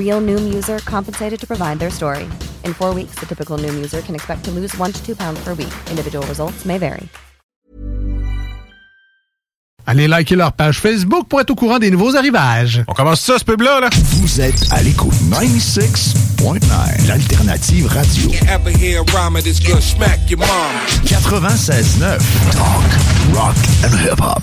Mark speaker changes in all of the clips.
Speaker 1: Real Noom user compensated to provide their story. In four weeks, the typical Noom user can expect to lose one to two pounds per week. Individual results may vary.
Speaker 2: Allez liker leur page Facebook pour être au courant des nouveaux arrivages.
Speaker 3: On commence ça, ce pub-là, là?
Speaker 4: Vous êtes à l'écoute 96.9, l'alternative radio. 96.9, talk, rock and hip-hop.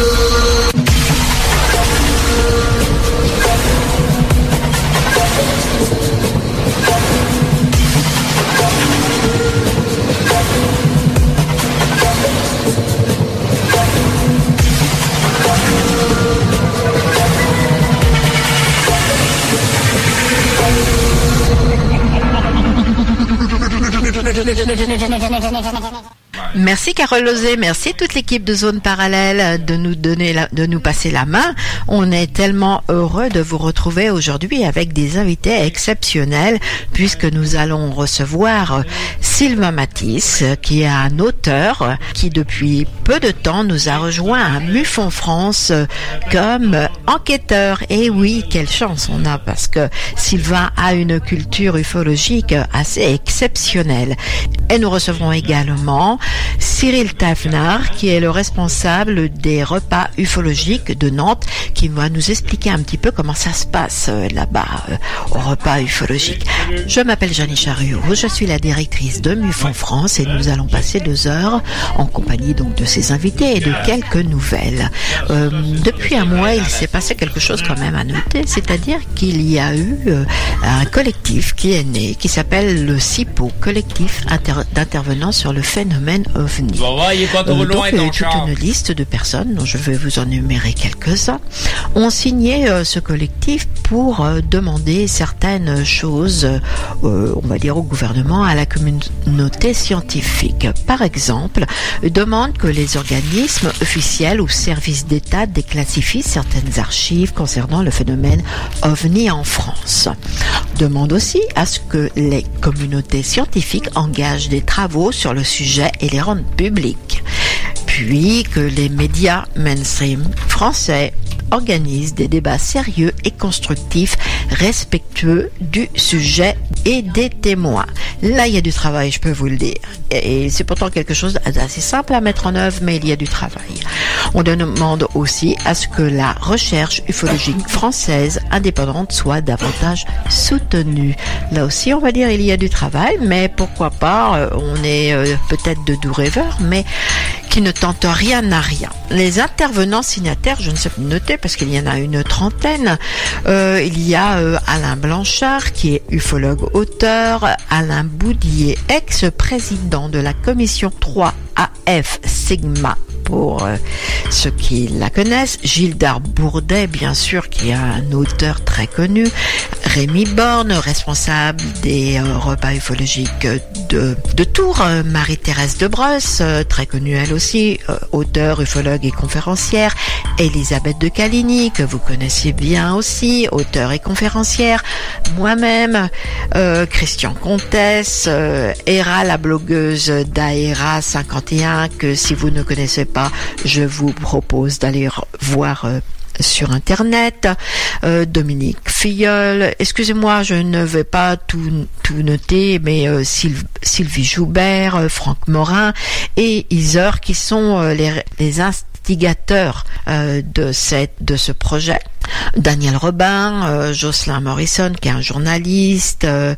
Speaker 5: 那只那只那只那只那只那只那只那只
Speaker 6: Merci Carole Lozé, merci toute l'équipe de Zone Parallèle de nous donner, la- de nous passer la main. On est tellement heureux de vous retrouver aujourd'hui avec des invités exceptionnels puisque nous allons recevoir euh, Sylvain Matisse, qui est un auteur qui depuis peu de temps nous a rejoint à Mufon France euh, comme enquêteur. Et oui, quelle chance on a parce que Sylvain a une culture ufologique assez exceptionnelle. Et nous recevrons également Cyril Tafnar, qui est le responsable des repas ufologiques de Nantes, qui va nous expliquer un petit peu comment ça se passe euh, là-bas euh, au repas ufologique. Je m'appelle Jeannie Chariot, je suis la directrice de MUFON France et nous allons passer deux heures en compagnie donc de ses invités et de quelques nouvelles. Euh, depuis un mois, il s'est passé quelque chose quand même à noter, c'est-à-dire qu'il y a eu euh, un collectif qui est né, qui s'appelle le CIPO, collectif inter- d'intervenants sur le phénomène OVNI. Euh, donc, il y a eu toute une liste de personnes, dont je vais vous en énumérer quelques-uns, ont signé euh, ce collectif pour euh, demander certaines choses, euh, on va dire au gouvernement, à la communauté scientifique. Par exemple, demande que les organismes officiels ou services d'État déclassifient certaines archives concernant le phénomène OVNI en France. Demande aussi à ce que les communautés scientifiques engagent des travaux sur le sujet et les rendent publics. Puis que les médias mainstream français organisent des débats sérieux et constructifs, respectueux du sujet et des témoins. Là, il y a du travail, je peux vous le dire. Et c'est pourtant quelque chose d'assez simple à mettre en œuvre, mais il y a du travail. On demande aussi à ce que la recherche ufologique française indépendante soit davantage soutenue. Là aussi, on va dire, il y a du travail, mais pourquoi pas, euh, on est euh, peut-être de doux rêveurs, mais qui ne tente rien n'a rien. Les intervenants signataires, je ne sais pas noter parce qu'il y en a une trentaine. Euh, il y a euh, Alain Blanchard qui est ufologue auteur, Alain Boudier, ex-président de la commission AF Sigma pour euh, ceux qui la connaissent, Gildard Bourdet bien sûr qui est un auteur très connu, Rémi Borne responsable des euh, repas ufologiques de, Tours, euh, Marie-Thérèse de Brosse très connue elle aussi, auteur, ufologue et conférencière, Elisabeth de Caligny que vous connaissez bien aussi, auteur et conférencière, moi-même, Christian Comtesse, Héra la blogueuse d'Aéra 50 que si vous ne connaissez pas, je vous propose d'aller voir euh, sur Internet, euh, Dominique Filleul, excusez-moi, je ne vais pas tout, tout noter, mais euh, Sylvie Joubert, euh, Franck Morin et Iser qui sont euh, les, les instigateurs euh, de, cette, de ce projet. Daniel Robin, euh, Jocelyn Morrison qui est un journaliste. Euh,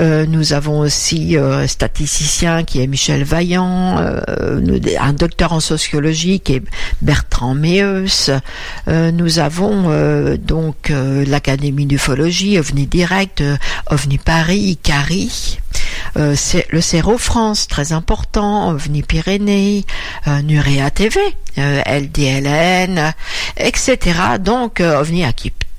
Speaker 6: euh, nous avons aussi un statisticien qui est Michel Vaillant, un docteur en sociologie qui est Bertrand Meus. nous avons donc l'Académie d'ufologie, OVNI Direct, OVNI Paris, C'est le Cerro France, très important, OVNI Pyrénées, Nurea TV, LDLN, etc. Donc OVNI à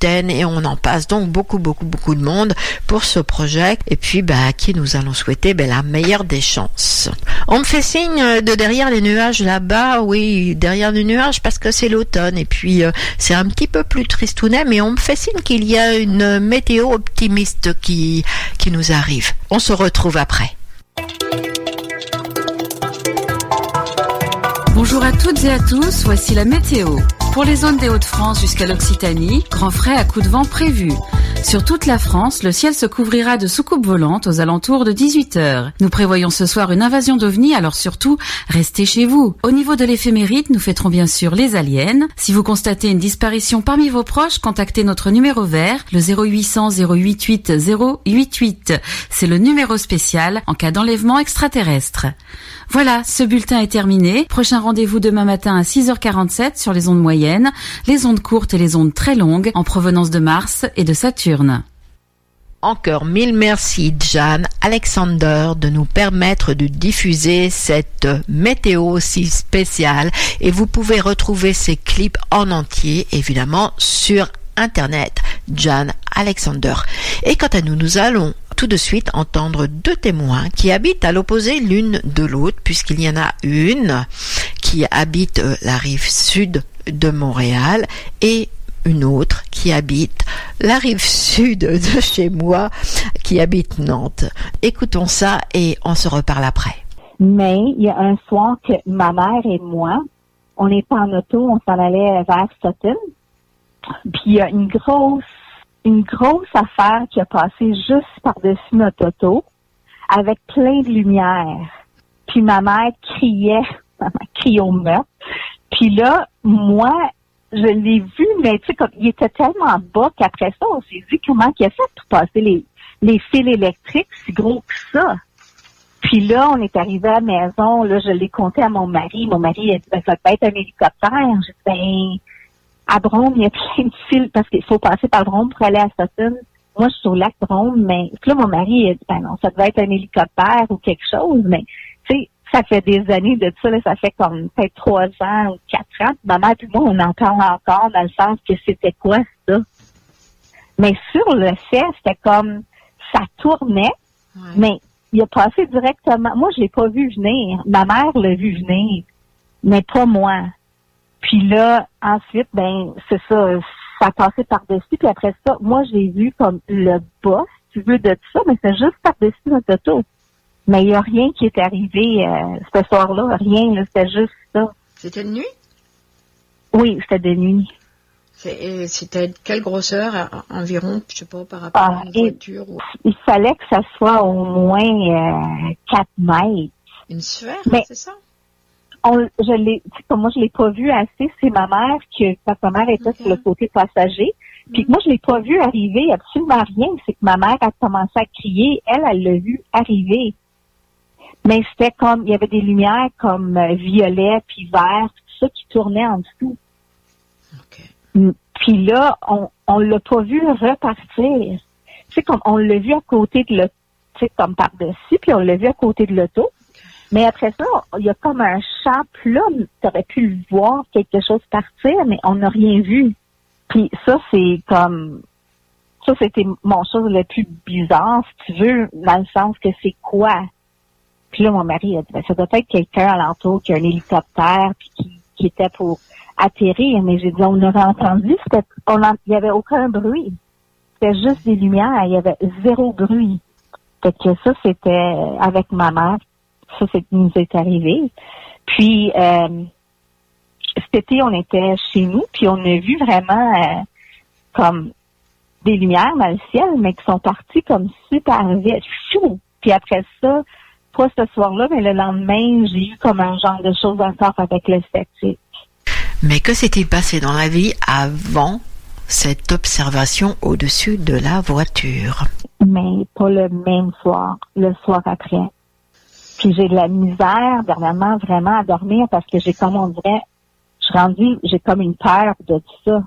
Speaker 6: Et on en passe donc beaucoup beaucoup beaucoup de monde pour ce projet et puis bah, à qui nous allons souhaiter bah, la meilleure des chances. On me fait signe de derrière les nuages là-bas, oui, derrière les nuages parce que c'est l'automne et puis euh, c'est un petit peu plus tristounet mais on me fait signe qu'il y a une météo optimiste qui, qui nous arrive. On se retrouve après.
Speaker 3: Bonjour à toutes et à tous, voici la météo. Pour les zones des Hauts-de-France jusqu'à l'Occitanie, grand frais à coups de vent prévu. Sur toute la France, le ciel se couvrira de soucoupes volantes aux alentours de 18 heures. Nous prévoyons ce soir une invasion d'ovnis, alors surtout, restez chez vous. Au niveau de l'éphémérite, nous fêterons bien sûr les aliens. Si vous constatez une disparition parmi vos proches, contactez notre numéro vert, le 0800 088 088. C'est le numéro spécial en cas d'enlèvement extraterrestre. Voilà, ce bulletin est terminé. Prochain rendez-vous demain matin à 6h47 sur les ondes moyennes, les ondes courtes et les ondes très longues en provenance de Mars et de Saturne.
Speaker 6: Encore mille merci, Jeanne Alexander, de nous permettre de diffuser cette météo si spéciale. Et vous pouvez retrouver ces clips en entier, évidemment, sur Internet. Jeanne Alexander. Et quant à nous, nous allons tout de suite entendre deux témoins qui habitent à l'opposé l'une de l'autre, puisqu'il y en a une qui habite euh, la rive sud de Montréal et une autre qui habite la rive sud de chez moi, qui habite Nantes. Écoutons ça et on se reparle après.
Speaker 7: Mais il y a un soir que ma mère et moi, on est en auto, on s'en allait vers Sutton. Puis il y a une grosse une grosse affaire qui a passé juste par-dessus notre auto avec plein de lumière. Puis ma mère criait, ma mère criait au meurtre. Puis là, moi, je l'ai vu, mais tu sais, comme il était tellement bas qu'après ça, on s'est dit comment il a fait pour passer les, les fils électriques si gros que ça? Puis là, on est arrivé à la maison, là, je l'ai compté à mon mari. Mon mari a dit, ben, ça peut être un hélicoptère. J'ai dit, ben, à Brome, il y a plein de fils parce qu'il faut passer par Brome pour aller à Sutton. Moi, je suis au lac Brome, mais là, mon mari a dit, ben non, ça devait être un hélicoptère ou quelque chose, mais ça fait des années de ça, là, ça fait comme peut-être trois ans ou quatre ans. Ma mère et moi, on en parle encore dans le sens que c'était quoi ça? Mais sur le fait, c'était comme ça tournait, mais il a passé directement. Moi, je l'ai pas vu venir. Ma mère l'a vu venir, mais pas moi. Puis là, ensuite, ben, c'est ça, ça passé par-dessus. Puis après ça, moi, j'ai vu comme le boss, tu veux, de tout ça, mais c'est juste par-dessus notre auto. Mais il n'y a rien qui est arrivé euh, ce soir-là, rien, c'était juste ça.
Speaker 6: C'était de nuit?
Speaker 7: Oui, c'était de nuit.
Speaker 6: C'était quelle grosseur environ, je sais pas, par rapport à une ah, voiture?
Speaker 7: Il fallait que ça soit au moins euh, 4 mètres.
Speaker 6: Une sphère, c'est ça?
Speaker 7: je l'ai, comme moi je l'ai pas vu assez, c'est ma mère que sa mère était sur le côté passager. Puis moi je l'ai pas vu arriver absolument rien. C'est que ma mère a commencé à crier, elle, elle l'a vu arriver. Mais c'était comme il y avait des lumières comme euh, violet puis vert, tout ça qui tournait en dessous. Mm. Puis là, on on l'a pas vu repartir. C'est comme on l'a vu à côté de l'auto, comme par-dessus, puis on l'a vu à côté de l'auto. Mais après ça, il y a comme un champ plat. Tu aurais pu le voir, quelque chose partir, mais on n'a rien vu. Puis ça, c'est comme... Ça, c'était mon chose le plus bizarre, si tu veux, dans le sens que c'est quoi? Puis là, mon mari a dit, ben, ça doit être quelqu'un alentour qui a un hélicoptère, puis qui, qui était pour atterrir. Mais j'ai dit, on aurait entendu, on il y avait aucun bruit. C'était juste des lumières, il y avait zéro bruit. Fait que ça, c'était avec ma mère. Ça, c'est nous est arrivé. Puis, euh, cet été, on était chez nous, puis on a vu vraiment euh, comme des lumières dans le ciel, mais qui sont parties comme super vite. Puis après ça, pas ce soir-là, mais le lendemain, j'ai eu comme un genre de choses encore avec le statique.
Speaker 6: Mais que s'est-il passé dans la vie avant cette observation au-dessus de la voiture?
Speaker 7: Mais pas le même soir, le soir après. Puis j'ai de la misère dernièrement vraiment à dormir parce que j'ai comme on dirait, je suis rendue, j'ai comme une peur de tout ça.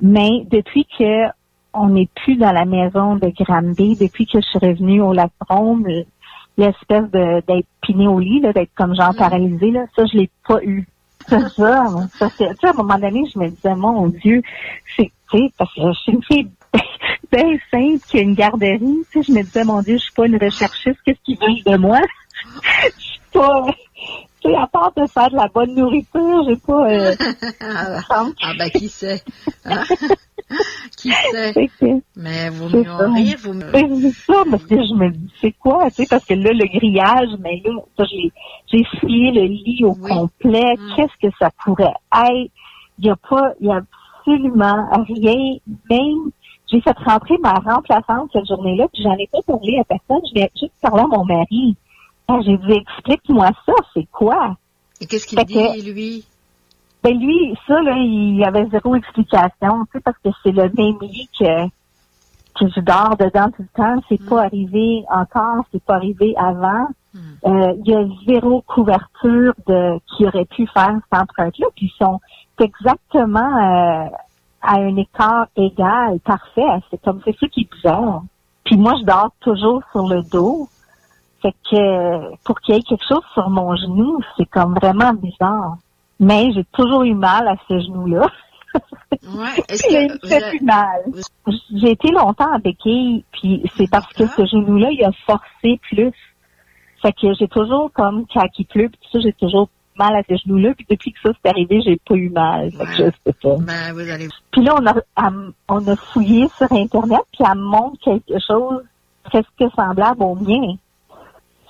Speaker 7: Mais depuis que on n'est plus dans la maison de Granby, depuis que je suis revenue au lac Rome, l'espèce de d'être piné au lit, d'être comme genre paralysée, là, ça, je l'ai pas eu. C'est ça. ça c'est, tu sais, à un moment donné, je me disais, mon Dieu, c'est, parce que je suis une fille bien simple qui a une garderie, tu sais, je me disais, mon Dieu, je suis pas une recherchiste, qu'est-ce qu'ils veulent de moi? je suis pas, tu sais, à part de faire de la bonne nourriture, j'ai pas, euh,
Speaker 6: ah ben, qui sait? Qui sait? Mais vous mieux en rire, vous mieux.
Speaker 7: C'est ça, parce que je me dis, c'est quoi, tu sais, parce que là, le grillage, mais là, ça, j'ai, j'ai fouillé le lit au complet. Qu'est-ce que ça pourrait être? Il y a pas, il y a absolument rien, même, j'ai fait rentrer ma remplaçante cette journée-là, puis j'en ai pas parlé à personne, je vais juste parler à mon mari. Ah, j'ai dit, explique-moi ça, c'est quoi?
Speaker 6: Et qu'est-ce qu'il dit, lui?
Speaker 7: Ben lui, ça, là, il y avait zéro explication, tu sais, parce que c'est le même lit que, que je dors dedans tout le temps. C'est pas arrivé encore, c'est pas arrivé avant. Euh, il y a zéro couverture de qui aurait pu faire cette empreinte-là. Puis ils sont exactement euh, à un écart égal, parfait. C'est comme c'est ça qui est bizarre. Puis moi, je dors toujours sur le dos. Fait que pour qu'il y ait quelque chose sur mon genou, c'est comme vraiment bizarre. Mais j'ai toujours eu mal à ce genou-là.
Speaker 6: Ouais, est-ce que
Speaker 7: fait plus mal. J'ai été longtemps en béquille, puis c'est parce que ce genou-là, il a forcé plus. Fait que j'ai toujours comme quand il pleut, puis tout ça, j'ai toujours mal à ce genou-là. Puis depuis que ça s'est arrivé, j'ai pas eu mal. Fait que je sais pas.
Speaker 6: Ben, vous allez...
Speaker 7: Puis là, on a, on a fouillé sur Internet, puis elle me montre quelque chose presque semblable au mien.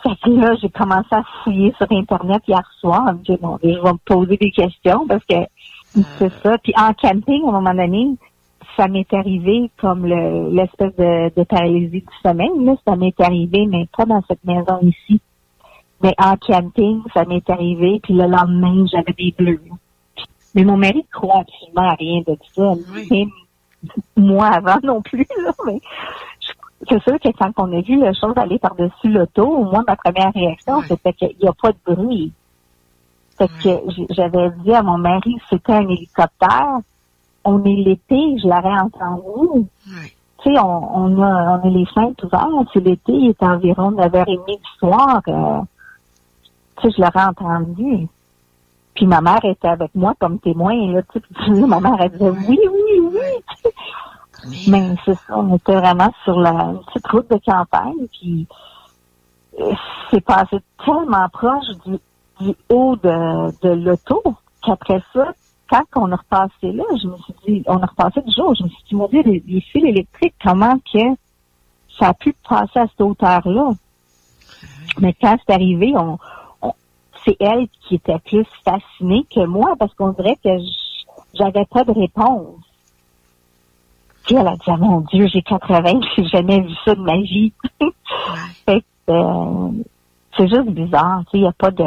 Speaker 7: Fait que là, j'ai commencé à fouiller sur Internet hier soir. Je me bon, je vais me poser des questions parce que c'est ça. Puis en camping, à un moment donné, ça m'est arrivé comme le- l'espèce de, de paralysie du sommeil. Là, ça m'est arrivé, mais pas dans cette maison ici. Mais en camping, ça m'est arrivé, puis le lendemain, j'avais des bleus. Mais mon mari croit absolument à rien de tout ça. Même moi avant non plus, là, mais c'est sûr que quand on a vu la chose aller par-dessus l'auto, moi, ma première réaction, c'était qu'il n'y a pas de bruit. Fait que j- j'avais dit à mon mari, c'était un hélicoptère. On est l'été, je l'aurais entendu. Tu sais, on, on a, on a les fenêtres ouvertes. C'est l'été, il est environ 9h30 du soir. euh, tu sais, je l'aurais entendu. Puis ma mère était avec moi comme témoin. Là, tu sais, ma mère, elle disait oui, oui, oui. Mais c'est ça, on était vraiment sur la une petite route de campagne. Puis euh, c'est passé tellement proche du, du haut de, de l'auto qu'après ça, quand on a repassé là, je me suis dit, on a repassé du jour, je me suis dit, mon Dieu, les, les fils électriques, comment que ça a pu passer à cette hauteur-là? Mais quand c'est arrivé, on, on- c'est elle qui était plus fascinée que moi parce qu'on dirait que j'avais pas de réponse. Puis elle a dit, Ah, mon Dieu, j'ai 80, j'ai jamais vu ça de ma vie. fait que, euh, c'est juste bizarre, tu sais, il n'y a pas de,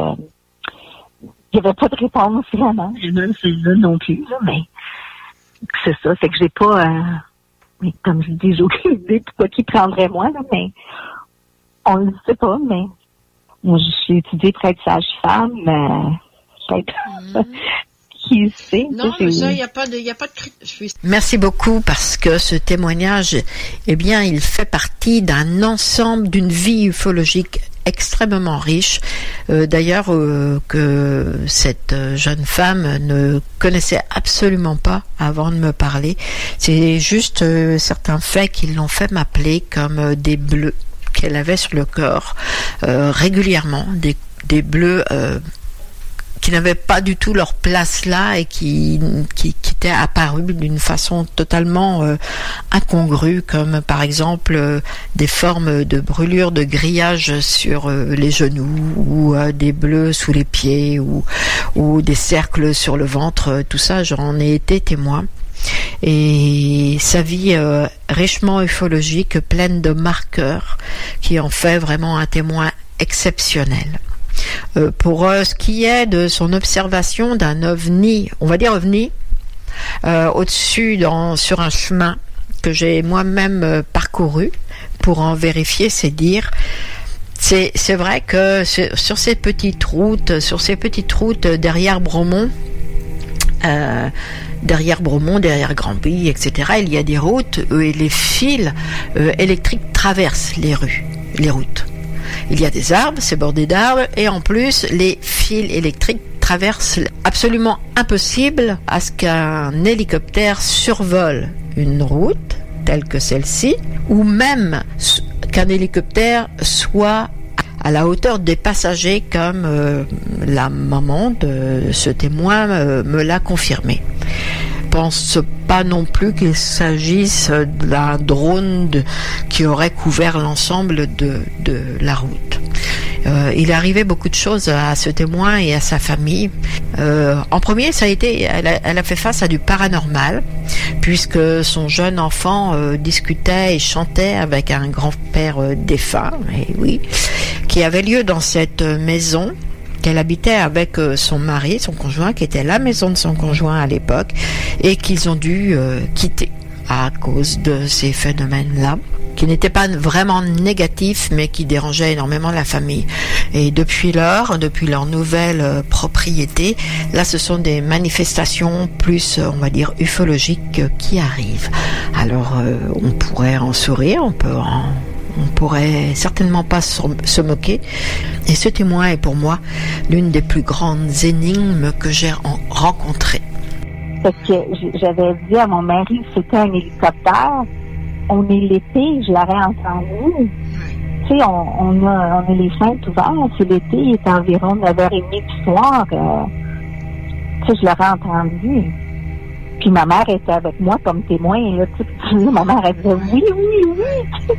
Speaker 7: il n'y avait pas de réponse vraiment. J'ai même celui-là non plus, là, mais c'est ça, c'est que j'ai pas, euh, mais comme je dis, j'ai aucune idée pourquoi qui prendrait moi, là, mais on le sait pas, mais moi, je suis étudiée pour être sage-femme, mais peut-être qui sait.
Speaker 6: Non, mais ça, il n'y a pas de, il y a pas de cri- je suis- Merci beaucoup parce que ce témoignage, eh bien, il fait partie d'un ensemble d'une vie ufologique extrêmement riche. Euh, D'ailleurs, euh, que cette jeune femme ne connaissait absolument pas avant de me parler. C'est juste euh, certains faits qui l'ont fait m'appeler comme euh, des bleus qu'elle avait sur le corps euh, régulièrement, des, des bleus euh, qui n'avaient pas du tout leur place là et qui, qui, étaient apparus d'une façon totalement euh, incongrue, comme par exemple euh, des formes de brûlures de grillage sur euh, les genoux ou des bleus sous les pieds ou, ou des cercles sur le ventre. Tout ça, j'en ai été témoin. Et sa vie richement ufologique, pleine de marqueurs, qui en fait vraiment un témoin exceptionnel. Euh, pour euh, ce qui est de son observation d'un ovni, on va dire ovni, euh, au-dessus sur un chemin que j'ai moi-même parcouru pour en vérifier ses dires. C'est, vrai que sur, ces petites routes, sur ces petites routes derrière Bromont, derrière Bromont, derrière Granby, etc., il y a des routes où les fils électriques traversent les rues, les routes. Il y a des arbres, c'est bordé d'arbres, et en plus, les fils électriques traversent absolument impossible à ce qu'un hélicoptère survole une route telle que celle-ci, ou même qu'un hélicoptère soit à la hauteur des passagers comme euh, la maman de ce témoin euh, me l'a confirmé. Pense pas non plus qu'il s'agisse d'un drone qui aurait couvert l'ensemble de, la route. Euh, il arrivé beaucoup de choses à ce témoin et à sa famille. Euh, en premier, ça a elle a, fait face à du paranormal, puisque son jeune enfant euh, discutait et chantait avec un grand-père euh, défunt, et oui, qui avait lieu dans cette maison qu'elle habitait avec euh, son mari, son conjoint, qui était la maison de son conjoint à l'époque, et qu'ils ont dû euh, quitter à cause de ces phénomènes-là qui n'étaient pas vraiment négatifs, mais qui dérangeaient énormément la famille. Et depuis lors, depuis leur nouvelle euh, propriété, là, ce sont des manifestations plus, on va dire, ufologiques qui arrivent. Alors, on pourrait en sourire, on peut en on pourrait certainement pas se moquer. Et ce témoin est pour moi l'une des plus grandes énigmes que j'ai en- rencontrées.
Speaker 7: Parce que j'avais dit à mon mari c'était un hélicoptère. On est l'été, je l'aurais entendu. Tu sais, on, on a, les fenêtres ouvertes. C'est l'été, il est environ 9h30 du soir. euh, tu sais, je l'aurais entendu. Puis ma mère était avec moi comme témoin. Là, tu ma mère, elle disait oui, oui, oui.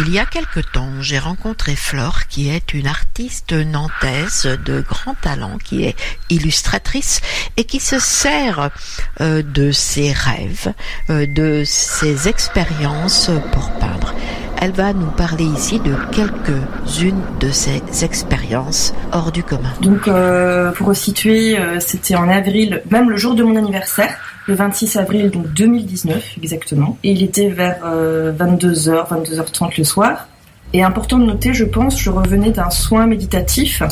Speaker 6: Il y a quelque temps, j'ai rencontré Flore, qui est une artiste nantaise de grand talent, qui est illustratrice et qui se sert euh, de ses rêves, euh, de ses expériences pour peindre. Elle va nous parler ici de quelques-unes de ses expériences hors du commun.
Speaker 8: Donc, euh, pour resituer, euh, c'était en avril, même le jour de mon anniversaire, le 26 avril donc 2019 exactement. Et il était vers euh, 22h, 22h30 le soir. Et important de noter, je pense, je revenais d'un soin méditatif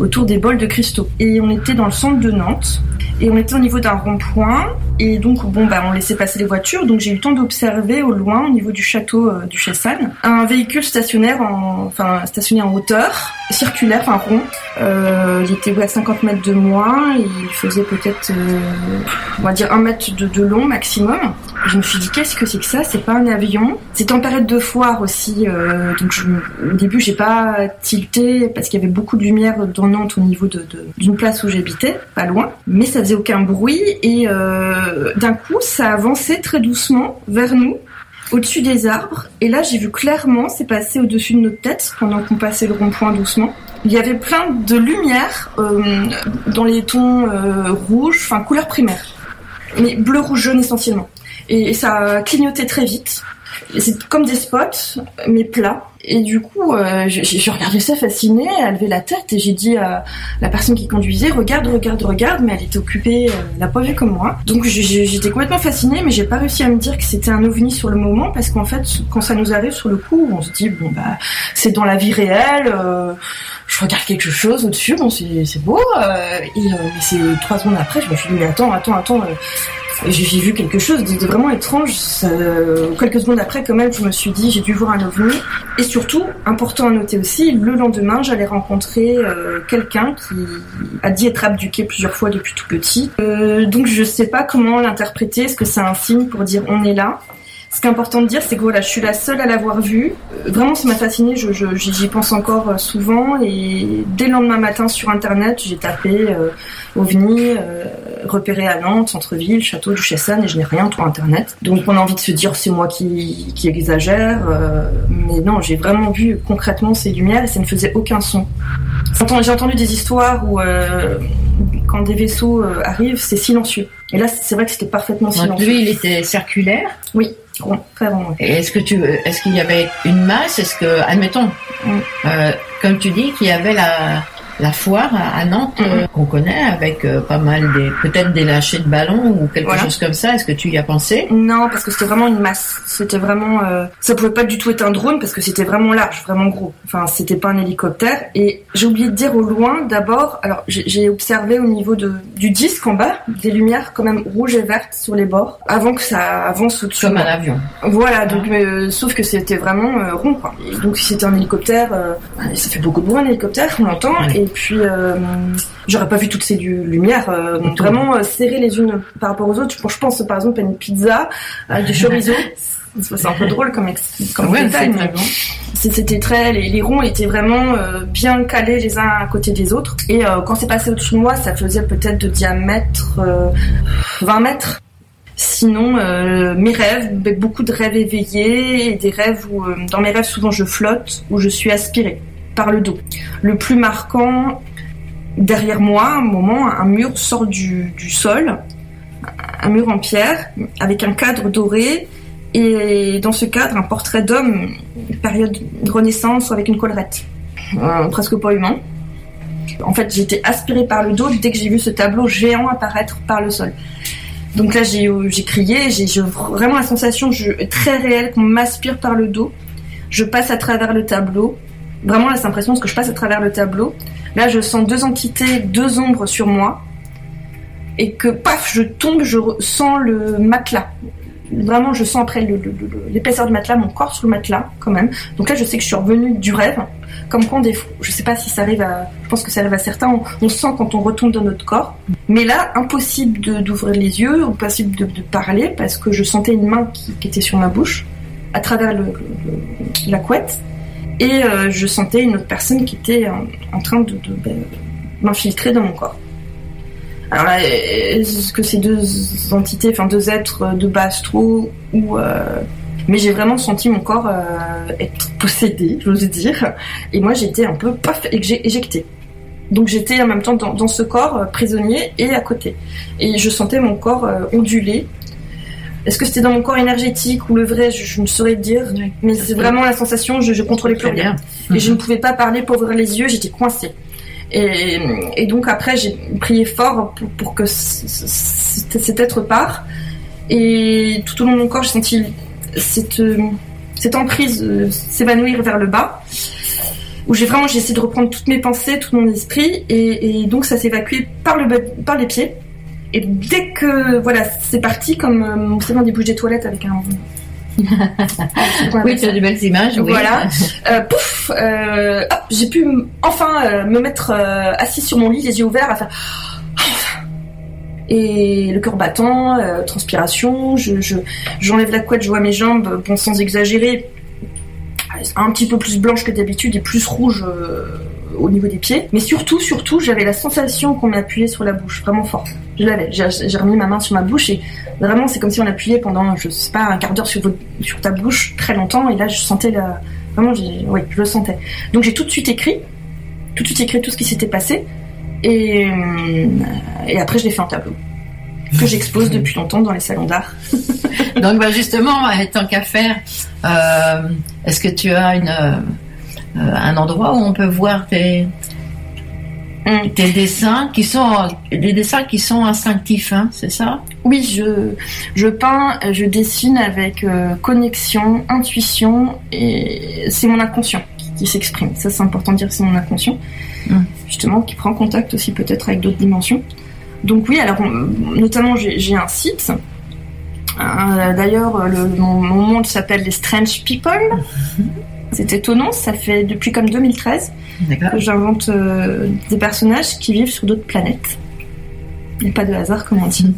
Speaker 8: autour des bols de cristaux. Et on était dans le centre de Nantes. Et on était au niveau d'un rond-point. Et donc, bon, bah, on laissait passer les voitures. Donc, j'ai eu le temps d'observer au loin, au niveau du château euh, du Chassagne, un véhicule stationnaire en, enfin, stationné en hauteur, circulaire, enfin rond. Euh, il était à 50 mètres de moi. Il faisait peut-être, euh, on va dire, un mètre de, long maximum. Je me suis dit, qu'est-ce que c'est que ça? C'est pas un avion? C'était en période de foire aussi. euh, donc, je, au début, j'ai pas tilté parce qu'il y avait beaucoup de lumière dans Nantes au niveau de- de- d'une place où j'habitais, pas loin. Mais ça faisait aucun bruit et euh, d'un coup, ça avançait très doucement vers nous, au-dessus des arbres. Et là, j'ai vu clairement, c'est passé au-dessus de notre tête pendant qu'on passait le rond-point doucement. Il y avait plein de lumière euh, dans les tons euh, rouges, enfin couleur primaire, mais bleu, rouge, jaune essentiellement. Et, et ça clignotait très vite. C'est comme des spots, mais plats. Et du coup, euh, je regardais ça fascinée, elle levait la tête et j'ai dit à la personne qui conduisait, regarde, regarde, regarde, mais elle était occupée, elle n'a pas vu comme moi. Donc j'ai- j'ai- j'étais complètement fascinée, mais j'ai pas réussi à me dire que c'était un ovni sur le moment, parce qu'en fait, quand ça nous arrive sur le coup, on se dit, bon bah, c'est dans la vie réelle, euh, je regarde quelque chose au-dessus, bon c'est beau, euh, et euh, c'est trois secondes après, je me suis dit mais attends, attends, attends, j'ai vu quelque chose de, vraiment étrange. Euh, quelques secondes après, quand même, je me suis dit j'ai dû voir un ovni. Et surtout, important à noter aussi, le lendemain, j'allais rencontrer euh, quelqu'un qui a dit être abduqué plusieurs fois depuis tout petit. Euh, donc je sais pas comment l'interpréter. Est-ce que c'est un signe pour dire on est là? Ce qui est important de dire, c'est que voilà, je suis la seule à l'avoir vu. Euh, Vraiment, ça m'a fasciné. Je, je- j'y pense encore euh, souvent. Et dès le lendemain matin sur Internet, j'ai tapé euh, OVNI, euh, repéré à Nantes, centre-ville, château du Chesson, et je n'ai rien sur Internet. Donc on a envie de se dire c'est moi qui, qui exagère. euh, mais non, j'ai vraiment vu concrètement ces lumières et ça ne faisait aucun son. J'ai entendu des histoires où quand des vaisseaux arrivent, c'est silencieux. Et là, c'est vrai que c'était parfaitement silencieux.
Speaker 9: lui, il était circulaire?
Speaker 8: Oui. Ouais.
Speaker 9: Est-ce que tu, est-ce qu'il y avait une masse? Est-ce que, admettons, euh, comme tu dis, qu'il y avait la la foire à Nantes euh, qu'on connaît avec euh, pas mal des peut-être des lâchers de ballons ou quelque
Speaker 8: Voilà.
Speaker 9: chose comme ça. Est-ce que tu y as pensé?
Speaker 8: Non, parce que c'était vraiment une masse. C'était vraiment, euh, ça pouvait pas du tout être un drone parce que c'était vraiment large, vraiment gros. Enfin, c'était pas un hélicoptère. Et j'ai oublié de dire au loin, d'abord, alors j'ai observé au niveau de, du disque en bas des lumières quand même rouges et vertes sur les bords avant que ça avance au-dessus.
Speaker 9: Comme un avion.
Speaker 8: Voilà, donc euh, sauf que c'était vraiment euh, rond quoi. Et donc si c'était un hélicoptère, euh, ça fait beaucoup de bruit un hélicoptère, on l'entend. Et puis euh, j'aurais pas vu toutes ces lu- lumières euh, vraiment euh, serrées les unes par rapport aux autres. Je pense par exemple à une pizza avec du chorizo. C'est un peu drôle comme, comme
Speaker 9: Ouais,
Speaker 8: détail, mais c'était très les, les ronds étaient vraiment euh, bien calés les uns à côté des autres. Et euh, quand c'est passé au-dessus de moi ça faisait peut-être de diamètre euh, 20 mètres. Sinon mes rêves beaucoup de rêves éveillés et des rêves où dans mes rêves souvent je flotte où je suis aspirée par le dos. Le plus marquant derrière moi à un moment un mur sort du, sol un mur en pierre avec un cadre doré et dans ce cadre un portrait d'homme période de renaissance avec une collerette. Euh, presque pas humain. En fait été aspirée par le dos dès que j'ai vu ce tableau géant apparaître par le sol. Donc là j'ai crié j'ai vraiment la sensation très réelle qu'on m'aspire par le dos. Je passe à travers le tableau vraiment là c'est l'impression que je passe à travers le tableau. Là je sens deux entités deux ombres sur moi. Et que paf je tombe je sens le matelas. Vraiment je sens après l'épaisseur du matelas mon corps sur le matelas quand même. Donc là je sais que je suis revenue du rêve. Comme quand des je sais pas si ça arrive à je pense que ça arrive à certains on, sent quand on retombe dans notre corps. Mais là impossible d'ouvrir les yeux impossible de, de parler parce que je sentais une main qui, était sur ma bouche à travers la couette et euh, je sentais une autre personne qui était en, train de, de m'infiltrer dans mon corps alors là, est-ce que ces deux entités, enfin deux êtres de bas astro ou euh, mais j'ai vraiment senti mon corps euh, être possédé, j'ose dire, et moi j'étais un peu paf éje- éjectée. Donc j'étais en même temps dans, ce corps prisonnier et à côté, et je sentais mon corps onduler. Est-ce que c'était dans mon corps énergétique ou le vrai, je, je ne saurais dire, mais c'est vraiment la sensation, je, je contrôlais plus rien. Et je ne pouvais pas parler pour ouvrir les yeux, j'étais coincée. Et, et donc après, j'ai prié fort pour, pour que cet être part. Et tout au long de mon corps, j'ai senti cette, euh, cette emprise euh, s'évanouir vers le bas. Où j'ai vraiment j'ai essayé de reprendre toutes mes pensées, tout mon esprit. Et, et donc ça s'est évacué par, le, par les pieds. Et dès que voilà, c'est parti comme euh, vous savez, on débouche des toilettes avec un.
Speaker 9: Oui, tu as de belles images. oui.
Speaker 8: Voilà. Euh, pouf, euh, hop, j'ai pu enfin euh, me mettre euh, assis sur mon lit, les yeux ouverts, à faire. Et le cœur battant, euh, transpiration, je, je- j'enlève la couette, je vois mes jambes, bon sans exagérer, un petit peu plus blanches que d'habitude et plus rouges euh, au niveau des pieds. Mais surtout, surtout, j'avais la sensation qu'on m'appuyait sur la bouche, vraiment fort. Je l'avais. J'ai, remis ma main sur ma bouche et vraiment, c'est comme si on appuyait pendant, je sais pas, un quart d'heure sur, votre- sur ta bouche très longtemps. Et là, je sentais la, vraiment, j'ai, oui, je le sentais. Donc j'ai tout de suite écrit, tout de suite écrit tout ce qui s'était passé. Et, euh, et après, je l'ai fait en tableau que j'expose depuis longtemps dans les salons d'art.
Speaker 9: Donc bah, justement, tant qu'à faire, euh, est-ce que tu as une, euh, un endroit où on peut voir tes, tes dessins qui sont des dessins qui sont instinctifs, hein, c'est ça?
Speaker 8: Oui, je, je peins, je dessine avec euh, connexion, intuition, et c'est mon inconscient qui, qui s'exprime. Ça, c'est important de dire, c'est mon inconscient, justement, qui prend contact aussi peut-être avec d'autres dimensions. Donc oui, alors notamment j'ai un site. Euh, d'ailleurs, le, mon, mon monde s'appelle les Strange People. C'est étonnant, ça fait depuis comme 2013 que j'invente euh, des personnages qui vivent sur d'autres planètes. Il n'y a pas de hasard, comme on dit.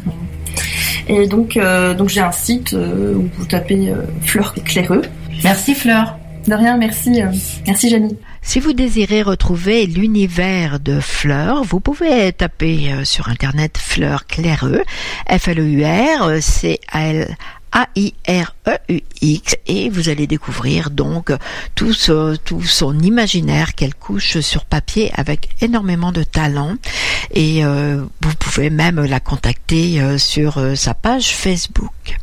Speaker 8: Et donc, euh, donc j'ai un site euh, où vous tapez Fleur Claireux.
Speaker 9: Merci Fleur.
Speaker 8: De rien, merci. merci Janie.
Speaker 6: Si vous désirez retrouver l'univers de Fleur, vous pouvez taper sur internet Fleur Claireux, F-L-E-U-R, C-A-L a-I-R-E-U-X et vous allez découvrir donc tout, ce, tout son imaginaire qu'elle couche sur papier avec énormément de talent et euh, vous pouvez même la contacter euh, sur euh, sa page Facebook.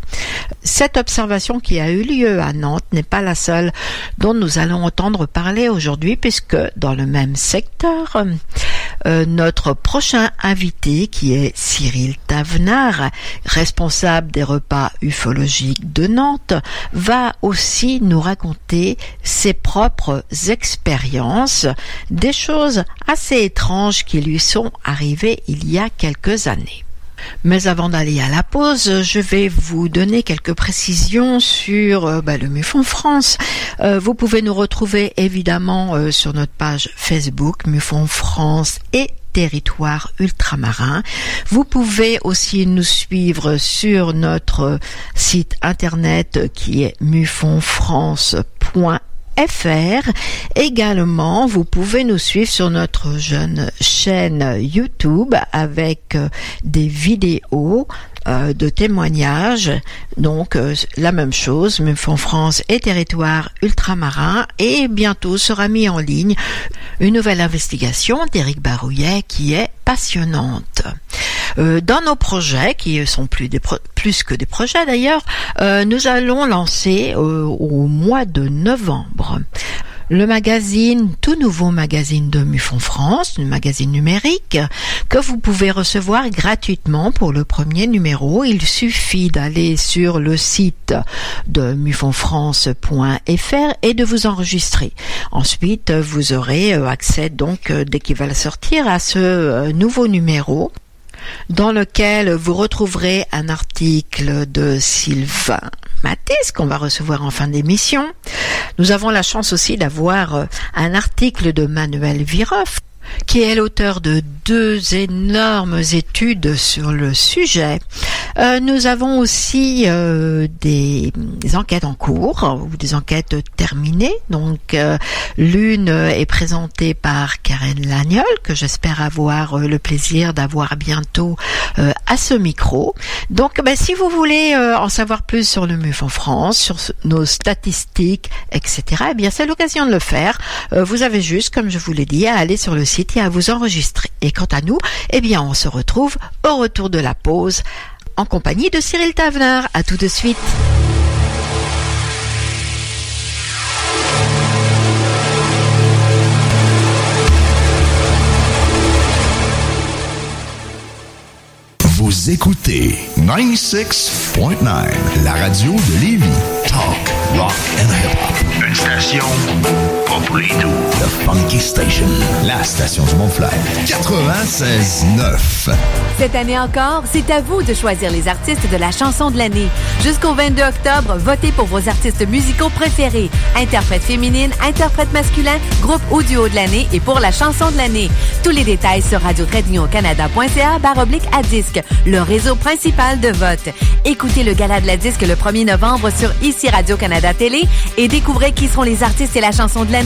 Speaker 6: Cette observation qui a eu lieu à Nantes n'est pas la seule dont nous allons entendre parler aujourd'hui puisque dans le même secteur, euh, notre prochain invité qui est Cyril Tavenard, responsable des repas ufologiques de Nantes, va aussi nous raconter ses propres expériences, des choses assez étranges qui lui sont arrivées il y a quelques années. Mais avant d'aller à la pause, je vais vous donner quelques précisions sur euh, bah, le MUFON France. Euh, vous pouvez nous retrouver évidemment euh, sur notre page Facebook MUFON France et territoire ultramarin. Vous pouvez aussi nous suivre sur notre site internet qui est mufonfrance.fr fr. Également, vous pouvez nous suivre sur notre jeune chaîne YouTube avec euh, des vidéos euh, de témoignages. Donc euh, la même chose, même en France et territoire ultramarin. Et bientôt sera mis en ligne une nouvelle investigation d'Éric Barouillet qui est Euh, dans nos projets, qui sont plus que des projets d'ailleurs, euh, nous allons lancer euh, au mois de novembre le magazine, tout nouveau magazine de Mufon France, le magazine numérique, que vous pouvez recevoir gratuitement pour le premier numéro. Il suffit d'aller sur le site de mufonfrance.fr et de vous enregistrer. Ensuite, vous aurez accès donc, dès qu'il va sortir, à ce nouveau numéro dans lequel vous retrouverez un article de Sylvain Mathis qu'on va recevoir en fin d'émission. Nous avons la chance aussi d'avoir un article de Manuel Viroff qui est l'auteur de deux énormes études sur le sujet. Euh, nous avons aussi euh, des, enquêtes en cours ou des enquêtes terminées. Donc euh, l'une est présentée par Karen Lagnol que j'espère avoir le plaisir d'avoir bientôt à ce micro. Donc ben, si vous voulez en savoir plus sur le MUF en France, sur nos statistiques, etc., eh bien c'est l'occasion de le faire. vous avez juste, comme je vous l'ai dit, à aller sur le site et à vous enregistrer. Et quant à nous, eh bien on se retrouve au retour de la pause en compagnie de Cyril Tavenard. À tout de suite.
Speaker 4: Vous écoutez 96.9, la radio de Lévis. Talk, rock and hip-hop. Une station pas pour les The Funky Station, la station du Mont-Flair. 96.9.
Speaker 10: Cette année encore, c'est à vous de choisir les artistes de la chanson de l'année. Jusqu'au 22 octobre, votez pour vos artistes musicaux préférés. Interprète féminine, interprète masculin, groupe audio de l'année et pour la chanson de l'année. Tous les détails sur radio canada.ca oblique à disque, le réseau principal de vote. Écoutez le gala de la disque le 1er novembre sur ICI Radio-Canada Télé et découvrez qui seront les artistes et la chanson de l'année.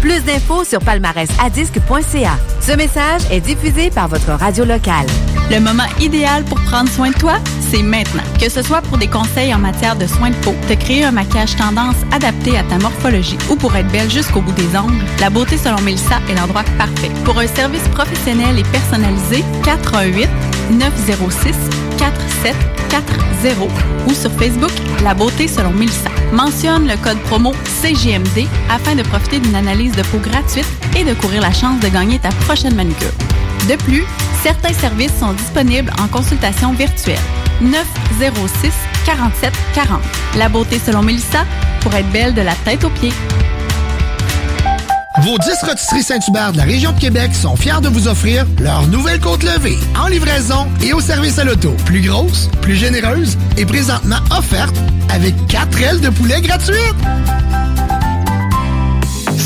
Speaker 10: Plus d'infos sur palmarèsadisque.ca. Ce message est diffusé par votre radio locale.
Speaker 11: Le moment idéal pour prendre soin de toi, c'est maintenant. Que ce soit pour des conseils en matière de soins de peau, te créer un maquillage tendance adapté à ta morphologie ou pour être belle jusqu'au bout des ongles, la beauté selon Melissa est l'endroit parfait. Pour un service professionnel et personnalisé, 418 906 4740 ou sur Facebook La Beauté selon Melissa. Mentionne le code promo CGMD afin de profiter d'une analyse de peau gratuite et de courir la chance de gagner ta prochaine manucure. De plus, certains services sont disponibles en consultation virtuelle. 906 47 40. La beauté selon Melissa pour être belle de la tête aux pieds.
Speaker 2: Vos 10 rotisseries Saint-Hubert de la région de Québec sont fiers de vous offrir leur nouvelle côte levée en livraison et au service à l'auto. Plus grosse, plus généreuse et présentement offerte avec 4 ailes de poulet gratuites.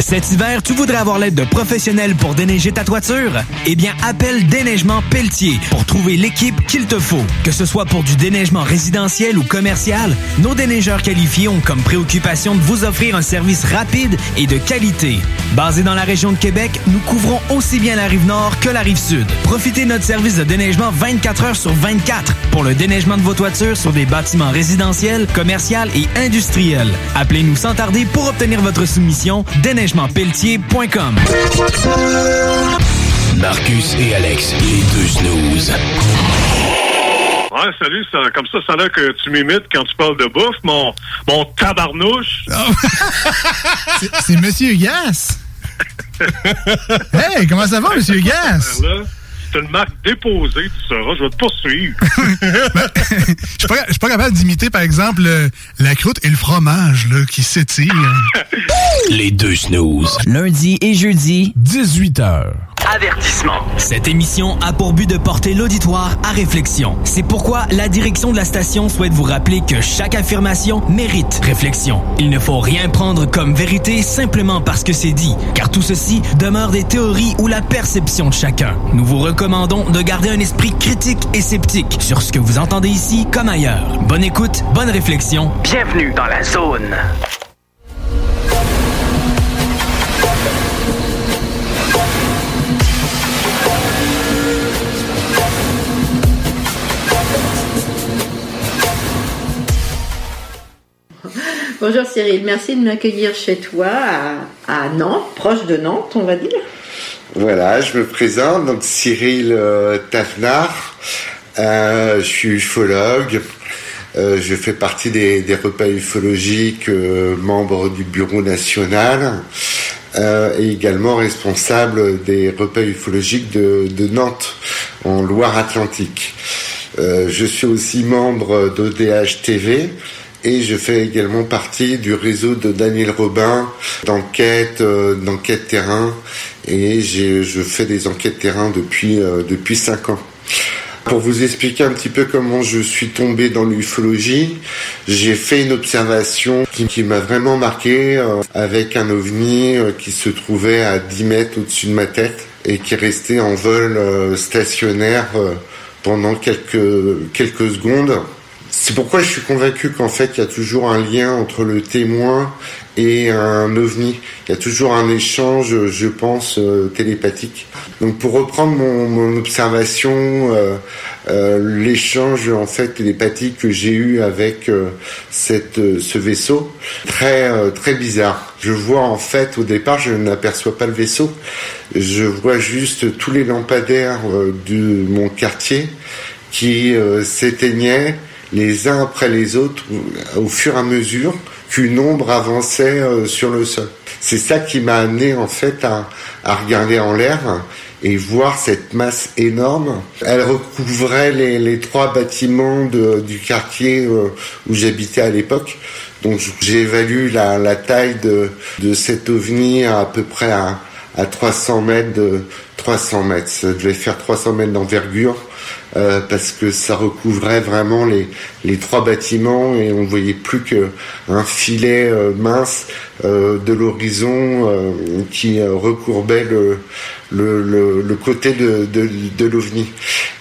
Speaker 12: Cet hiver, tu voudrais avoir l'aide de professionnels pour déneiger ta toiture? Eh bien, appelle Déneigement Pelletier pour trouver l'équipe qu'il te faut. Que ce soit pour du déneigement résidentiel ou commercial, nos déneigeurs qualifiés ont comme préoccupation de vous offrir un service rapide et de qualité. Basé dans la région de Québec, nous couvrons aussi bien la rive nord que la rive sud. Profitez de notre service de déneigement 24 heures sur 24 pour le déneigement de vos toitures sur des bâtiments résidentiels, commerciaux et industriels. Appelez-nous sans tarder pour obtenir votre soumission déneigementpelletier.com.
Speaker 4: Marcus et Alex, les deux snooze.
Speaker 13: Ouais, salut, ça, comme ça, ça a l'air que tu m'imites quand tu parles de bouffe, mon, mon tabarnouche.
Speaker 2: C'est- C'est Monsieur Gas. Hey, comment ça va, Monsieur Gas?
Speaker 13: C'est une marque déposée, tu sauras, je vais te poursuivre.
Speaker 2: Je suis pas, je suis pas capable d'imiter, par exemple, le- la croûte et le fromage là, qui s'étirent.
Speaker 4: Les deux snooze.
Speaker 12: Lundi et jeudi,
Speaker 4: 18h.
Speaker 12: Avertissement. Cette émission a pour but de porter l'auditoire à réflexion. C'est pourquoi la direction de la station souhaite vous rappeler que chaque affirmation mérite réflexion. Il ne faut rien prendre comme vérité simplement parce que c'est dit, car tout ceci demeure des théories ou la perception de chacun. Nous vous recommandons de garder un esprit critique et sceptique sur ce que vous entendez ici comme ailleurs. Bonne écoute, bonne réflexion. Bienvenue dans la zone.
Speaker 6: Bonjour Cyril, merci de m'accueillir chez toi à, à Nantes, proche de Nantes, on va dire.
Speaker 14: Voilà, je me présente, donc Cyril euh, Tafnard. Euh, je suis ufologue. Euh, je fais partie des, des repas ufologiques, euh, membre du bureau national euh, et également responsable des repas ufologiques de, de Nantes, en Loire-Atlantique. Euh, je suis aussi membre d'ODH TV et je fais également partie du réseau de Daniel Robin d'enquête, euh, d'enquête terrain et je fais des enquêtes terrain depuis euh, depuis cinq ans. Pour vous expliquer un petit peu comment je suis tombé dans l'ufologie, j'ai fait une observation qui, m'a vraiment marqué euh, avec un ovni euh, qui se trouvait à 10 mètres au-dessus de ma tête et qui restait en vol stationnaire pendant quelques, quelques secondes. C'est pourquoi je suis convaincu qu'en fait, il y a toujours un lien entre le témoin et un ovni. Il y a toujours un échange, je pense, euh, télépathique. Donc, pour reprendre mon, mon observation, euh, euh, l'échange en fait télépathique que j'ai eu avec euh, cette, euh, ce vaisseau, très euh, très bizarre. Je vois en fait au départ, je n'aperçois pas le vaisseau, je vois juste tous les lampadaires de mon quartier qui s'éteignaient les uns après les autres au, au fur et à mesure qu'une ombre avançait euh, sur le sol. C'est ça qui m'a amené en fait à, à regarder en l'air et voir cette masse énorme. Elle recouvrait les, les trois bâtiments de- du quartier euh, où j'habitais à l'époque. Donc j'évalue la, la taille de, de cet ovni à, à peu près à, à 300 mètres de 300 mètres. Ça devait faire 300 mètres d'envergure euh, parce que ça recouvrait vraiment les, trois bâtiments et on voyait plus que un filet euh, mince euh, de l'horizon qui recourbait le, côté de, l'ovni.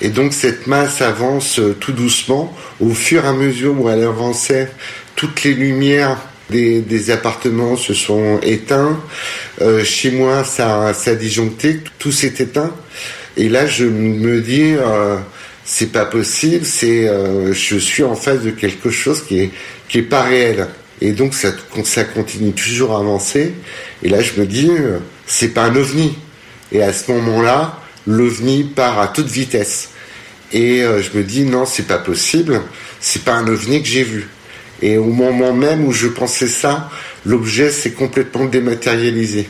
Speaker 14: Et donc cette masse avance tout doucement. Au fur et à mesure où elle avançait, toutes les lumières des, appartements se sont éteints. Euh, chez moi, ça, ça a disjoncté, tout s'est éteint. Et là, je me dis, c'est pas possible. C'est, euh, je suis en face de quelque chose qui est qui est pas réel. Et donc ça, ça continue toujours à avancer. Et là, je me dis, euh, c'est pas un ovni. Et à ce moment-là, l'ovni part à toute vitesse. Et euh, je me dis, non, c'est pas possible. C'est pas un ovni que j'ai vu. Et au moment même où je pensais ça, l'objet s'est complètement dématérialisé.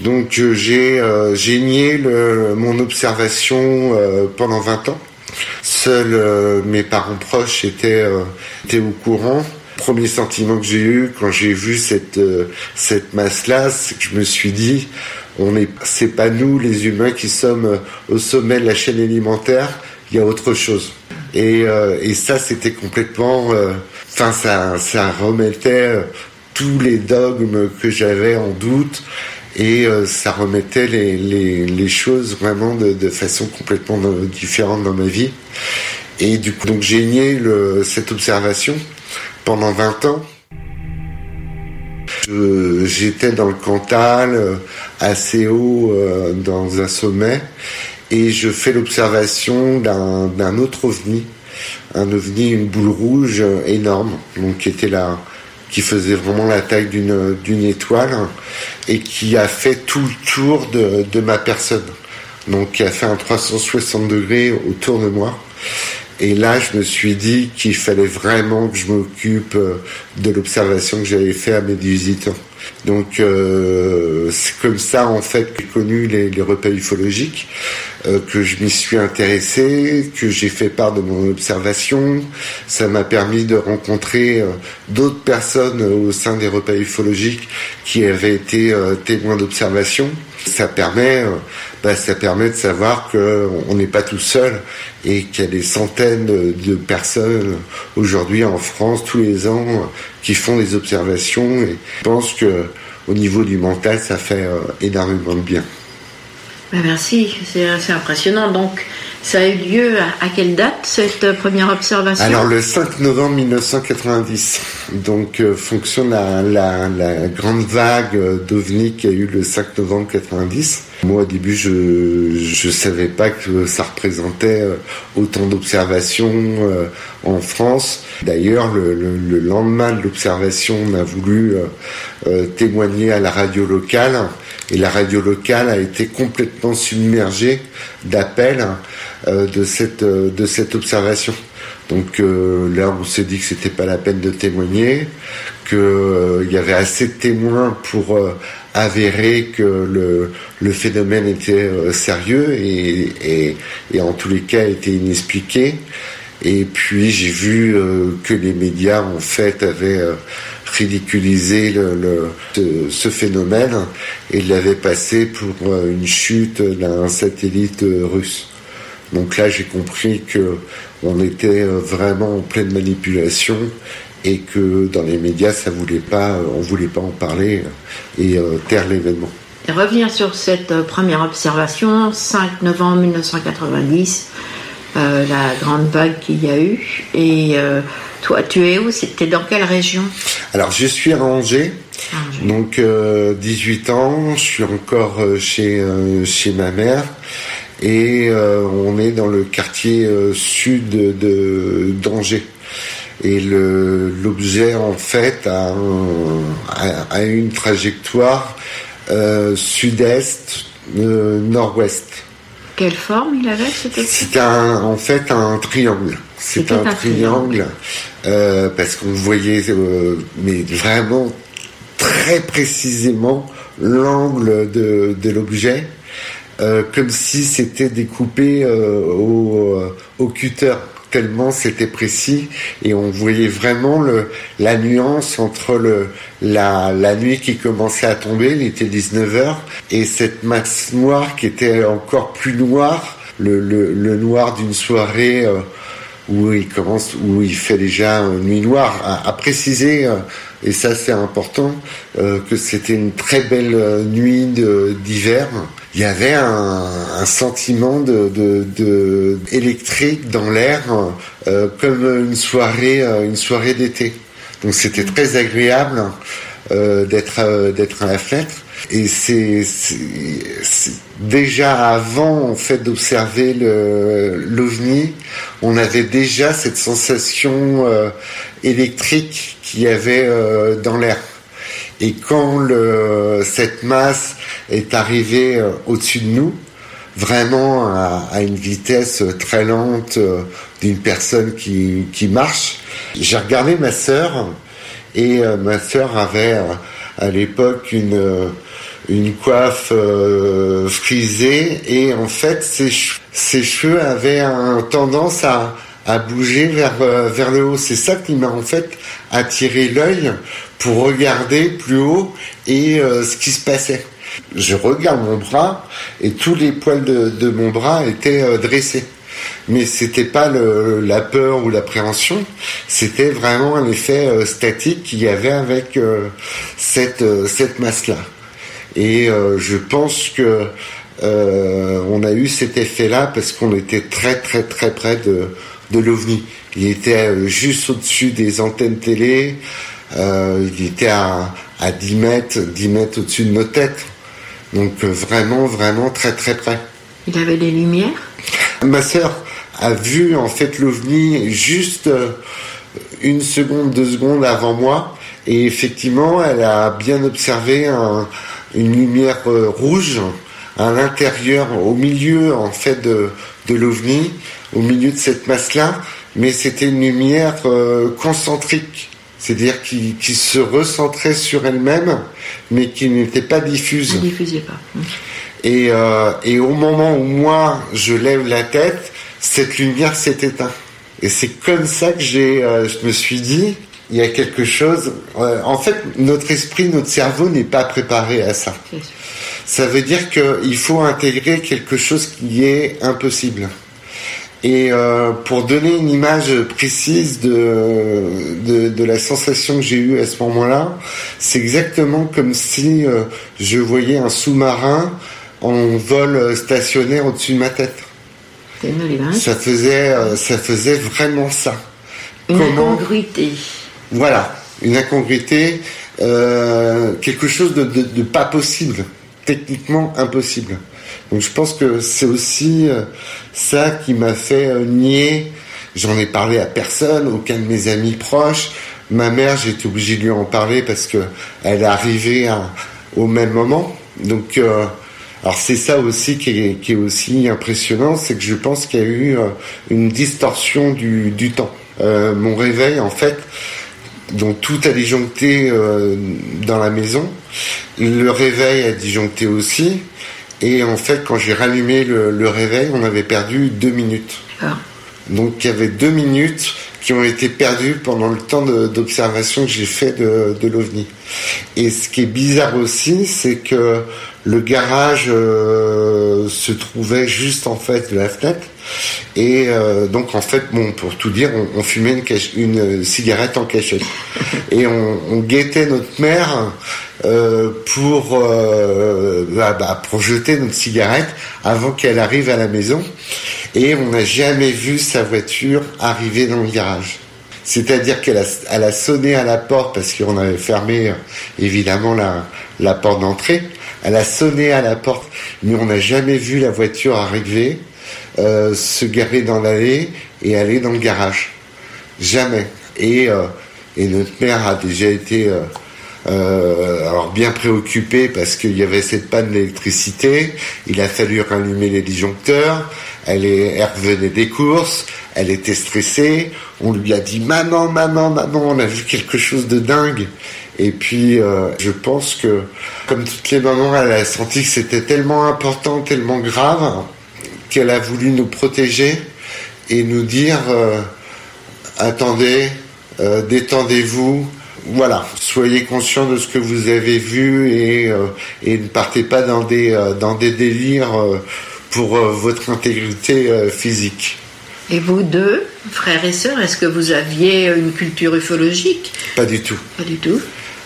Speaker 14: Donc euh, j'ai nié mon observation pendant 20 ans. Seuls euh, mes parents proches étaient, euh, étaient au courant. Premier sentiment que j'ai eu quand j'ai vu cette, euh, cette masse-là, c'est que je me suis dit, on est, c'est pas nous les humains qui sommes au sommet de la chaîne alimentaire, il y a autre chose. Et, et ça, c'était complètement, enfin, ça, ça remettait tous les dogmes que j'avais en doute et euh, ça remettait les, les, les choses vraiment de, de façon complètement différente dans ma vie. Et du coup, donc j'ai nié le, cette observation pendant 20 ans. J'étais dans le Cantal, euh, assez haut euh, dans un sommet, et je fais l'observation d'un d'un autre ovni, un ovni, une boule rouge euh, énorme, donc qui était là, qui faisait vraiment la taille d'une d'une étoile, et qui a fait tout le tour de, de ma personne, donc qui a fait un 360 degrés autour de moi. Et là, je me suis dit qu'il fallait vraiment que je m'occupe euh, de l'observation que j'avais fait à mes 18 ans. Donc, euh, c'est comme ça, en fait, que j'ai connu les, repas ufologiques, euh, que je m'y suis intéressé, que j'ai fait part de mon observation. Ça m'a permis de rencontrer euh, d'autres personnes au sein des repas ufologiques qui avaient été témoins d'observation. Ça permet, bah, ça permet de savoir que on n'est pas tout seul et qu'il y a des centaines de, personnes aujourd'hui en France tous les ans euh, qui font des observations et je pense que au niveau du mental ça fait euh, énormément de bien.
Speaker 9: Ben, merci, c'est c'est impressionnant. Donc, ça a eu lieu à, quelle date cette euh, première observation?
Speaker 14: Alors le 5 novembre 1990, donc euh, fonction la, grande vague euh, d'OVNI qui a eu le 5 novembre 90. Moi au début je je savais pas que ça représentait autant d'observations en France. D'ailleurs le, le, le lendemain de l'observation on a voulu témoigner à la radio locale et la radio locale a été complètement submergée d'appels de cette euh, de cette observation. Donc euh, là, on s'est dit que c'était pas la peine de témoigner, que euh, il y avait assez de témoins pour euh, avérer que le, le phénomène était euh, sérieux et, et, en tous les cas était inexpliqué. Et puis j'ai vu euh, que les médias en fait avaient euh, ridiculisé le, ce, phénomène et l'avaient passé pour euh, une chute d'un satellite euh, russe. Donc là, j'ai compris que on était euh, vraiment en pleine manipulation et que dans les médias, ça voulait pas, on voulait pas en parler et euh, taire l'événement.
Speaker 9: Revenir sur cette euh, première observation, 5 novembre 1990, euh, la grande vague qu'il y a eu. Et euh, toi, tu es où? C'était dans quelle région?
Speaker 14: Alors, je suis à Angers, donc euh, 18 ans, je suis encore euh, chez, euh, chez ma mère et euh, on est dans le quartier euh, sud de d'Angers. Et l'objet, en fait, a, un- a- a une trajectoire euh, sud-est, nord-ouest.
Speaker 9: Quelle forme il avait
Speaker 14: C'est en fait un triangle. C'est un,
Speaker 9: un
Speaker 14: triangle euh, parce qu'on voyait, euh, mais vraiment très précisément l'angle de, de l'objet, euh, comme si c'était découpé euh, au, euh, au cutter tellement c'était précis et on voyait vraiment la nuance entre la, nuit qui commençait à tomber, il était 19h, et cette masse noire qui était encore plus noire, le, noir d'une soirée où il commence, où il fait déjà nuit noire, à, préciser, et ça c'est important, euh, que c'était une très belle euh, nuit d'hiver. Il y avait un, un sentiment de, de, de électrique dans l'air, euh, comme une soirée, euh, une soirée d'été. Donc c'était très agréable euh, d'être d'être à la fête. Et c'est déjà avant en fait d'observer l'ovni, on avait déjà cette sensation euh, électrique qu'il y avait euh, dans l'air. Et quand cette masse est arrivée euh, au-dessus de nous, vraiment à, à, une vitesse très lente d'une personne qui, qui marche, j'ai regardé ma sœur et ma sœur avait à l'époque une une coiffe euh, frisée et en fait ses, cheveux avaient un tendance à, à bouger vers euh, vers le haut. C'est ça qui m'a en fait attiré l'œil pour regarder plus haut et euh, ce qui se passait. Je regarde mon bras et tous les poils de, de mon bras étaient dressés. Mais c'était pas le, la peur ou l'appréhension, c'était vraiment un effet statique qu'il y avait avec cette cette masse là. Et euh, je pense que euh, on a eu cet effet-là parce qu'on était très très très près de, de l'OVNI. Il était euh, juste au-dessus des antennes télé. Euh, il était à, à 10 mètres, 10 mètres au-dessus de nos têtes. Donc vraiment, vraiment très très près.
Speaker 6: Il avait des lumières?
Speaker 14: Ma sœur a vu en fait l'OVNI juste une seconde, deux secondes avant moi. Et effectivement, elle a bien observé un, une lumière euh, rouge à l'intérieur, au milieu en fait de, de l'ovni, au milieu de cette masse-là, mais c'était une lumière euh, concentrique, c'est-à-dire qui, qui, se recentrait sur elle-même, mais qui n'était pas diffuse.
Speaker 6: Ne diffusait pas.
Speaker 14: Et, euh, et au moment où moi je lève la tête, cette lumière s'est éteinte. Et c'est comme ça que j'ai, euh, je me suis dit, il y a quelque chose. en fait, notre esprit, notre cerveau n'est pas préparé à ça. Ça veut dire qu'il faut intégrer quelque chose qui est impossible. Et euh, pour donner une image précise de, de, de la sensation que j'ai eue à ce moment-là, c'est exactement comme si euh, je voyais un sous-marin en vol stationnaire au-dessus de ma tête. Ça faisait, euh, ça faisait vraiment ça.
Speaker 6: Une Comment... incongruité.
Speaker 14: Voilà, une incongruité, euh, quelque chose de, de, de, pas possible, techniquement impossible. Donc je pense que c'est aussi euh, ça qui m'a fait euh, nier. J'en ai parlé à personne, aucun de mes amis proches. Ma mère, j'ai été obligé de lui en parler parce que elle est arrivée à, au même moment. Donc euh, alors c'est ça aussi qui est, qui est aussi impressionnant, c'est que je pense qu'il y a eu euh, une distorsion du, du temps. Euh, mon réveil, en fait, donc tout a disjoncté euh, dans la maison. Le réveil a disjoncté aussi. Et en fait, quand j'ai rallumé le, le, réveil, on avait perdu deux minutes.
Speaker 6: Ah.
Speaker 14: Donc il y avait deux minutes qui ont été perdues pendant le temps d'observation que j'ai fait de, de l'OVNI. Et ce qui est bizarre aussi, c'est que le garage euh, se trouvait juste en fait de la fenêtre. Et euh, donc en fait, bon, pour tout dire, on, on fumait une, une, cigarette en cachette. Et on, on guettait notre mère euh, pour euh, bah, bah, notre cigarette avant qu'elle arrive à la maison. Et on n'a jamais vu sa voiture arriver dans le garage. C'est-à-dire qu'elle a, sonné à la porte parce qu'on avait fermé évidemment la, porte d'entrée. Elle a sonné à la porte, mais on n'a jamais vu la voiture arriver, euh, se garer dans l'allée et aller dans le garage. Jamais. Et, euh, notre mère a déjà été euh, euh alors bien préoccupée parce qu'il y avait cette panne d'électricité. Il a fallu rallumer les disjoncteurs. Elle, est, elle revenait des courses. Elle était stressée. On lui a dit maman, maman, maman. On a vu quelque chose de dingue. Et puis, euh, je pense que, comme toutes les mamans, elle a senti que c'était tellement important, tellement grave, qu'elle a voulu nous protéger et nous dire euh, attendez, détendez-vous, voilà, soyez conscients de ce que vous avez vu et, euh, et ne partez pas dans des, euh, dans des délires pour votre intégrité physique.
Speaker 6: Et vous deux, frères et sœurs, est-ce que vous aviez une culture ufologique?
Speaker 14: Pas du tout.
Speaker 6: Pas du tout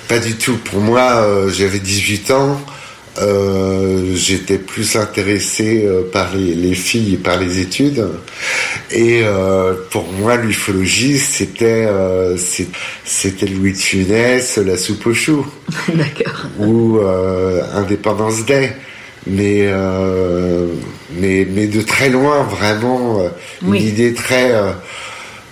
Speaker 14: pas du tout. Pour moi, euh, j'avais 18 ans. Euh, j'étais plus intéressé euh, par les, les, filles et par les études. Et euh, pour moi, l'ufologie, c'était euh, c'était Louis de Funès, la soupe aux choux.
Speaker 6: D'accord.
Speaker 14: Ou Indépendance Day. Mais, mais, mais de très loin, vraiment, une idée très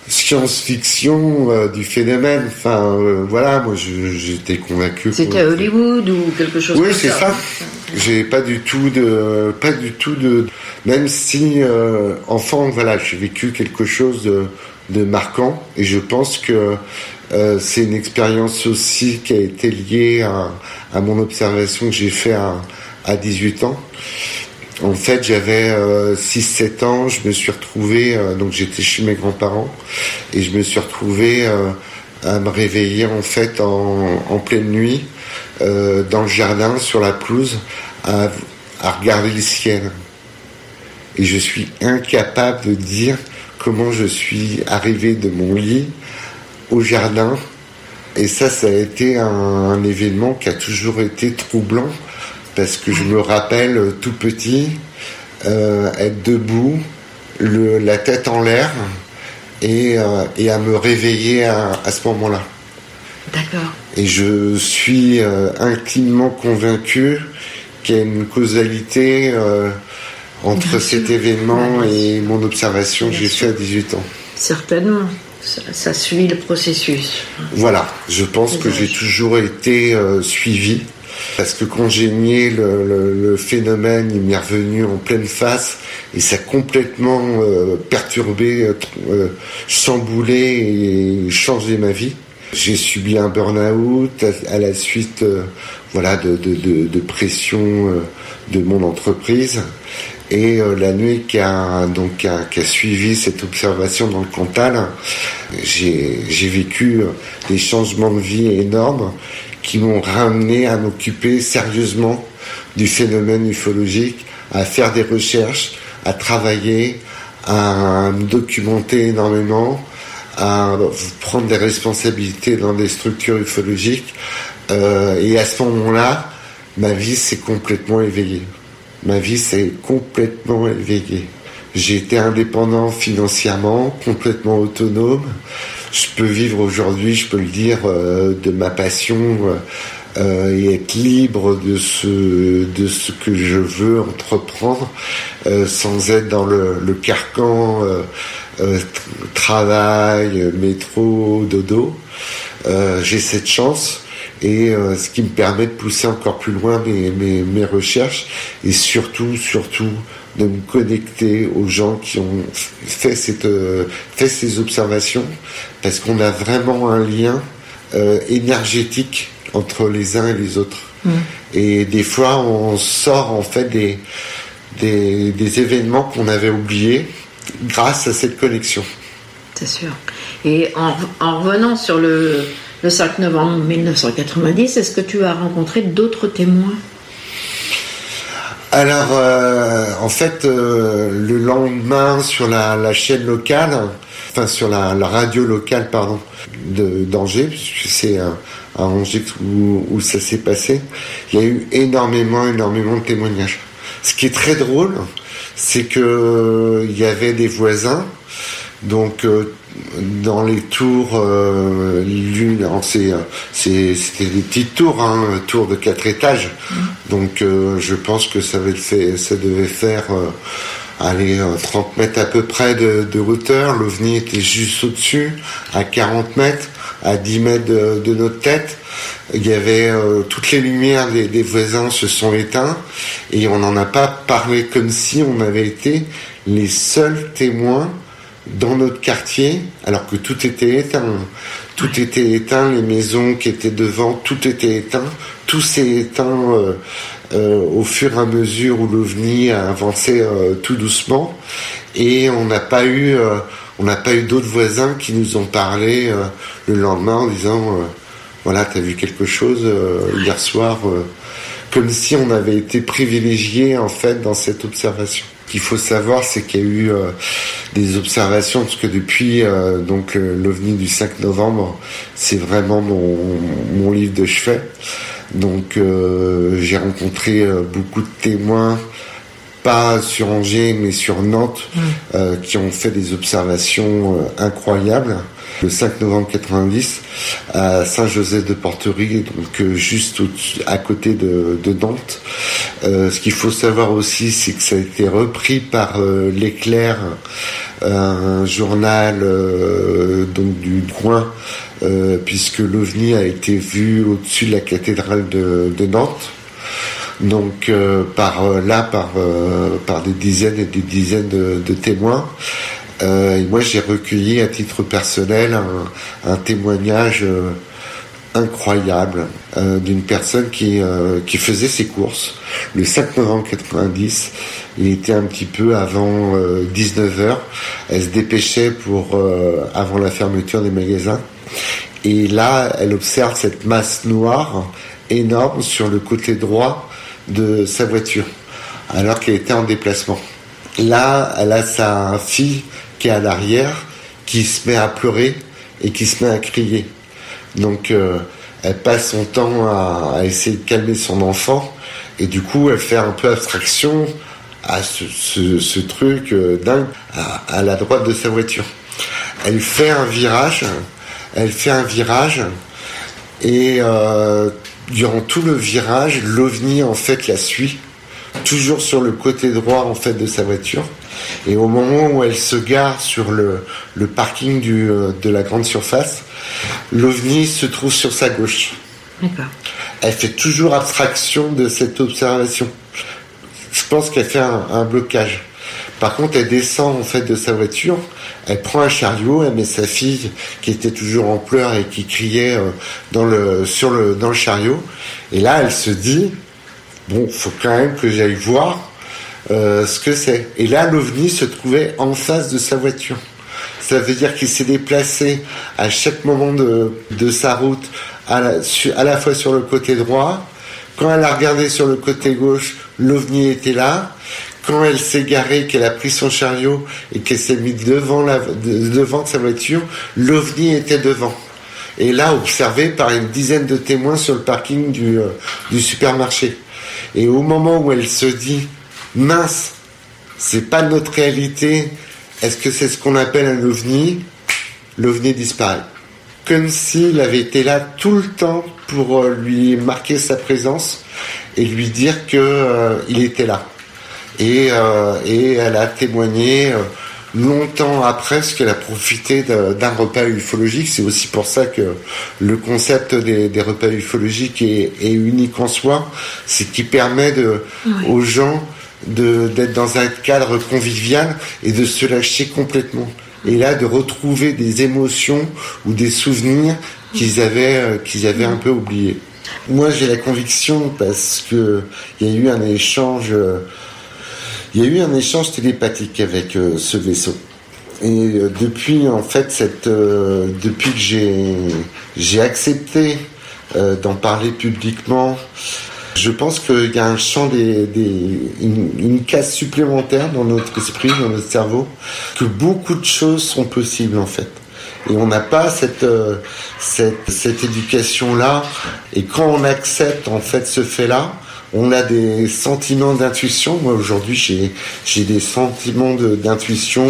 Speaker 14: science-fiction euh, du phénomène. Enfin, euh, voilà, moi j'étais convaincu.
Speaker 6: C'était à Hollywood ou quelque chose
Speaker 14: oui,
Speaker 6: comme
Speaker 14: ça Oui, c'est ça. J'ai pas du tout de, pas du tout de, même si euh, enfant, voilà, j'ai vécu quelque chose de, de marquant et je pense que c'est une expérience aussi qui a été liée à, à mon observation que j'ai fait à, à 18 ans. En fait, j'avais 6-7 euh, ans, je me suis retrouvé, euh, donc j'étais chez mes grands-parents, et je me suis retrouvé euh, à me réveiller en fait en, pleine nuit dans le jardin, sur la pelouse, à, regarder le ciel. Et je suis incapable de dire comment je suis arrivé de mon lit au jardin. Et ça, ça a été un événement qui a toujours été troublant parce que je me rappelle euh, tout petit euh, être debout, le, la tête en l'air et, euh, et, à me réveiller à, à ce moment-là.
Speaker 6: D'accord.
Speaker 14: Et je suis intimement convaincu qu'il y a une causalité entre cet événement et mon observation que j'ai fait à 18 ans.
Speaker 6: Certainement. Ça, ça, suit le processus.
Speaker 14: Voilà, je pense que j'ai toujours été suivi parce que quand j'ai nié le, phénomène, il m'est revenu en pleine face et ça a complètement euh, perturbé, euh, euh, chamboulé et changé ma vie. J'ai subi un burn-out à, la suite voilà, de, de, pression de mon entreprise. Et la nuit qui a, donc, qui a, suivi cette observation dans le Cantal, j'ai vécu des changements de vie énormes qui m'ont ramené à m'occuper sérieusement du phénomène ufologique, à faire des recherches, à travailler, à me documenter énormément, à prendre des responsabilités dans des structures ufologiques. Euh, et à ce moment-là, ma vie s'est complètement éveillée. Ma vie s'est complètement éveillée. J'ai été indépendant financièrement, complètement autonome je peux vivre aujourd'hui, je peux le dire, euh, de ma passion euh, et être libre de ce de ce que je veux entreprendre euh, sans être dans le, le carcan travail, métro, dodo. J'ai cette chance et ce qui me permet de pousser encore plus loin mes, mes, mes recherches et surtout, surtout de me connecter aux gens qui ont fait, cette, euh, fait ces observations, parce qu'on a vraiment un lien euh, énergétique entre les uns et les autres. Mm. Et des fois, on sort en fait des, des, des événements qu'on avait oubliés grâce à cette connexion.
Speaker 6: C'est sûr. Et en, en revenant sur le, le 5 novembre 1990, est-ce que tu as rencontré d'autres témoins?
Speaker 14: Alors, euh, en fait, euh, le lendemain, sur la, chaîne locale, enfin sur la, radio locale, pardon, d'Angers, puisque c'est à, Angers où, ça s'est passé, il y a eu énormément, énormément de témoignages. Ce qui est très drôle, c'est que il y avait des voisins, donc euh, dans les tours, euh, l'une, c'était des petites tours, hein, tours de quatre étages. Mm. Donc euh, je pense que ça, fait, ça devait faire euh, aller 30 mètres à peu près de, de hauteur. L'OVNI était juste au-dessus, à 40 mètres, à 10 mètres de, notre tête. Il y avait toutes les lumières des, des, voisins se sont éteints et on n'en a pas parlé comme si on avait été les seuls témoins dans notre quartier, alors que tout était éteint. Tout était éteint, les maisons qui étaient devant, tout était éteint. Tout s'est éteint euh, euh, au fur et à mesure où l'OVNI a avancé euh, tout doucement. Et on n'a pas eu, on eu d'autres voisins qui nous ont parlé le lendemain en disant, voilà, t'as vu quelque chose hier soir, comme si on avait été privilégié en fait dans cette observation qu'il faut savoir, c'est qu'il y a eu euh, des observations, parce que depuis euh, donc l'OVNI du 5 novembre, c'est vraiment mon, mon, livre de chevet. Donc euh, j'ai rencontré euh, beaucoup de témoins, pas sur Angers mais sur Nantes, euh, qui ont fait des observations euh, incroyables. Le 5 novembre 90 à Saint-Joseph de Porterie, donc euh, juste à côté de, de Nantes. Ce qu'il faut savoir aussi, c'est que ça a été repris par l'éclair, un journal donc du coin, puisque l'OVNI a été vu au-dessus de la cathédrale de, de Nantes. Donc euh, par euh, là, par euh, par des dizaines et des dizaines de, de témoins. Euh, et moi, j'ai recueilli à titre personnel un, un témoignage euh, incroyable euh, d'une personne qui, qui faisait ses courses le 5 novembre 90. Il était un petit peu avant 19h. Elle se dépêchait pour avant la fermeture des magasins. Et là, elle observe cette masse noire énorme sur le côté droit de sa voiture, alors qu'elle était en déplacement. Là, elle a sa fille qui est à l'arrière, qui se met à pleurer et qui se met à crier. Donc, euh, elle passe son temps à, essayer de calmer son enfant, et du coup, elle fait un peu abstraction à ce truc euh, dingue à, à la droite de sa voiture. Elle fait un virage, elle fait un virage, et euh, durant tout le virage, l'ovni en fait la suit, toujours sur le côté droit en fait de sa voiture. Et au moment où elle se gare sur le, le parking du, euh, de la grande surface, l'ovni se trouve sur sa gauche.
Speaker 9: D'accord.
Speaker 14: Elle fait toujours abstraction de cette observation. Je pense qu'elle fait un, un blocage. Par contre, elle descend en fait de sa voiture, elle prend un chariot, elle met sa fille qui était toujours en pleurs et qui criait euh, dans le sur le dans le chariot. Et là, elle se dit bon, faut quand même que j'aille voir euh, ce que c'est. Et là, l'ovni se trouvait en face de sa voiture. Ça veut dire qu'il s'est déplacé à chaque moment de, de sa route, à la, à la fois sur le côté droit. Quand elle a regardé sur le côté gauche, l'ovni était là. Quand elle s'est garée, qu'elle a pris son chariot et qu'elle s'est mise devant, devant sa voiture, l'ovni était devant. Et là, observé par une dizaine de témoins sur le parking du, euh, du supermarché. Et au moment où elle se dit, mince, c'est pas notre réalité, est-ce que c'est ce qu'on appelle un ovni? L'ovni disparaît. Comme s'il avait été là tout le temps pour euh, lui marquer sa présence et lui dire que euh, était là. Et, euh, et elle a témoigné euh, longtemps après ce qu'elle a profité d'un repas ufologique. C'est aussi pour ça que le concept des, des repas ufologiques est, est unique en soi. C'est qu'il permet de, aux gens d'être dans un cadre convivial et de se lâcher complètement. Et là, de retrouver des émotions ou des souvenirs qu'ils avaient, euh, qu'ils avaient un peu oubliés. Moi, j'ai la conviction parce que il y a eu un échange, il y a eu un échange télépathique avec euh, ce vaisseau. Et euh, depuis, en fait, cette, euh, depuis que j'ai, accepté d'en parler publiquement, je pense qu'il y a un champ des, des une, une case supplémentaire dans notre esprit, dans notre cerveau, que beaucoup de choses sont possibles en fait. Et on n'a pas cette, cette, cette éducation-là. Et quand on accepte en fait ce fait-là, on a des sentiments d'intuition. Moi aujourd'hui, j'ai des sentiments d'intuition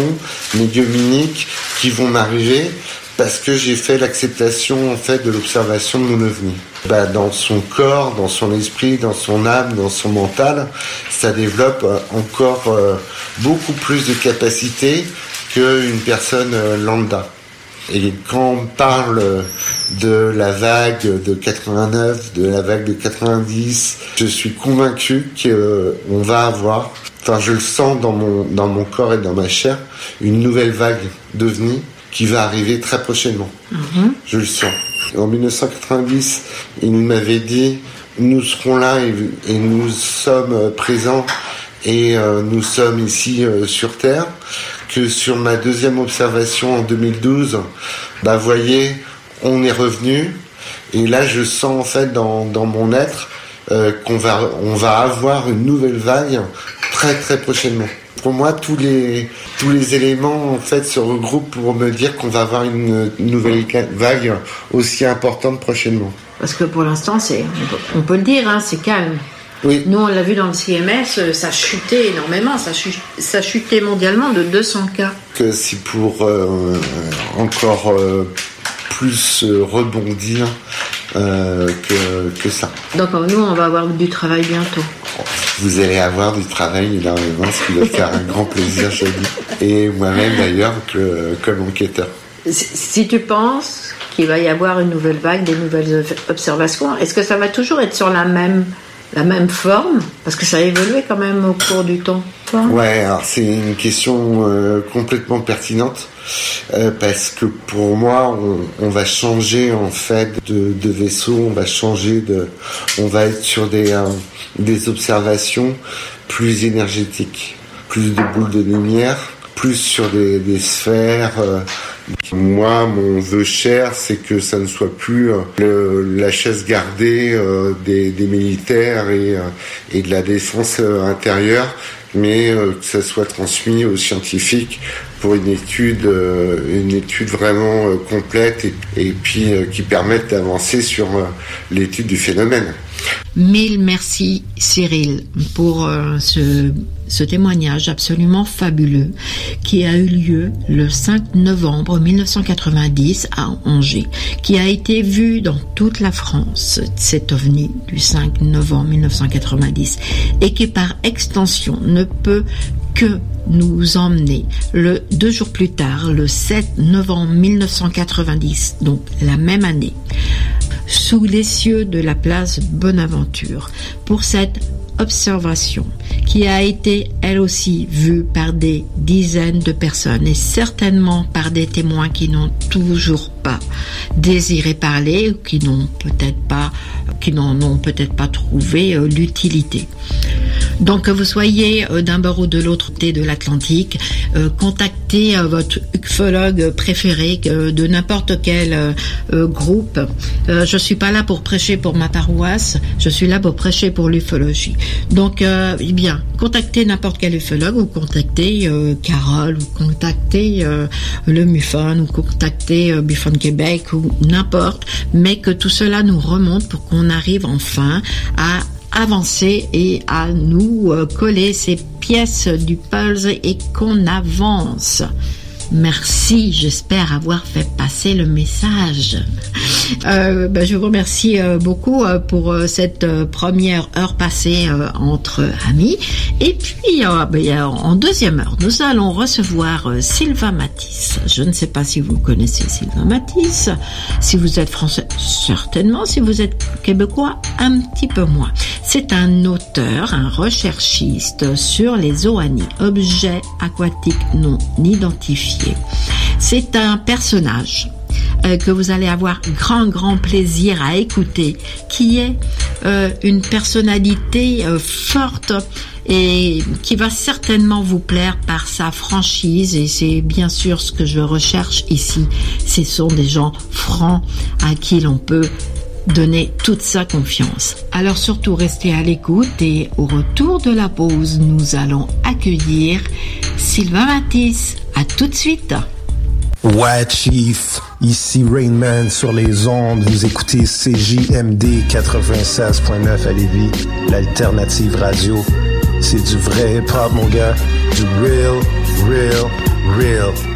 Speaker 14: médiumniques qui vont m'arriver parce que j'ai fait l'acceptation en fait de l'observation de mon ovni. Bah, dans son corps, dans son esprit, dans son âme, dans son mental, ça développe euh, encore euh, beaucoup plus de capacités qu'une personne euh, lambda. Et quand on parle de la vague de 89, de la vague de 90, je suis convaincu qu'on va avoir, enfin je le sens dans mon, dans mon corps et dans ma chair, une nouvelle vague d'OVNI qui va arriver très prochainement. Je le sens. En 1990, il m'avait dit, nous serons là et, et nous sommes euh, présents et euh, nous sommes ici euh, sur Terre. Sur ma deuxième observation en 2012, bah voyez, on est revenu et là je sens en fait dans, dans mon être euh, qu'on va on va avoir une nouvelle vague très très prochainement. Pour moi, tous les tous les éléments en fait se regroupent pour me dire qu'on va avoir une nouvelle vague aussi importante prochainement.
Speaker 6: Parce que pour l'instant, c'est on peut le dire, hein, c'est calme.
Speaker 14: Oui.
Speaker 6: Nous, on l'a vu dans le CMS, euh, ça chutait énormément, ça, chu- ça chutait mondialement de 200 cas.
Speaker 14: Que si pour euh, encore euh, plus euh, rebondir euh, que, que ça.
Speaker 6: Donc nous, on va avoir du travail bientôt.
Speaker 14: Vous allez avoir du travail énormément, ce qui va faire un grand plaisir, je dis. Et moi-même d'ailleurs, comme enquêteur.
Speaker 6: Si, si tu penses qu'il va y avoir une nouvelle vague, des nouvelles ob- observations, est-ce que ça va toujours être sur la même, la même forme Parce que ça a évolué quand même au cours du temps.
Speaker 14: Ouais, alors c'est une question euh, complètement pertinente euh, parce que pour moi, on, va changer en fait de, vaisseau, on va changer de, on va être sur des euh, des observations plus énergétiques, plus de boules de lumière, plus sur des sphères. Moi, mon vœu cher, c'est que ça ne soit plus euh, la chaise gardée euh, des, des militaires et, euh, et de la défense euh, intérieure, mais euh, que ça soit transmis aux scientifiques pour une étude, euh, une étude vraiment complète et, et puis qui permette d'avancer sur l'étude du phénomène.
Speaker 6: Mille merci Cyril pour euh, ce, ce témoignage absolument fabuleux qui a eu lieu le 5 novembre 1990 à Angers, qui a été vu dans toute la France, cet ovni du 5 novembre 1990, et qui par extension ne peut que nous emmener le deux jours plus tard, le 7 novembre 1990, donc la même année, sous les cieux de la place Bonaventure pour cette observation qui a été elle aussi vue par des dizaines de personnes et certainement par des témoins qui n'ont toujours pas désiré parler ou qui n'ont peut-être pas qui n'en ont peut-être pas trouvé euh, l'utilité. Donc que vous soyez euh, d'un bord ou de l'autre côté de l'Atlantique, euh, contactez votre ufologue préféré de n'importe quel groupe. Je suis pas là pour prêcher pour ma paroisse, je suis là pour prêcher pour l'ufologie. Donc, eh bien, contactez n'importe quel ufologue ou contactez Carole ou contactez le MUFON ou contactez euh, Québec ou n'importe, mais que tout cela nous remonte pour qu'on arrive enfin à avancer et à nous euh, coller ces pièces du puzzle et qu'on avance. Merci, j'espère avoir fait passer le message. Euh, ben, je vous remercie euh, beaucoup euh, pour cette première heure passée entre amis. Et puis, ben, en deuxième heure, nous allons recevoir Sylvain Matisse. Je ne sais pas si vous connaissez Sylvain Matisse. Si vous êtes français, certainement. Si vous êtes québécois, un petit peu moins. C'est un auteur, un recherchiste sur les OANI, objets aquatiques non identifiés. C'est un personnage euh, que vous allez avoir grand grand plaisir à écouter, qui est euh, une personnalité euh, forte et qui va certainement vous plaire par sa franchise et c'est bien sûr ce que je recherche ici. Ce sont des gens francs à qui l'on peut donner toute sa confiance. Alors surtout restez à l'écoute et au retour de la pause, nous allons accueillir Sylvain Matisse. À tout de suite.
Speaker 15: Ouais, Chief. Ici Rainman sur les ondes. Vous écoutez CJMD 96.9 à Lévis, l'alternative radio. C'est du vrai hip-hop, mon gars. Du real, real, real.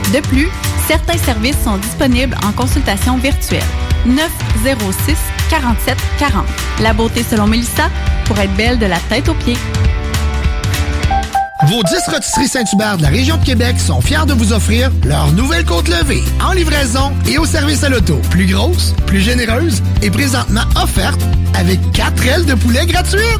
Speaker 11: De plus, certains services sont disponibles en consultation virtuelle. 906 47 40. La beauté selon Mélissa pour être belle de la tête aux pieds.
Speaker 2: Vos 10 rôtisseries Saint-Hubert de la région de Québec sont fiers de vous offrir leur nouvelle côte levée en livraison et au service à l'auto. Plus grosse, plus généreuse et présentement offerte avec 4 ailes de poulet gratuites.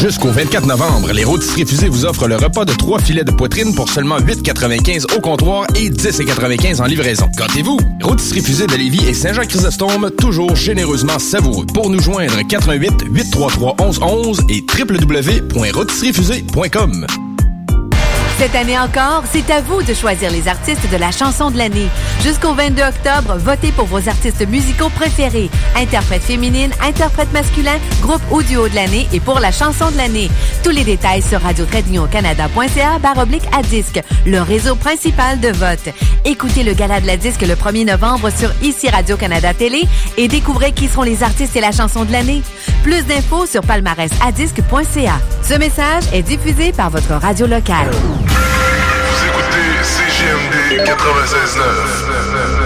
Speaker 16: Jusqu'au 24 novembre, les rôtisseries fusées vous offrent le repas de trois filets de poitrine pour seulement 8,95 au comptoir et 10,95 en livraison. Gâtez-vous! Rôtisserie fusée de Lévis et Saint-Jean-Chrysostome, toujours généreusement savoureux. Pour nous joindre, 88 833 1111 et www.rôtisseriefusée.com.
Speaker 10: Cette année encore, c'est à vous de choisir les artistes de la chanson de l'année. Jusqu'au 22 octobre, votez pour vos artistes musicaux préférés. Interprète féminine, interprète masculin, groupe ou de l'année et pour la chanson de l'année. Tous les détails sur radio canada.ca oblique à le réseau principal de vote. Écoutez le gala de la disque le 1er novembre sur ICI Radio-Canada Télé et découvrez qui seront les artistes et la chanson de l'année. Plus d'infos sur palmarèsadisque.ca. Ce message est diffusé par votre radio locale.
Speaker 4: Vous écoutez CGMD 96.9.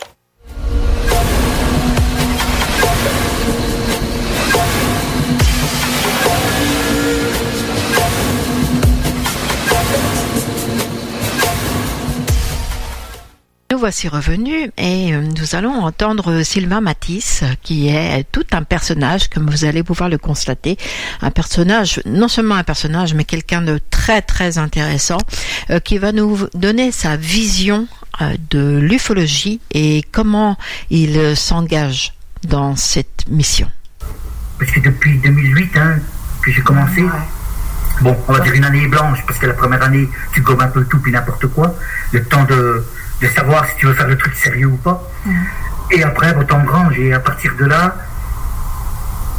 Speaker 6: Voici revenus et euh, nous allons entendre Sylvain Matisse, qui est tout un personnage, comme vous allez pouvoir le constater, un personnage, non seulement un personnage, mais quelqu'un de très très intéressant, euh, qui va nous donner sa vision euh, de l'ufologie et comment il s'engage dans cette mission.
Speaker 17: Parce que depuis 2008 hein, que j'ai commencé, bon, on va dire une année blanche, parce que la première année, tu gommes un peu tout puis n'importe quoi, le temps de, de savoir si tu veux faire le truc sérieux ou pas. Et après, bon, t'engranges, et à partir de là,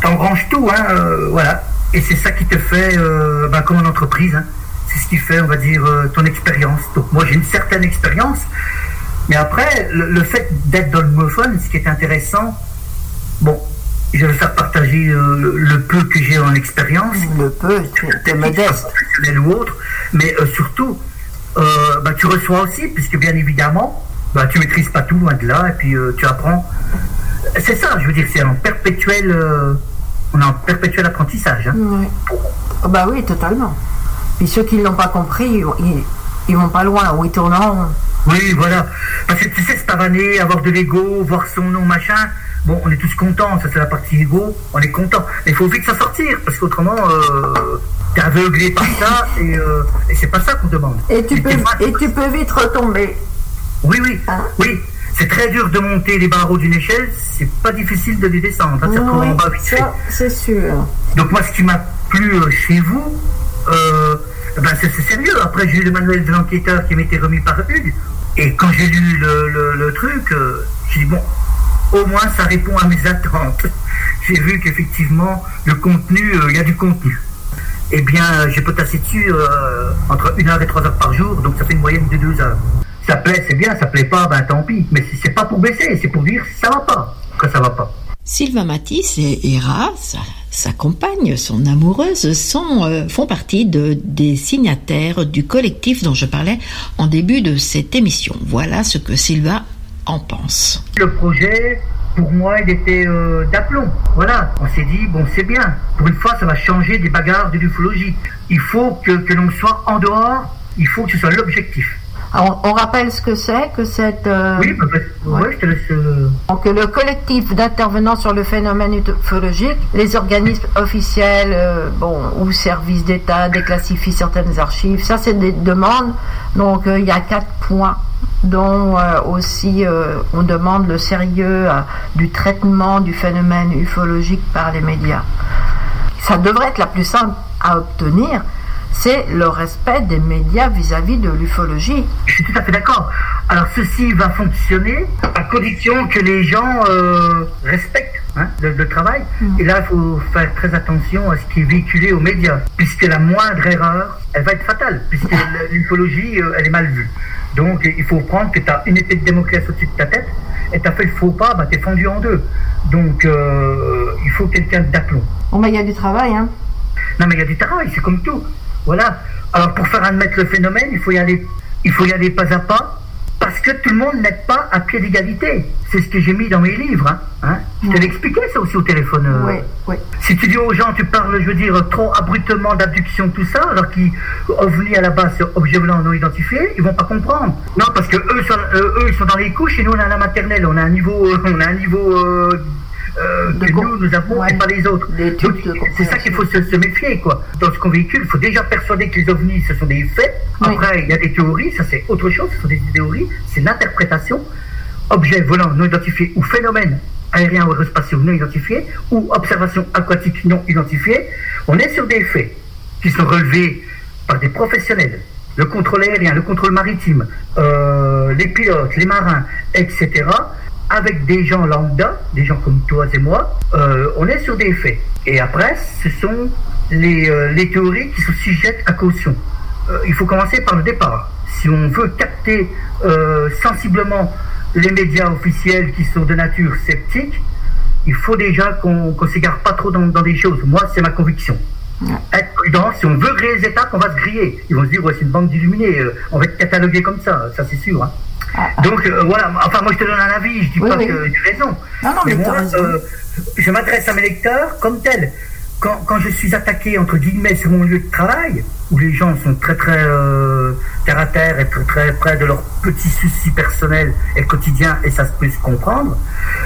Speaker 17: t'engranges tout, hein, euh, voilà. Et c'est ça qui te fait, euh, ben, comme en entreprise, hein, c'est ce qui fait, on va dire, euh, ton expérience. Donc moi, j'ai une certaine expérience, mais après, le, le fait d'être dans le ce qui est intéressant, bon, je vais faire partager euh, le peu que j'ai en expérience. Le peu, tu modeste. Professionnel ou autre, mais euh, surtout, euh, bah, tu reçois aussi, puisque bien évidemment, bah, tu maîtrises pas tout loin de là, et puis euh, tu apprends. C'est ça, je veux dire, c'est en perpétuel, euh, on est en perpétuel apprentissage. hein.
Speaker 18: Ouais. Ah Bah oui, totalement. Puis ceux qui ne l'ont pas compris, ils, ils, ils vont pas loin, ou ils tournent en.
Speaker 17: Oui, voilà. Parce que tu sais, c'est pavaner, avoir de l'ego, voir son nom, machin. Bon, on est tous contents, ça c'est la partie ego, on est content. Mais il faut vite s'en sortir, parce qu'autrement, euh, t'es aveuglé par ça, et, euh, et c'est pas ça qu'on demande.
Speaker 18: Et tu, peux, et tu peux vite retomber.
Speaker 17: Oui, oui, oui. C'est très dur de monter les barreaux d'une échelle, c'est pas difficile de les descendre. hein, ça
Speaker 18: Oui, c'est sûr.
Speaker 17: Donc moi, ce qui m'a plu euh, chez vous, euh, ben c'est sérieux. Après, j'ai eu le manuel de l'enquêteur qui m'était remis par Hugues. Et quand j'ai lu le, le- le truc, j'ai dit, bon, au moins ça répond à mes attentes. J'ai vu qu'effectivement, le contenu, euh, il y a du contenu. Eh bien, euh, j'ai potassé dessus euh, entre une heure et trois heures par jour, donc ça fait une moyenne de deux heures. Ça plaît, c'est bien, ça plaît pas, ben tant pis. Mais c'est- pas pour baisser, c'est pour dire ça va pas, que ça va pas.
Speaker 6: Sylvain Matisse et Hera, sa, compagne, son amoureuse, sont, font partie de, des signataires du collectif dont je parlais en début de cette émission. Voilà ce que Sylvain en pense.
Speaker 17: Le projet, pour moi, il était euh, d'aplomb. Voilà, on s'est dit, bon, c'est bien. Pour une fois, ça va changer des bagarres de l'ufologie. Il faut que, que l'on soit en dehors, il faut que ce soit l'objectif.
Speaker 18: Alors, on rappelle ce que c'est, que cette... euh,
Speaker 17: Oui, bah, bah, ouais, je te laisse... euh,
Speaker 18: Donc, le collectif d'intervenants sur le phénomène ufologique, les organismes officiels euh, bon, ou services d'État déclassifient certaines archives. Ça, c'est des demandes. Donc, euh, il y a quatre points dont euh, aussi euh, on demande le sérieux euh, du traitement du phénomène ufologique par les médias. Ça devrait être la plus simple à obtenir, c'est le respect des médias vis-à-vis de l'ufologie.
Speaker 17: Je suis tout à fait d'accord. Alors ceci va fonctionner à condition que les gens respectent hein, le, le travail. Et là, il faut faire très attention à ce qui est véhiculé aux médias, puisque la moindre erreur, elle va être fatale, puisque l'ufologie, euh, elle est mal vue. Donc il faut prendre que tu as une épée de Damoclès au-dessus de ta tête, et tu as fait le faux pas, bah, tu es fendu en deux. Donc euh, il faut quelqu'un d'aplomb.
Speaker 18: Bon, bah, il y a du travail, hein.
Speaker 17: Non, mais il y a du travail, c'est comme tout. Voilà. Alors, pour faire admettre le phénomène, il faut y aller, il faut y aller pas à pas, parce que tout le monde n'est pas à pied d'égalité. C'est ce que j'ai mis dans mes livres. Hein, hein. Je te l'ai expliqué ça aussi au téléphone. euh.
Speaker 18: Oui, oui.
Speaker 17: Si tu dis aux gens, tu parles, je veux dire, trop abruptement d'abduction, tout ça, alors qu'ils OVNI à la base, objet volant non identifié, ils vont pas comprendre. Non, parce que eux, sont, euh, eux, ils sont dans les couches et nous, on est à la maternelle. On a un niveau, euh, on a un niveau euh, que nous, nous avons et pas les autres. C'est ça qu'il faut se, se méfier, quoi. Dans ce qu'on véhicule, il faut déjà persuader que les ovnis, ce sont des faits. Après, il y a des théories, ça c'est autre chose, ce sont des théories, c'est l'interprétation. Objet volant non identifié ou phénomène aérien ou aérospatiaux non identifié ou observation aquatique non identifiée, on est sur des faits qui sont relevés par des professionnels. Le contrôle aérien, le contrôle maritime, euh, les pilotes, les marins, etc. Avec des gens lambda, des gens comme toi et moi, euh, on est sur des faits. Et après, ce sont les, euh, les théories qui sont sujettes à caution. Euh, il faut commencer par le départ. Si on veut capter sensiblement les médias officiels qui sont de nature sceptique, il faut déjà qu'on qu'on s'égare pas trop dans, dans des choses. Moi, c'est ma conviction. Être prudent, si on veut griller les étapes, on va se griller. Ils vont se dire, ouais, c'est une bande d'illuminés, euh, on va être catalogué comme ça, ça c'est sûr. hein. Donc euh, voilà, enfin moi je te donne un avis, je dis
Speaker 18: Oui,
Speaker 17: pas
Speaker 18: oui.
Speaker 17: que tu as raison.
Speaker 18: Non, non, mais
Speaker 17: moi, euh, je m'adresse à mes lecteurs comme tel. Quand, je suis attaqué entre guillemets sur mon lieu de travail, où les gens sont très très euh, terre à terre et très très près de leurs petits soucis personnels et quotidiens, et ça se peut se comprendre,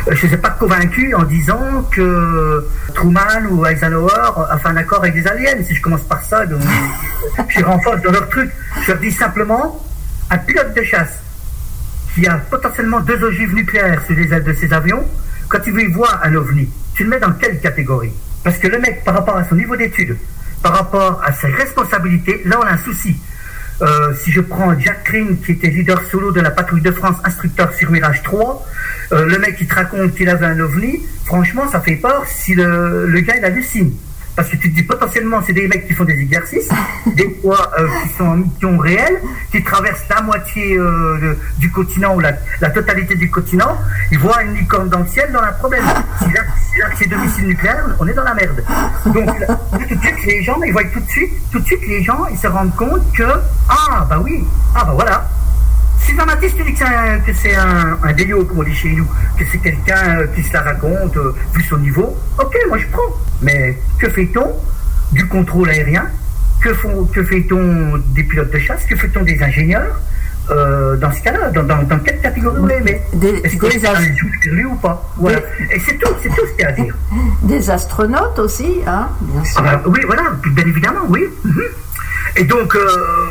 Speaker 17: euh, je ne suis pas convaincu en disant que Truman ou Eisenhower a fait un accord avec les aliens. Si je commence par ça, donc, je renforce dans leur truc. Je leur dis simplement, un pilote de chasse qui a potentiellement deux ogives nucléaires sur les ailes de ses avions, quand tu lui vois un ovni, tu le mets dans quelle catégorie? Parce que le mec, par rapport à son niveau d'études, par rapport à ses responsabilités, là on a un souci. Euh, si je prends Jack Green, qui était leader solo de la patrouille de France, instructeur sur Mirage 3, euh, le mec qui te raconte qu'il avait un ovni, franchement, ça fait peur si le, le gars il hallucine. Parce que tu te dis potentiellement, c'est des mecs qui font des exercices, des fois euh, qui sont en mission réelle, qui traversent la moitié euh, du continent ou la, la totalité du continent, ils voient une licorne dans le ciel, dans un problème. Si là, là, c'est deux missiles nucléaires, on est dans la merde. Donc là, tout de suite, les gens, ils voient tout de suite, tout de suite, les gens, ils se rendent compte que, ah bah oui, ah bah voilà, si que c'est un, que c'est un, un déliot, comme on dit chez nous, que c'est quelqu'un euh, qui se la raconte, euh, vu son niveau, ok, moi je prends. Mais que fait-on du contrôle aérien? Que, font, que fait-on des pilotes de chasse? Que fait-on des ingénieurs Euh, dans ce cas-là, dans, dans, dans quelle catégorie vous Est-ce qu'on est dans les jours perlus ou pas? Voilà. Et c'est tout, c'est tout ce qu'il y a à dire.
Speaker 18: Des astronautes aussi, hein, bien sûr.
Speaker 17: Ah oui, voilà, bien évidemment, oui. Mhm. Et donc, euh,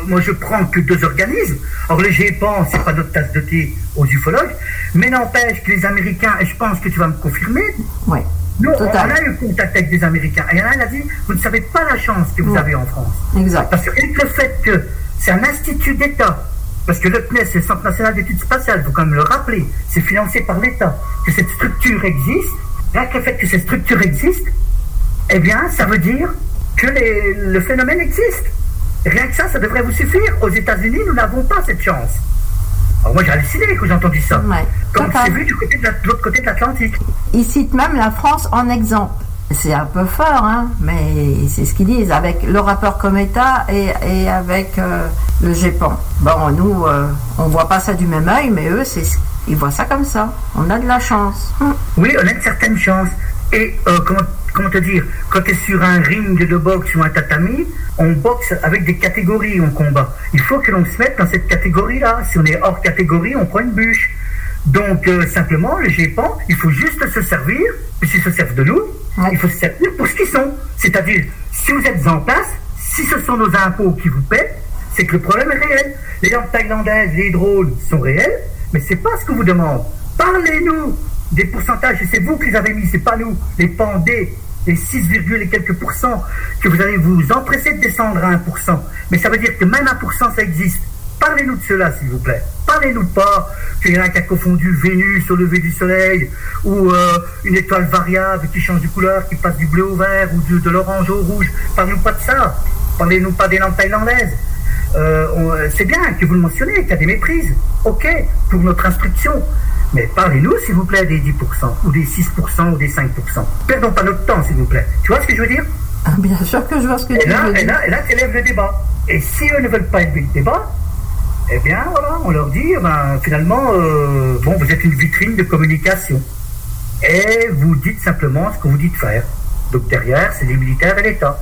Speaker 17: moi, je prends que deux organismes. Or, le GEPAN, c'est pas notre tasse de thé aux ufologues, mais n'empêche que les Américains, et je pense que tu vas me confirmer,
Speaker 18: Oui.
Speaker 17: nous, on a eu contact avec des Américains. Et il y en a un qui a dit, vous ne savez pas la chance que vous
Speaker 18: Ouais.
Speaker 17: avez en France.
Speaker 18: Exact.
Speaker 17: Parce que le fait que c'est un institut d'État, parce que le CNES, c'est le Centre national d'études spatiales, il faut quand même le rappeler, c'est financé par l'État, que cette structure existe, rien que le fait que cette structure existe, eh bien, ça veut dire que les- le phénomène existe. Rien que ça, ça devrait vous suffire. Aux États-Unis, nous n'avons pas cette chance. Alors moi, j'ai halluciné quand j'ai entendu ça. Comme
Speaker 18: Total.
Speaker 17: c'est vu du côté de la- de l'autre côté de l'Atlantique.
Speaker 18: Ils citent même la France en exemple. C'est un peu fort, hein, mais c'est ce qu'ils disent avec le rappeur Cometa et, et avec euh, le GEPAN. Bon, nous, euh, on voit pas ça du même œil, mais eux, c'est, ils voient ça comme ça. On a de la chance. Hum.
Speaker 17: Oui, on a une certaine chance. Et euh, comment, comment te dire, quand tu es sur un ring de boxe ou un tatami, on boxe avec des catégories, on combat. Il faut que l'on se mette dans cette catégorie-là. Si on est hors catégorie, on prend une bûche. Donc, euh, simplement, le GEPAN, il faut juste se servir, puisqu'ils se servent de nous, il faut se servir pour ce qu'ils sont. C'est-à-dire, si vous êtes en place, si ce sont nos impôts qui vous paient, c'est que le problème est réel. Les lampes thaïlandaises, les drones sont réels, mais c'est pas ce que vous demande. Parlez-nous des pourcentages, et c'est vous qui les avez mis, c'est pas nous. Les pandés les 6, et quelques pourcents, que vous allez vous empresser de descendre à 1%. Mais ça veut dire que même 1% ça existe. Parlez-nous de cela, s'il vous plaît. Parlez-nous pas qu'il y en a qui a confondu Vénus au lever du soleil, ou euh, une étoile variable qui change de couleur, qui passe du bleu au vert, ou de, l'orange au rouge. Parlez-nous pas de ça. Parlez-nous pas des lampes thaïlandaises. Euh, c'est bien que vous le mentionnez, qu'il y a des méprises. OK, pour notre instruction. Mais parlez-nous, s'il vous plaît, des 10%, ou des 6%, ou des 5%. Perdons pas notre temps, s'il vous plaît. Tu vois ce que je veux dire?
Speaker 18: Ah, Bien sûr que je vois ce que tu
Speaker 17: veux
Speaker 18: dire.
Speaker 17: Et là, et là tu élèves le débat. Et si eux ne veulent pas élever le débat, eh bien, voilà, on leur dit, eh ben, finalement, euh, bon, vous êtes une vitrine de communication. Et vous dites simplement ce que vous dites faire. Donc derrière, c'est les militaires et l'État.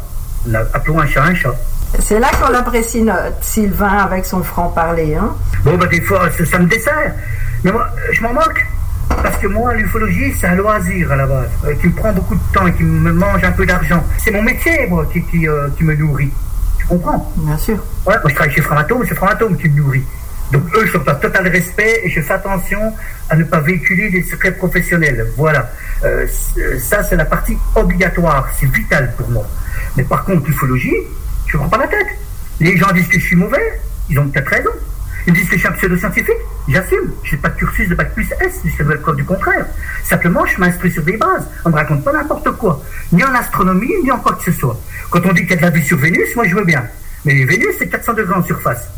Speaker 17: Appelons un chat un chat.
Speaker 18: C'est là qu'on apprécie notre Sylvain avec son franc-parler. Hein?
Speaker 17: Bon, bah, des fois, ça, me dessert. Mais moi, je m'en moque. Parce que moi, l'ufologie, c'est un loisir à la base, euh, qui me prend beaucoup de temps et qui me mange un peu d'argent. C'est mon métier, moi, qui, qui, euh, qui me nourrit. Tu comprends?
Speaker 18: Bien sûr.
Speaker 17: Ouais, moi je travaille chez Framatome, c'est Framatome qui me nourrit. Donc eux, je leur total respect et je fais attention à ne pas véhiculer des secrets professionnels. Voilà. Euh, ça, c'est la partie obligatoire. C'est vital pour moi. Mais par contre, l'ufologie, je ne prends pas la tête. Les gens disent que je suis mauvais. Ils ont peut-être raison. Ils disent que je suis un pseudo-scientifique. J'assume. Je n'ai pas de cursus de bac plus S jusqu'à le preuve du contraire. Simplement, je m'instruis sur des bases. On ne me raconte pas n'importe quoi. Ni en astronomie, ni en quoi que ce soit. Quand on dit qu'il y a de la vie sur Vénus, moi je veux bien. Mais Vénus, c'est 400 degrés en surface.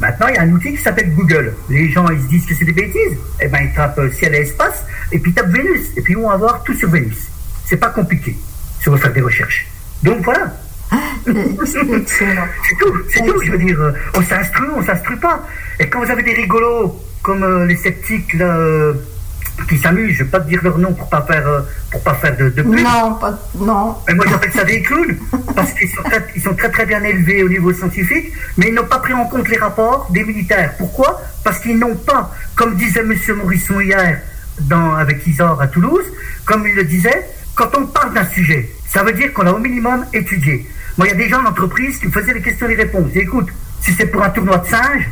Speaker 17: Maintenant, il y a un outil qui s'appelle Google. Les gens, ils se disent que c'est des bêtises. Eh ben, ils tapent euh, ciel et espace, et puis ils tapent Vénus. Et puis ils vont avoir tout sur Vénus. C'est pas compliqué si on veut faire des recherches. Donc voilà. C'est tout, c'est tout. Je veux dire, euh, on s'instruit, on s'instruit pas. Et quand vous avez des rigolos comme euh, les sceptiques là qui s'amusent, je vais pas te dire leur nom pour pas faire euh, pour pas faire de, de pub.
Speaker 18: Non, pas, non.
Speaker 17: Mais moi j'appelle ça des clowns parce qu'ils sont très, ils sont très très bien élevés au niveau scientifique, mais ils n'ont pas pris en compte les rapports des militaires. Pourquoi? Parce qu'ils n'ont pas, comme disait Monsieur Morisson hier dans avec Isor à Toulouse, comme il le disait, quand on parle d'un sujet, ça veut dire qu'on a au minimum étudié. Moi, il y a des gens d'entreprise qui me faisaient les questions et les réponses. écoute, si c'est pour un tournoi de singes,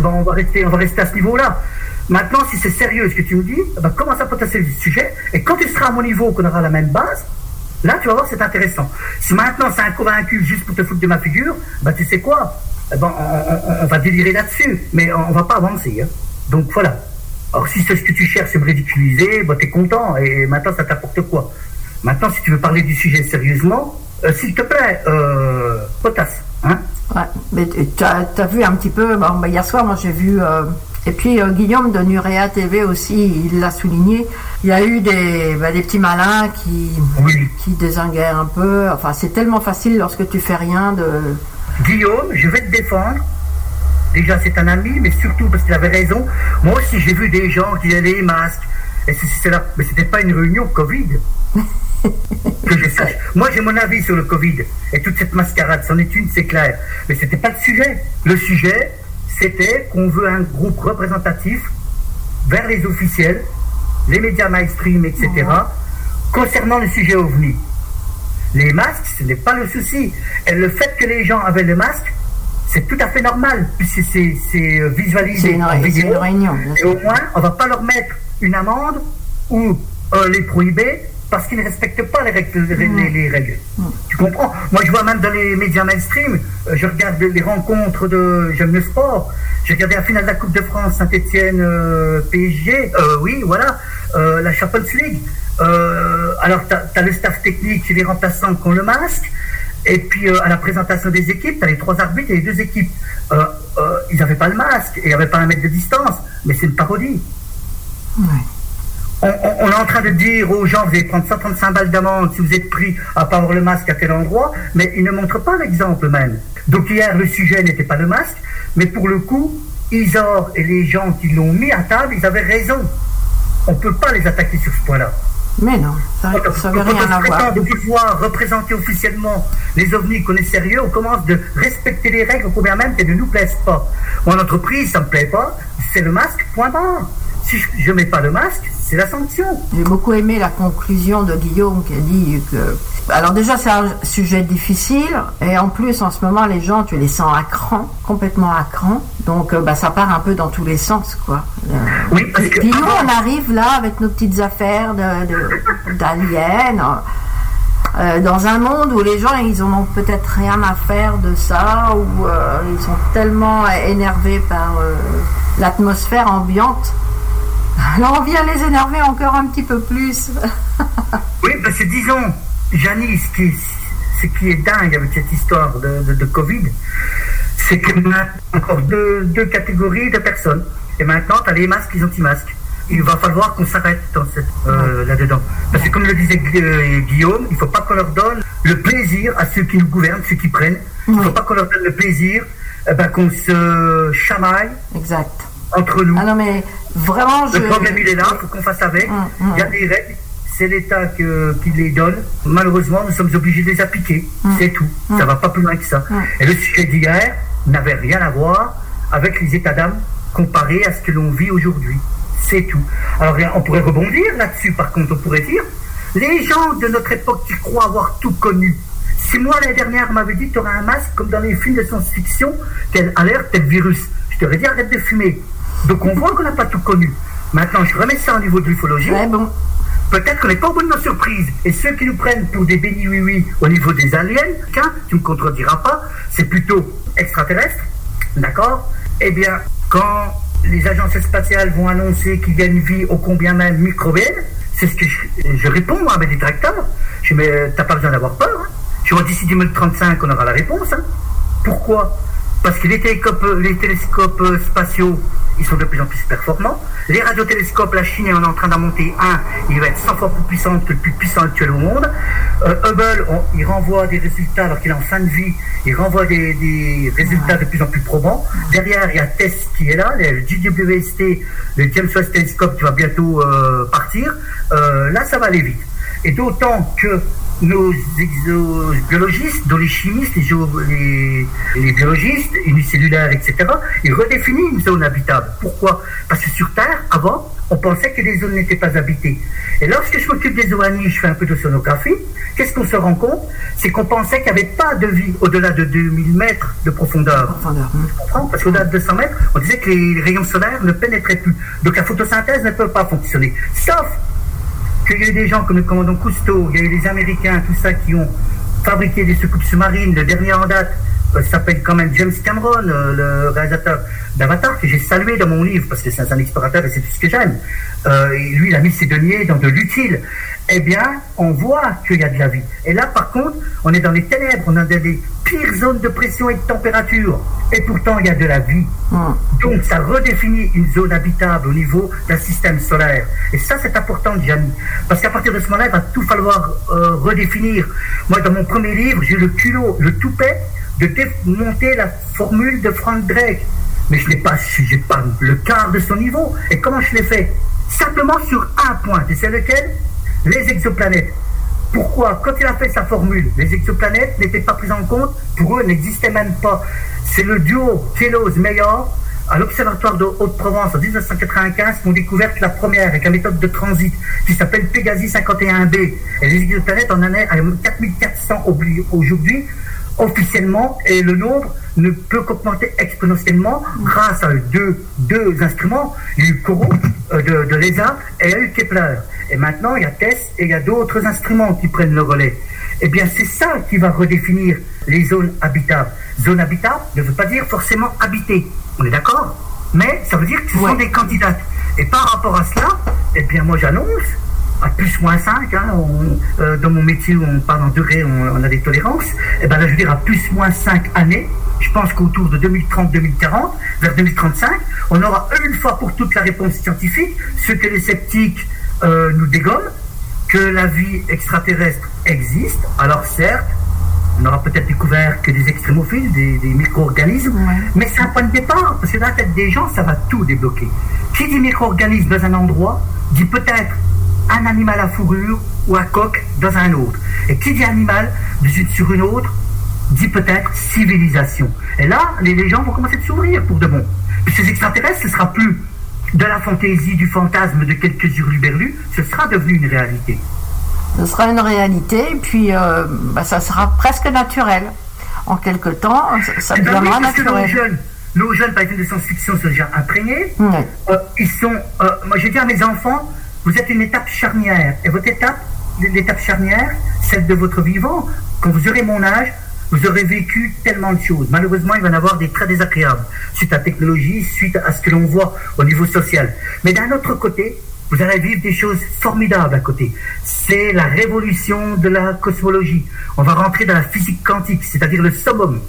Speaker 17: ben on va rester, on va rester à ce niveau-là. Maintenant, si c'est sérieux ce que tu me dis, eh ben, commence à potasser le sujet. Et quand tu seras à mon niveau, qu'on aura la même base, là, tu vas voir, c'est intéressant. Si maintenant c'est un convaincu juste pour te foutre de ma figure, ben, tu sais quoi? Eh ben, on, va délirer là-dessus, mais on, va pas avancer. Hein. Donc voilà. Alors si c'est ce que tu cherches, c'est me ridiculiser, ben, tu es content et maintenant ça t'apporte quoi? Maintenant, si tu veux parler du sujet sérieusement, euh, s'il te plaît, euh, potasse. Hein
Speaker 18: ouais, mais tu as, vu un petit peu, bon, hier soir, moi j'ai vu euh, et puis euh, Guillaume de Nurea TV aussi, il l'a souligné. Il y a eu des, bah, des petits malins qui, qui désinguaient un peu. Enfin, c'est tellement facile lorsque tu fais rien de.
Speaker 17: Guillaume, je vais te défendre. Déjà, c'est un ami, mais surtout parce qu'il avait raison. Moi aussi, j'ai vu des gens qui avaient les masques. Et c'est là. Mais c'était pas une réunion Covid. que je sache. Moi, j'ai mon avis sur le Covid. Et toute cette mascarade, c'en est une, c'est clair. Mais c'était pas le sujet. Le sujet, c'était qu'on veut un groupe représentatif vers les officiels, les médias mainstream, etc., concernant le sujet OVNI. Les masques, ce n'est pas le souci. Et le fait que les gens avaient le masque, c'est tout à fait normal, puisque c'est euh, visualisé
Speaker 18: une, en vidéo.
Speaker 17: et au moins, on ne va pas leur mettre une amende ou euh, les prohiber parce qu'ils ne respectent pas les règles. Les, règles. Tu comprends? Moi, je vois même dans les médias mainstream, euh, je regarde les rencontres de. J'aime le sport. J'ai regardé la finale de la Coupe de France Saint-Etienne euh, PSG. Euh, oui, voilà. la Champions League. alors, tu as, le staff technique et les remplaçants qui ont le masque. Et puis, à la présentation des équipes, tu as les trois arbitres et les deux équipes. ils n'avaient pas le masque et il n'y avait pas un mètre de distance. Mais c'est une parodie. Ouais on, est en train de dire aux gens, vous allez prendre 135 balles d'amende si vous êtes pris à pas avoir le masque à tel endroit, mais ils ne montrent pas l'exemple même. Donc hier, le sujet n'était pas le masque, mais pour le coup, Isor et les gens qui l'ont mis à table, ils avaient raison. On ne peut pas les attaquer sur ce point-là.
Speaker 18: Mais non, ça n'a rien à voir.
Speaker 17: de pouvoir représenter officiellement les ovnis qu'on est sérieux, on commence de respecter les règles, au combien même qu'elles ne nous plaisent pas. Mon entreprise, ça ne me plaît pas, c'est le masque, point barre. Si je ne mets pas le masque, c'est la sanction.
Speaker 18: J'ai beaucoup aimé la conclusion de Guillaume qui a dit que. Alors, déjà, c'est un sujet difficile. Et en plus, en ce moment, les gens, tu les sens à cran, complètement à cran. Donc, euh, bah, ça part un peu dans tous les sens, quoi.
Speaker 17: Euh, oui, parce
Speaker 18: que. Puis nous, on arrive là avec nos petites affaires d'aliens. Euh, dans un monde où les gens, ils en ont peut-être rien à faire de ça, où euh, ils sont tellement énervés par euh, l'atmosphère ambiante. Alors on vient les énerver encore un petit peu plus.
Speaker 17: Oui, parce que disons, Janice, ce qui est, ce qui est dingue avec cette histoire de, de- de Covid, c'est que maintenant, encore deux, deux catégories de personnes. Et maintenant, tu as les masques les anti-masques. Il va falloir qu'on s'arrête euh, là-dedans. Parce que comme le disait euh, Guillaume, il ne faut pas qu'on leur donne le plaisir à ceux qui nous gouvernent, ceux qui prennent. Il ne faut pas qu'on leur donne le plaisir eh ben, qu'on se chamaille
Speaker 18: exact.
Speaker 17: Entre nous.
Speaker 18: Ah non mais vraiment, je...
Speaker 17: Le problème, il est là, il faut qu'on fasse avec. Il y a des règles, c'est l'État qui les donne. Malheureusement, nous sommes obligés de les appliquer. C'est tout. Ça va pas plus loin que ça. Et le sujet d'hier n'avait rien à voir avec les états d'âme comparés à ce que l'on vit aujourd'hui. C'est tout. Alors, on pourrait rebondir là-dessus, par contre, on pourrait dire les gens de notre époque qui croient avoir tout connu. Si moi, l'année dernière, m'avait dit tu auras un masque comme dans les films de science-fiction, quelle alerte, tel virus, je t'aurais dit arrête de fumer. Donc on voit qu'on n'a pas tout connu. Maintenant, je remets ça au niveau de l'ufologie. Peut-être qu'on n'est pas au bout de nos surprises. Et ceux qui nous prennent pour des bénis oui-oui au niveau des aliens, qu'un, tu ne me contrediras pas, c'est plutôt extraterrestre, d'accord? Eh bien, quand les agences spatiales vont annoncer qu'il y a une vie au combien même microbienne, c'est ce que je, je réponds moi, à mes détracteurs. Je dis, mais euh, t'as pas besoin d'avoir peur. Hein. Je vois d'ici 2035, on aura la réponse. hein. Pourquoi? Parce que les télescopes, les télescopes spatiaux, ils sont de plus en plus performants. Les radiotélescopes, la Chine est en train d'en monter un. Il va être 100 fois plus puissant que le plus puissant actuel au monde. Euh, Hubble, on- il renvoie des résultats alors qu'il est en fin de vie. Il renvoie des, des résultats de plus en plus probants. Derrière, il y a TESS qui est là, le JWST, le James Webb Telescope qui va bientôt euh, partir. Euh, là, ça va aller vite. Et d'autant que nos exobiologistes, dont les chimistes, les, géo- les, les biologistes, unicellulaires, etc., ils redéfinissent une zone habitable. Pourquoi? Parce que sur Terre, avant, on pensait que les zones n'étaient pas habitées. Et lorsque je m'occupe des OANI, je fais un peu de sonographie, qu'est-ce qu'on se rend compte? C'est qu'on pensait qu'il n'y avait pas de vie au-delà de 2000 mètres de profondeur. Tu comprends? Parce qu'au-delà de 200 mètres, on disait que les rayons solaires ne pénétraient plus. Donc la photosynthèse ne peut pas fonctionner. Sauf qu'il y a eu des gens comme le commandant Cousteau, il y a eu des Américains, tout ça, qui ont fabriqué des soucoupes sous-marines. Le dernier en date euh, s'appelle quand même James Cameron, euh, le réalisateur d'Avatar, que j'ai salué dans mon livre, parce que c'est un explorateur et c'est tout ce que j'aime. Euh, lui, il a mis ses deniers dans de l'utile. Eh bien, on voit qu'il y a de la vie. Et là, par contre, on est dans les ténèbres, on est dans les pires zones de pression et de température. Et pourtant, il y a de la vie. Donc, ça redéfinit une zone habitable au niveau d'un système solaire. Et ça, c'est important, Gianni. Parce qu'à partir de ce moment-là, il va tout falloir euh, redéfinir. Moi, dans mon premier livre, j'ai le culot, le toupet de démonter la formule de Frank Drake. Mais je n'ai pas, j'ai pas le quart de son niveau. Et comment je l'ai fait? Simplement sur un point. Tu sais lequel? Les exoplanètes. Pourquoi Quand il a fait sa formule, les exoplanètes n'étaient pas prises en compte, pour eux, n'existaient même pas. C'est le duo Telos-Meyer à l'Observatoire de Haute-Provence en 1995 qui ont découvert la première avec la méthode de transit qui s'appelle Pégasi 51b. Et les exoplanètes en est à 4400 obli- aujourd'hui officiellement et le nombre ne peut qu'augmenter exponentiellement grâce à deux, deux instruments. Il y a eu Corot euh, de, de l'ESA et il y a eu Kepler. Et maintenant, il y a TESS et il y a d'autres instruments qui prennent le relais. Eh bien, c'est ça qui va redéfinir les zones habitables. Zone habitable ne veut pas dire forcément habitée. On est d'accord? Mais ça veut dire que ce sont des candidates. Et par rapport à cela, eh bien, moi, j'annonce à plus moins 5, hein, on- euh, dans mon métier où on parle en degrés, on, on a des tolérances, et ben là je veux dire à plus moins 5 années, je pense qu'autour de 2030-2040, vers 2035, on aura une fois pour toutes la réponse scientifique, ce que les sceptiques euh, nous dégomment, que la vie extraterrestre existe, alors certes, on aura peut-être découvert que des extrémophiles, des, des micro-organismes, mais c'est un point de départ, parce que dans la tête des gens, ça va tout débloquer. Qui dit micro-organisme dans un endroit, dit peut-être un animal à fourrure ou à coque dans un autre. Et qui dit animal de suite sur une autre, dit peut-être civilisation. Et là, les, les gens vont commencer de s'ouvrir pour de bon. Puis ces extraterrestres, ce sera plus de la fantaisie, du fantasme de quelques hurluberlus, ce sera devenu une réalité.
Speaker 18: Ce sera une réalité, et puis euh, bah, ça sera presque naturel. En quelque temps, ça-
Speaker 17: Eh ben oui,
Speaker 18: deviendra
Speaker 17: parce que nos
Speaker 18: naturel.
Speaker 17: jeunes, nos jeunes, par exemple, de science-fiction, sont déjà imprégnés. Euh, ils sont. euh, moi, je dis à mes enfants, vous êtes une étape charnière. Et votre étape, l'étape charnière, celle de votre vivant. Quand vous aurez mon âge, vous aurez vécu tellement de choses. Malheureusement, il va y en avoir des très désagréables suite à la technologie, suite à ce que l'on voit au niveau social. Mais d'un autre côté, vous allez vivre des choses formidables à côté. C'est la révolution de la cosmologie. On va rentrer dans la physique quantique, c'est-à-dire le summum.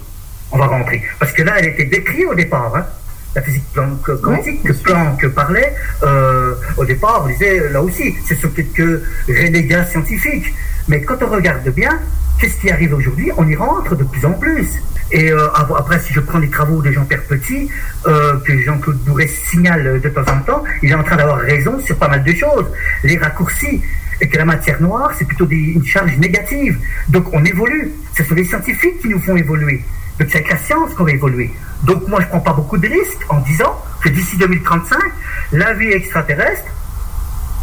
Speaker 17: On va rentrer. Parce que là, elle était décrite au départ. Hein. La physique quantique que Planck parlait, euh, au départ, on disait, là aussi, ce sont quelques renégats scientifiques. Mais quand on regarde bien, qu'est-ce qui arrive aujourd'hui? On y rentre de plus en plus. Et euh, après, si je prends les travaux de Jean-Pierre Petit, euh, que Jean-Claude Bourret signale de temps en temps, il est en train d'avoir raison sur pas mal de choses. Les raccourcis, et que la matière noire, c'est plutôt une charge négative. Donc on évolue. Ce sont les scientifiques qui nous font évoluer. Donc c'est avec la science qu'on va évoluer. Donc moi, je ne prends pas beaucoup de risques en disant que d'ici 2035, la vie extraterrestre,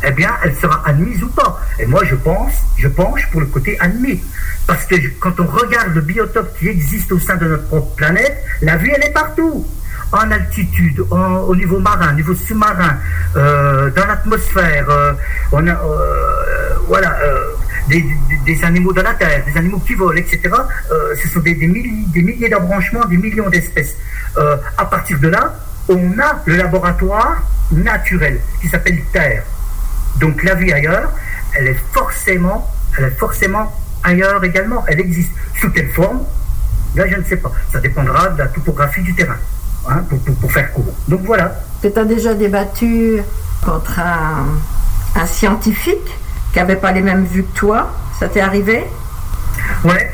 Speaker 17: eh bien, elle sera admise ou pas. Et moi, je pense, je penche pour le côté admis. Parce que quand on regarde le biotope qui existe au sein de notre propre planète, la vie, elle est partout. En altitude, au niveau marin, au niveau sous-marin, euh, dans l'atmosphère, euh, on a, euh, voilà, des, animaux dans la terre, des animaux qui volent, etc. ce sont des, milliers, des milliers d'embranchements, des millions d'espèces. à partir de là, on a le laboratoire naturel qui s'appelle Terre. Donc la vie ailleurs, elle est forcément, elle est forcément ailleurs également. Elle existe. Sous quelle forme? Là, je ne sais pas. Ça dépendra de la topographie du terrain, hein, pour, faire court. Donc voilà.
Speaker 18: Tu as déjà débattu contre un, scientifique qui n'avait pas les mêmes vues que toi. Ça t'est arrivé
Speaker 17: Ouais.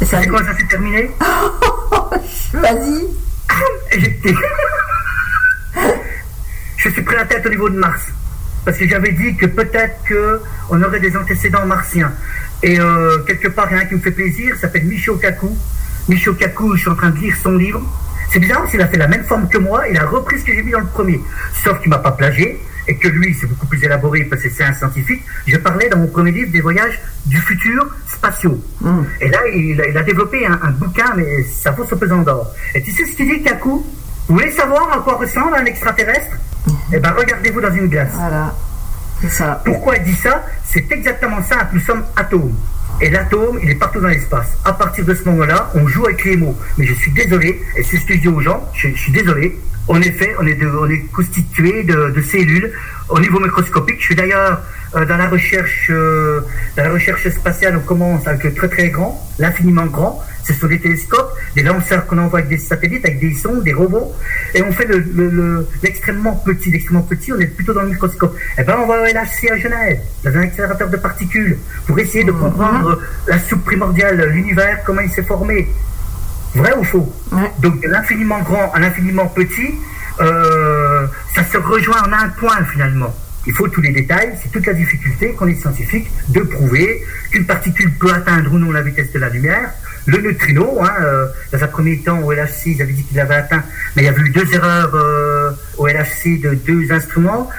Speaker 17: Et ça quoi, ça s'est terminé
Speaker 18: Vas-y.
Speaker 17: je suis pris la tête au niveau de Mars parce que j'avais dit que peut-être qu'on aurait des antécédents martiens. Et euh, quelque part, il y en a un qui me fait plaisir, s'appelle Michio Kaku. Michio Kaku, je suis en train de lire son livre. C'est bizarre, il a fait la même forme que moi, il a repris ce que j'ai vu dans le premier. Sauf qu'il m'a pas plagié, et que lui, c'est beaucoup plus élaboré parce que c'est un scientifique. Je parlais dans mon premier livre des voyages du futur spatiaux. Hmm. Et là, il a, développé un, bouquin, mais ça vaut ce pesant d'or. Et tu sais ce qu'il dit, Kaku? Vous voulez savoir à quoi ressemble un extraterrestre? Eh bien, regardez-vous dans une glace.
Speaker 18: Voilà. C'est ça.
Speaker 17: Pourquoi il dit ça? C'est exactement ça. Nous sommes atomes. Et l'atome, il est partout dans l'espace. À partir de ce moment-là, on joue avec les mots. Mais je suis désolé, et c'est ce que je dis aux gens, je, suis désolé. En effet, on est, on est constitué de, de cellules au niveau microscopique. Je suis d'ailleurs euh, dans la recherche, euh, dans la recherche spatiale, on commence avec le très très grand, l'infiniment grand. Ce sont des télescopes, des lanceurs qu'on envoie avec des satellites, avec des sondes, des robots, et on fait l'extrêmement le, petit. L'extrêmement petit, on est plutôt dans le microscope. Eh ben, on va au LHC à Genève, dans un accélérateur de particules, pour essayer de comprendre la soupe primordiale, l'univers, comment il s'est formé. Vrai ou faux Donc de l'infiniment grand à l'infiniment petit, euh, ça se rejoint en un point finalement. Il faut tous les détails, c'est toute la difficulté qu'on est scientifique de prouver qu'une particule peut atteindre ou non la vitesse de la lumière. Le neutrino, hein, euh, dans un premier temps au LHC, ils avaient dit qu'il l'avait atteint, mais il y a eu deux erreurs euh, au LHC de deux instruments.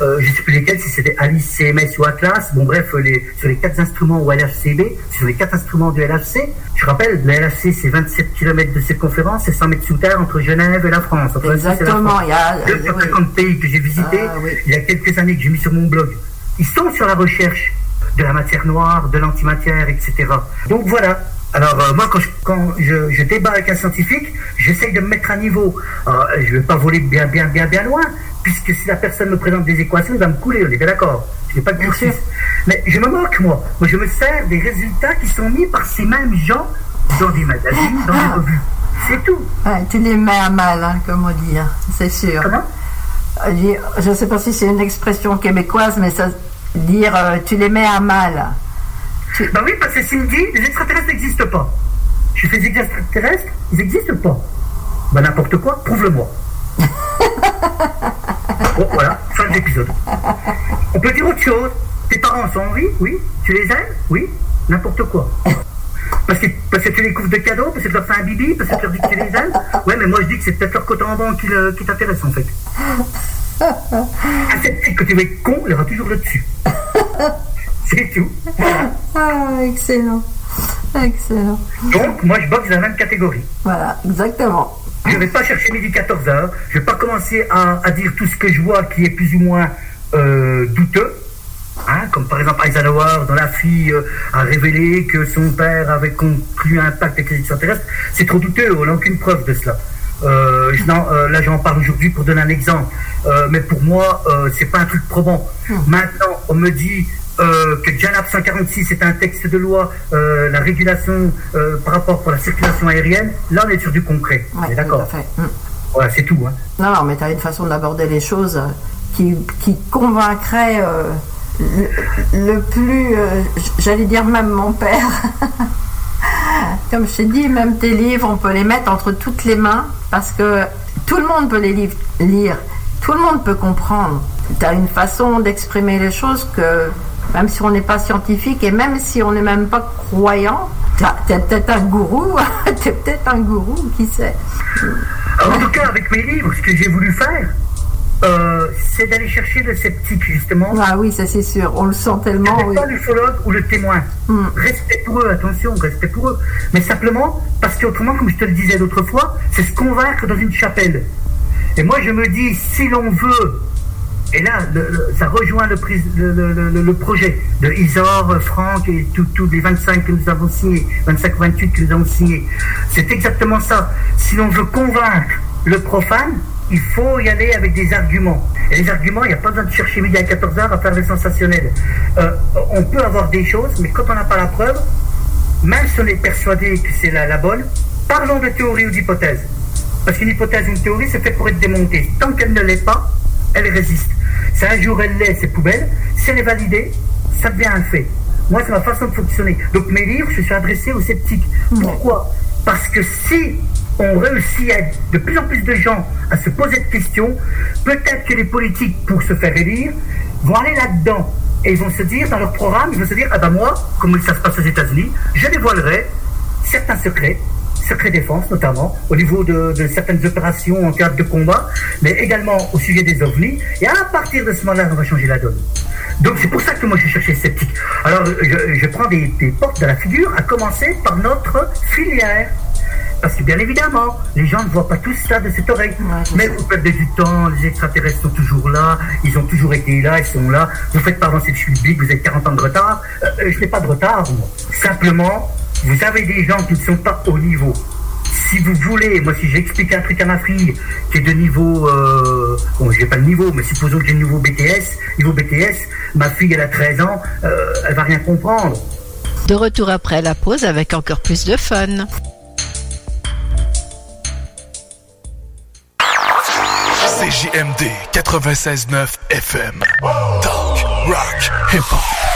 Speaker 17: Euh, je ne sais plus lesquels, si c'était Alice, CMS ou Atlas. Bon, bref, les, sur les quatre instruments ou LHCb, sur les quatre instruments du LHC, je rappelle, le LHC, c'est 27 km de circonférence, c'est 100 mètres sous terre entre Genève et la France.
Speaker 18: Exactement, il y a
Speaker 17: 250 pays que j'ai visités ah, il y a quelques années que j'ai mis sur mon blog. Ils sont sur la recherche de la matière noire, de l'antimatière, etc. Donc voilà, alors euh, moi, quand, je, quand je, débat avec un scientifique, j'essaye de me mettre à niveau. je ne vais pas voler bien, bien, bien, bien loin, puisque si la personne me présente des équations, il va me couler, on est bien d'accord. Je n'ai pas de cursus. Mais je me moque, moi. Moi, je me sers des résultats qui sont mis par ces mêmes gens dans des magazines, dans des ah. revues. C'est tout.
Speaker 18: tu les mets à mal, hein, comme on dit, hein, c'est sûr.
Speaker 17: Comment?
Speaker 18: Euh, Je ne sais pas si c'est une expression québécoise, mais ça dire euh, tu les mets à mal.
Speaker 17: Bah oui, parce que s'il dit les extraterrestres n'existent pas. Je fais des extraterrestres, ils n'existent pas. Bah n'importe quoi, prouve-le-moi. Bon, voilà, fin de l'épisode. On peut dire autre chose? Tes parents sont en vie Oui. Tu les aimes? Oui. N'importe quoi. Parce que, parce que tu les couvres de cadeaux, parce que tu leur fais un bibi, parce que tu leur dis que tu les aimes? Ouais, mais moi je dis que c'est peut-être leur côté en banque qui, qui t'intéresse en fait. Accepte que tu vas être con, il y aura toujours le dessus. C'est tout.
Speaker 18: Ah, excellent. Excellent.
Speaker 17: Donc, moi, je boxe dans la même catégorie.
Speaker 18: Voilà, exactement.
Speaker 17: Je ne vais pas chercher midi 14h. Je ne vais pas commencer à, dire tout ce que je vois qui est plus ou moins euh, douteux. Hein, comme par exemple Eisenhower, dont la fille euh, a révélé que son père avait conclu un pacte avec les extraterrestres, c'est trop douteux, on n'a aucune preuve de cela. Euh, je- non, euh, là, j'en parle aujourd'hui pour donner un exemple. Mais pour moi, c'est pas un truc probant. Maintenant, on me dit euh, que Janab 146 est un texte de loi, euh, la régulation euh, par rapport pour la circulation aérienne. Là, on est sur du concret. On est d'accord. Voilà, c'est tout. Hein.
Speaker 18: Non, non, mais tu as une façon d'aborder les choses qui, qui convaincrait le, le plus, j'allais dire même mon père. Comme je t'ai dit, même tes livres, on peut les mettre entre toutes les mains parce que tout le monde peut les lire, tout le monde peut comprendre. Tu as une façon d'exprimer les choses que même si on n'est pas scientifique et même si on n'est même pas croyant, tu es peut-être un gourou, tu es peut-être un gourou, qui sait.
Speaker 17: En tout cas, avec mes livres, ce que j'ai voulu faire, euh, c'est d'aller chercher le sceptique, justement.
Speaker 18: Ah oui, ça c'est sûr, on le sent tellement. Oui.
Speaker 17: pas l'ufologue ou le témoin. Respect pour eux, attention, respect pour eux. Mais simplement, parce qu'autrement, comme je te le disais l'autre fois, c'est se convaincre dans une chapelle. Et moi, je me dis, si l'on veut, et là, le- le- ça rejoint le, le- le- le- le projet de Isor, Franck et tous les 25 que nous avons signés, 25-28 que nous avons signés. C'est exactement ça. Si l'on veut convaincre le profane, il faut y aller avec des arguments. Et les arguments, il n'y a pas besoin de chercher midi à 14h à faire des sensationnels. Euh, on peut avoir des choses, mais quand on n'a pas la preuve, même si on est persuadé que c'est la, la bonne, parlons de théorie ou d'hypothèse. Parce qu'une hypothèse ou une théorie, c'est fait pour être démontée. Tant qu'elle ne l'est pas, elle résiste. Si un jour elle l'est, c'est poubelle. Si elle est validée, ça devient un fait. Moi, c'est ma façon de fonctionner. Donc mes livres, je suis adressé aux sceptiques. Pourquoi? Parce que si on réussit à de plus en plus de gens à se poser de questions, peut-être que les politiques, pour se faire élire, vont aller là-dedans. Et ils vont se dire, dans leur programme, ils vont se dire, ah ben moi, comme ça se passe aux États-Unis, je dévoilerai certains secrets, secrets défense notamment, au niveau de, de certaines opérations en cadre de combat, mais également au sujet des ovnis. Et à partir de ce moment-là, on va changer la donne. Donc c'est pour ça que moi je cherchais sceptique. Alors je, je prends des, des portes de la figure, à commencer par notre filière. Parce que bien évidemment, les gens ne voient pas tout ça de cette oreille. Mais vous perdez du temps, les extraterrestres sont toujours là, ils ont toujours été là, ils sont là. Vous faites pas avancer le schmilblick, vous êtes 40 ans de retard. Euh, euh, je n'ai pas de retard, moi. Simplement, vous avez des gens qui ne sont pas au niveau. Si vous voulez, moi si j'explique un truc à ma fille qui est de niveau, euh, bon j'ai pas le niveau, mais supposons que j'ai le niveau BTS, niveau BTS, ma fille elle a 13 ans, euh, elle va rien comprendre.
Speaker 6: De retour après la pause avec encore plus de fun.
Speaker 19: CJMD 96.9 FM. Talk, rock, hip-hop.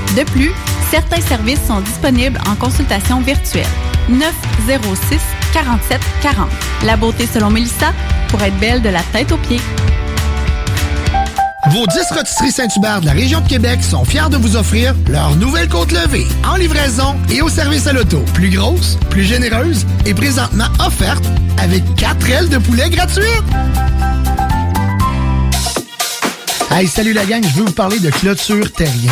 Speaker 11: De plus, certains services sont disponibles en consultation virtuelle. 906 47 40. La beauté selon Mélissa pour être belle de la tête aux pieds.
Speaker 2: Vos 10 rôtisseries Saint-Hubert de la région de Québec sont fiers de vous offrir leur nouvelle côte levée en livraison et au service à l'auto. Plus grosse, plus généreuse et présentement offerte avec 4 ailes de poulet gratuites. Hey, salut la gang, je veux vous parler de Clôture Terrien.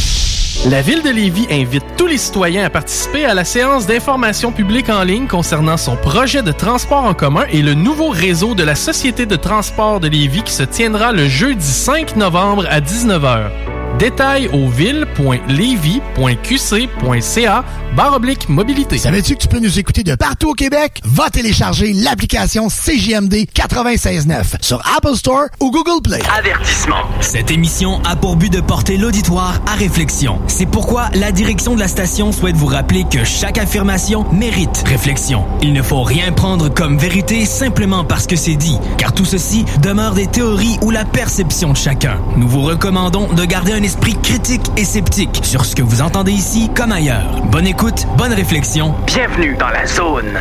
Speaker 20: La Ville de Lévis invite tous les citoyens à participer à la séance d'information publique en ligne concernant son projet de transport en commun et le nouveau réseau de la Société de transport de Lévis qui se tiendra le jeudi 5 novembre à 19h. Détails au ville.levy.qc.ca barre oblique mobilité.
Speaker 2: Savais-tu que tu peux nous écouter de partout au Québec? Va télécharger l'application CJMD 96.9 sur Apple Store ou Google Play.
Speaker 12: Avertissement. Cette émission a pour but de porter l'auditoire à réflexion. C'est pourquoi la direction de la station souhaite vous rappeler que chaque affirmation mérite réflexion. Il ne faut rien prendre comme vérité simplement parce que c'est dit, car tout ceci demeure des théories ou la perception de chacun. Nous vous recommandons de garder un esprit critique et sceptique sur ce que vous entendez ici comme ailleurs. Bonne écoute, bonne réflexion. Bienvenue dans la zone.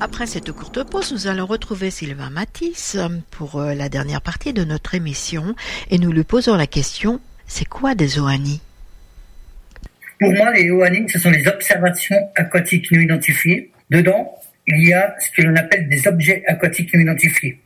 Speaker 6: Après cette courte pause, nous allons retrouver Sylvain Matisse pour euh, la dernière partie de notre émission et nous lui posons la question c'est quoi des OANI
Speaker 17: Pour moi, les OANI, ce sont les observations aquatiques non identifiées. Dedans, il y a ce que l'on appelle des objets aquatiques non identifiés.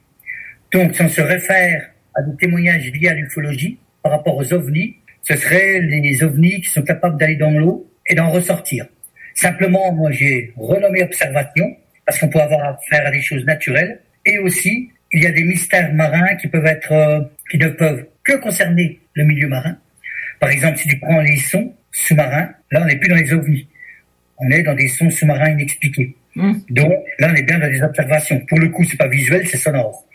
Speaker 17: Donc, si on se réfère à des témoignages liés à l'ufologie par rapport aux ovnis, ce seraient les ovnis qui sont capables d'aller dans l'eau et d'en ressortir. Simplement, moi, j'ai renommé observation parce qu'on peut avoir affaire à des choses naturelles. Et aussi, il y a des mystères marins qui peuvent être, euh, qui ne peuvent que concerner le milieu marin. Par exemple, si tu prends les sons sous-marins, là, on n'est plus dans les ovnis. On est dans des sons sous-marins inexpliqués. Donc, là, on est bien dans des observations. Pour le coup, c'est pas visuel, c'est sonore.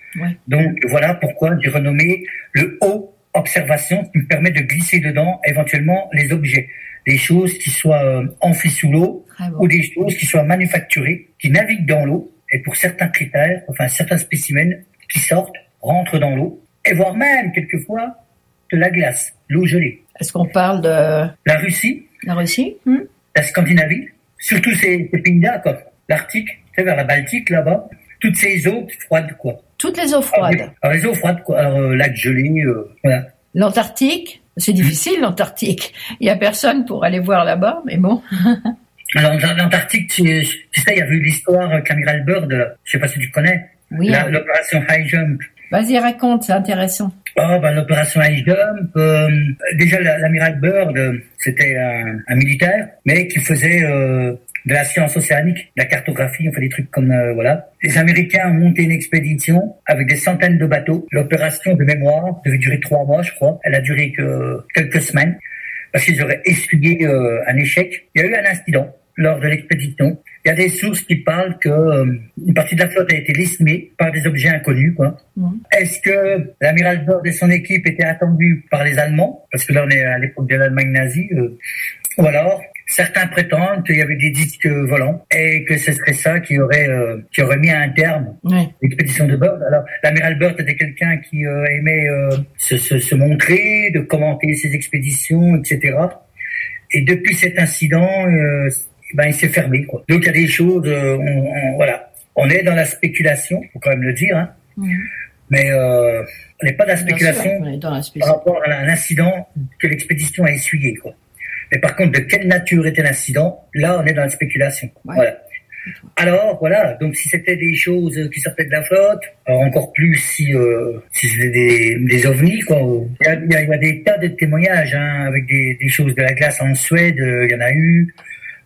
Speaker 17: Donc, voilà pourquoi j'ai renommé le haut observation qui me permet de glisser dedans éventuellement les objets. Des choses qui soient euh, enfouies sous l'eau ou des choses qui soient manufacturées, qui naviguent dans l'eau et pour certains critères, enfin certains spécimens qui sortent, rentrent dans l'eau et voire même quelquefois de la glace, l'eau gelée.
Speaker 9: Est-ce qu'on parle de
Speaker 17: La Russie,
Speaker 9: la Russie
Speaker 17: la Scandinavie, surtout ces, ces pays-là, comme l'Arctique, vers la Baltique là-bas, toutes ces eaux froides quoi.
Speaker 9: Toutes les eaux froides.
Speaker 17: Alors, les eaux froides quoi, alors, euh, lac gelé, euh, voilà.
Speaker 9: L'Antarctique, c'est difficile l'Antarctique. Il y a personne pour aller voir là-bas, mais bon.
Speaker 17: Alors, l'Antarctique, tu, tu sais, il y a eu l'histoire avec l'amiral Byrd, là. je sais pas si tu connais.
Speaker 9: Oui, hein.
Speaker 17: L'opération High Jump.
Speaker 9: Vas-y, raconte, c'est intéressant.
Speaker 17: Oh, ben, l'opération High Jump, euh, déjà, la- l'amiral euh, c'était un, un militaire, mais qui faisait euh, de la science océanique, de la cartographie, on fait des trucs comme, euh, voilà. Les Américains ont monté une expédition avec des centaines de bateaux. L'opération de mémoire devait durer trois mois, je crois. Elle a duré que quelques semaines, parce qu'ils auraient essuyé euh, un échec. Il y a eu un incident lors de l'expédition. Il y a des sources qui parlent que euh, une partie de la flotte a été décimée par des objets inconnus, quoi. Est-ce que l'amiral Byrd et son équipe étaient attendus par les Allemands? Parce que là, on est à l'époque de l'Allemagne nazie. euh, ou alors, certains prétendent qu'il y avait des disques volants et que ce serait ça qui aurait, euh, qui aurait mis un terme à l'expédition de Byrd. Alors, l'amiral Byrd était quelqu'un qui euh, aimait euh, se, se, se montrer, de commenter ses expéditions, etc. Et depuis cet incident, euh, ben, il s'est fermé. Quoi. Donc, il y a des choses, euh, on, on- voilà. On est dans la spéculation, faut quand même le dire, hein. Mais euh, on n'est pas dans la spéculation
Speaker 9: sûr, dans la
Speaker 17: par rapport à un incident que l'expédition a essuyé. Quoi. Mais par contre, de quelle nature était l'incident Là, on est dans la spéculation. Voilà. Alors, voilà, donc si c'était des choses qui sortaient de la flotte, alors encore plus si, euh, si c'était des, des ovnis, quoi. Il y a, il y a- des tas de témoignages, hein, avec des, des choses de la glace en Suède, euh, il y en a eu,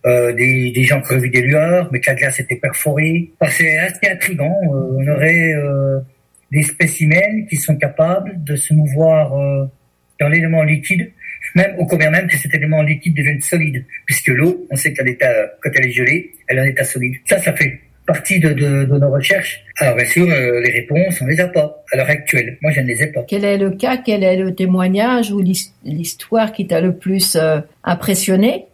Speaker 17: euh, des, des gens qui ont vu des lueurs, mais que la glace était perforée. Enfin, c'est assez intriguant. euh, on aurait euh, des spécimens qui sont capables de se mouvoir euh, dans l'élément liquide, même au combien même que cet élément liquide devienne solide, puisque l'eau, on sait qu'elle est à- quand elle est gelée, elle est en état solide. Ça, ça fait partie de, de, de nos recherches. Alors bien sûr, euh, les réponses, on les a pas à l'heure actuelle. Moi, je ne les ai pas.
Speaker 21: Quel est le cas, quel est le témoignage ou l'his- l'histoire qui t'a le plus euh, impressionné?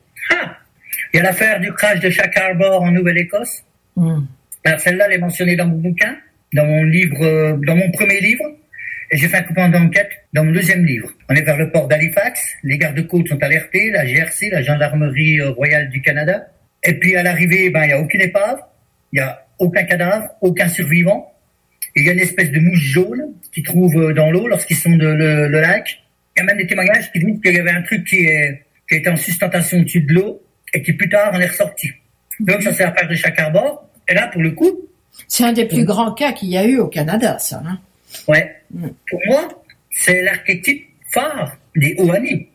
Speaker 17: Il y a l'affaire du crash de Shack Harbor en Nouvelle-Écosse.
Speaker 21: Hmm.
Speaker 17: Alors celle-là, elle est mentionnée dans mon bouquin, dans mon livre, euh, dans mon premier livre. Et j'ai fait un coupon d'enquête dans mon deuxième livre. On est vers le port d'Halifax. Les gardes-côtes sont alertés, la GRC, la gendarmerie euh, royale du Canada. Et puis à l'arrivée, ben il y a aucune épave, il y a aucun cadavre, aucun survivant. Et il y a une espèce de mouche jaune qui trouve euh, dans l'eau lorsqu'ils sont de le, le lac. Il y a même des témoignages qui disent qu'il y avait un truc qui, est, qui était en sustentation au-dessus de l'eau et qui plus tard en est ressorti. Donc ça c'est l'affaire de Shack Harbor. Et là, pour le coup,
Speaker 21: C'est un des plus grands cas qu'il y a eu au Canada, ça. hein.
Speaker 17: Ouais. Pour moi, c'est l'archétype phare des Oani.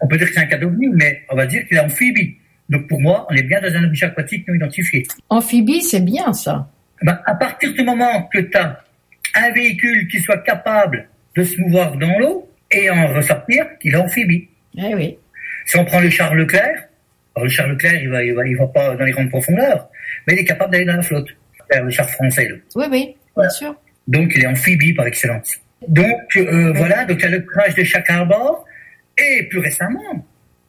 Speaker 17: On peut dire que c'est un cas d'ovni, mais on va dire qu'il est amphibie. Donc pour moi, on est bien dans un objet aquatique non identifié.
Speaker 21: Amphibie, c'est bien ça.
Speaker 17: Ben, à partir du moment que tu as un véhicule qui soit capable de se mouvoir dans l'eau et en ressortir, il est amphibie.
Speaker 21: Eh oui.
Speaker 17: Si on prend le char Leclerc, alors le char Leclerc, il va, il va, il va pas dans les grandes profondeurs, mais il est capable d'aller dans la flotte. Le char français, là.
Speaker 21: Oui, oui, bien sûr.
Speaker 17: Donc, il est amphibie par excellence. Donc, euh, voilà, donc il y a le crash de Shack Harbor. Et plus récemment,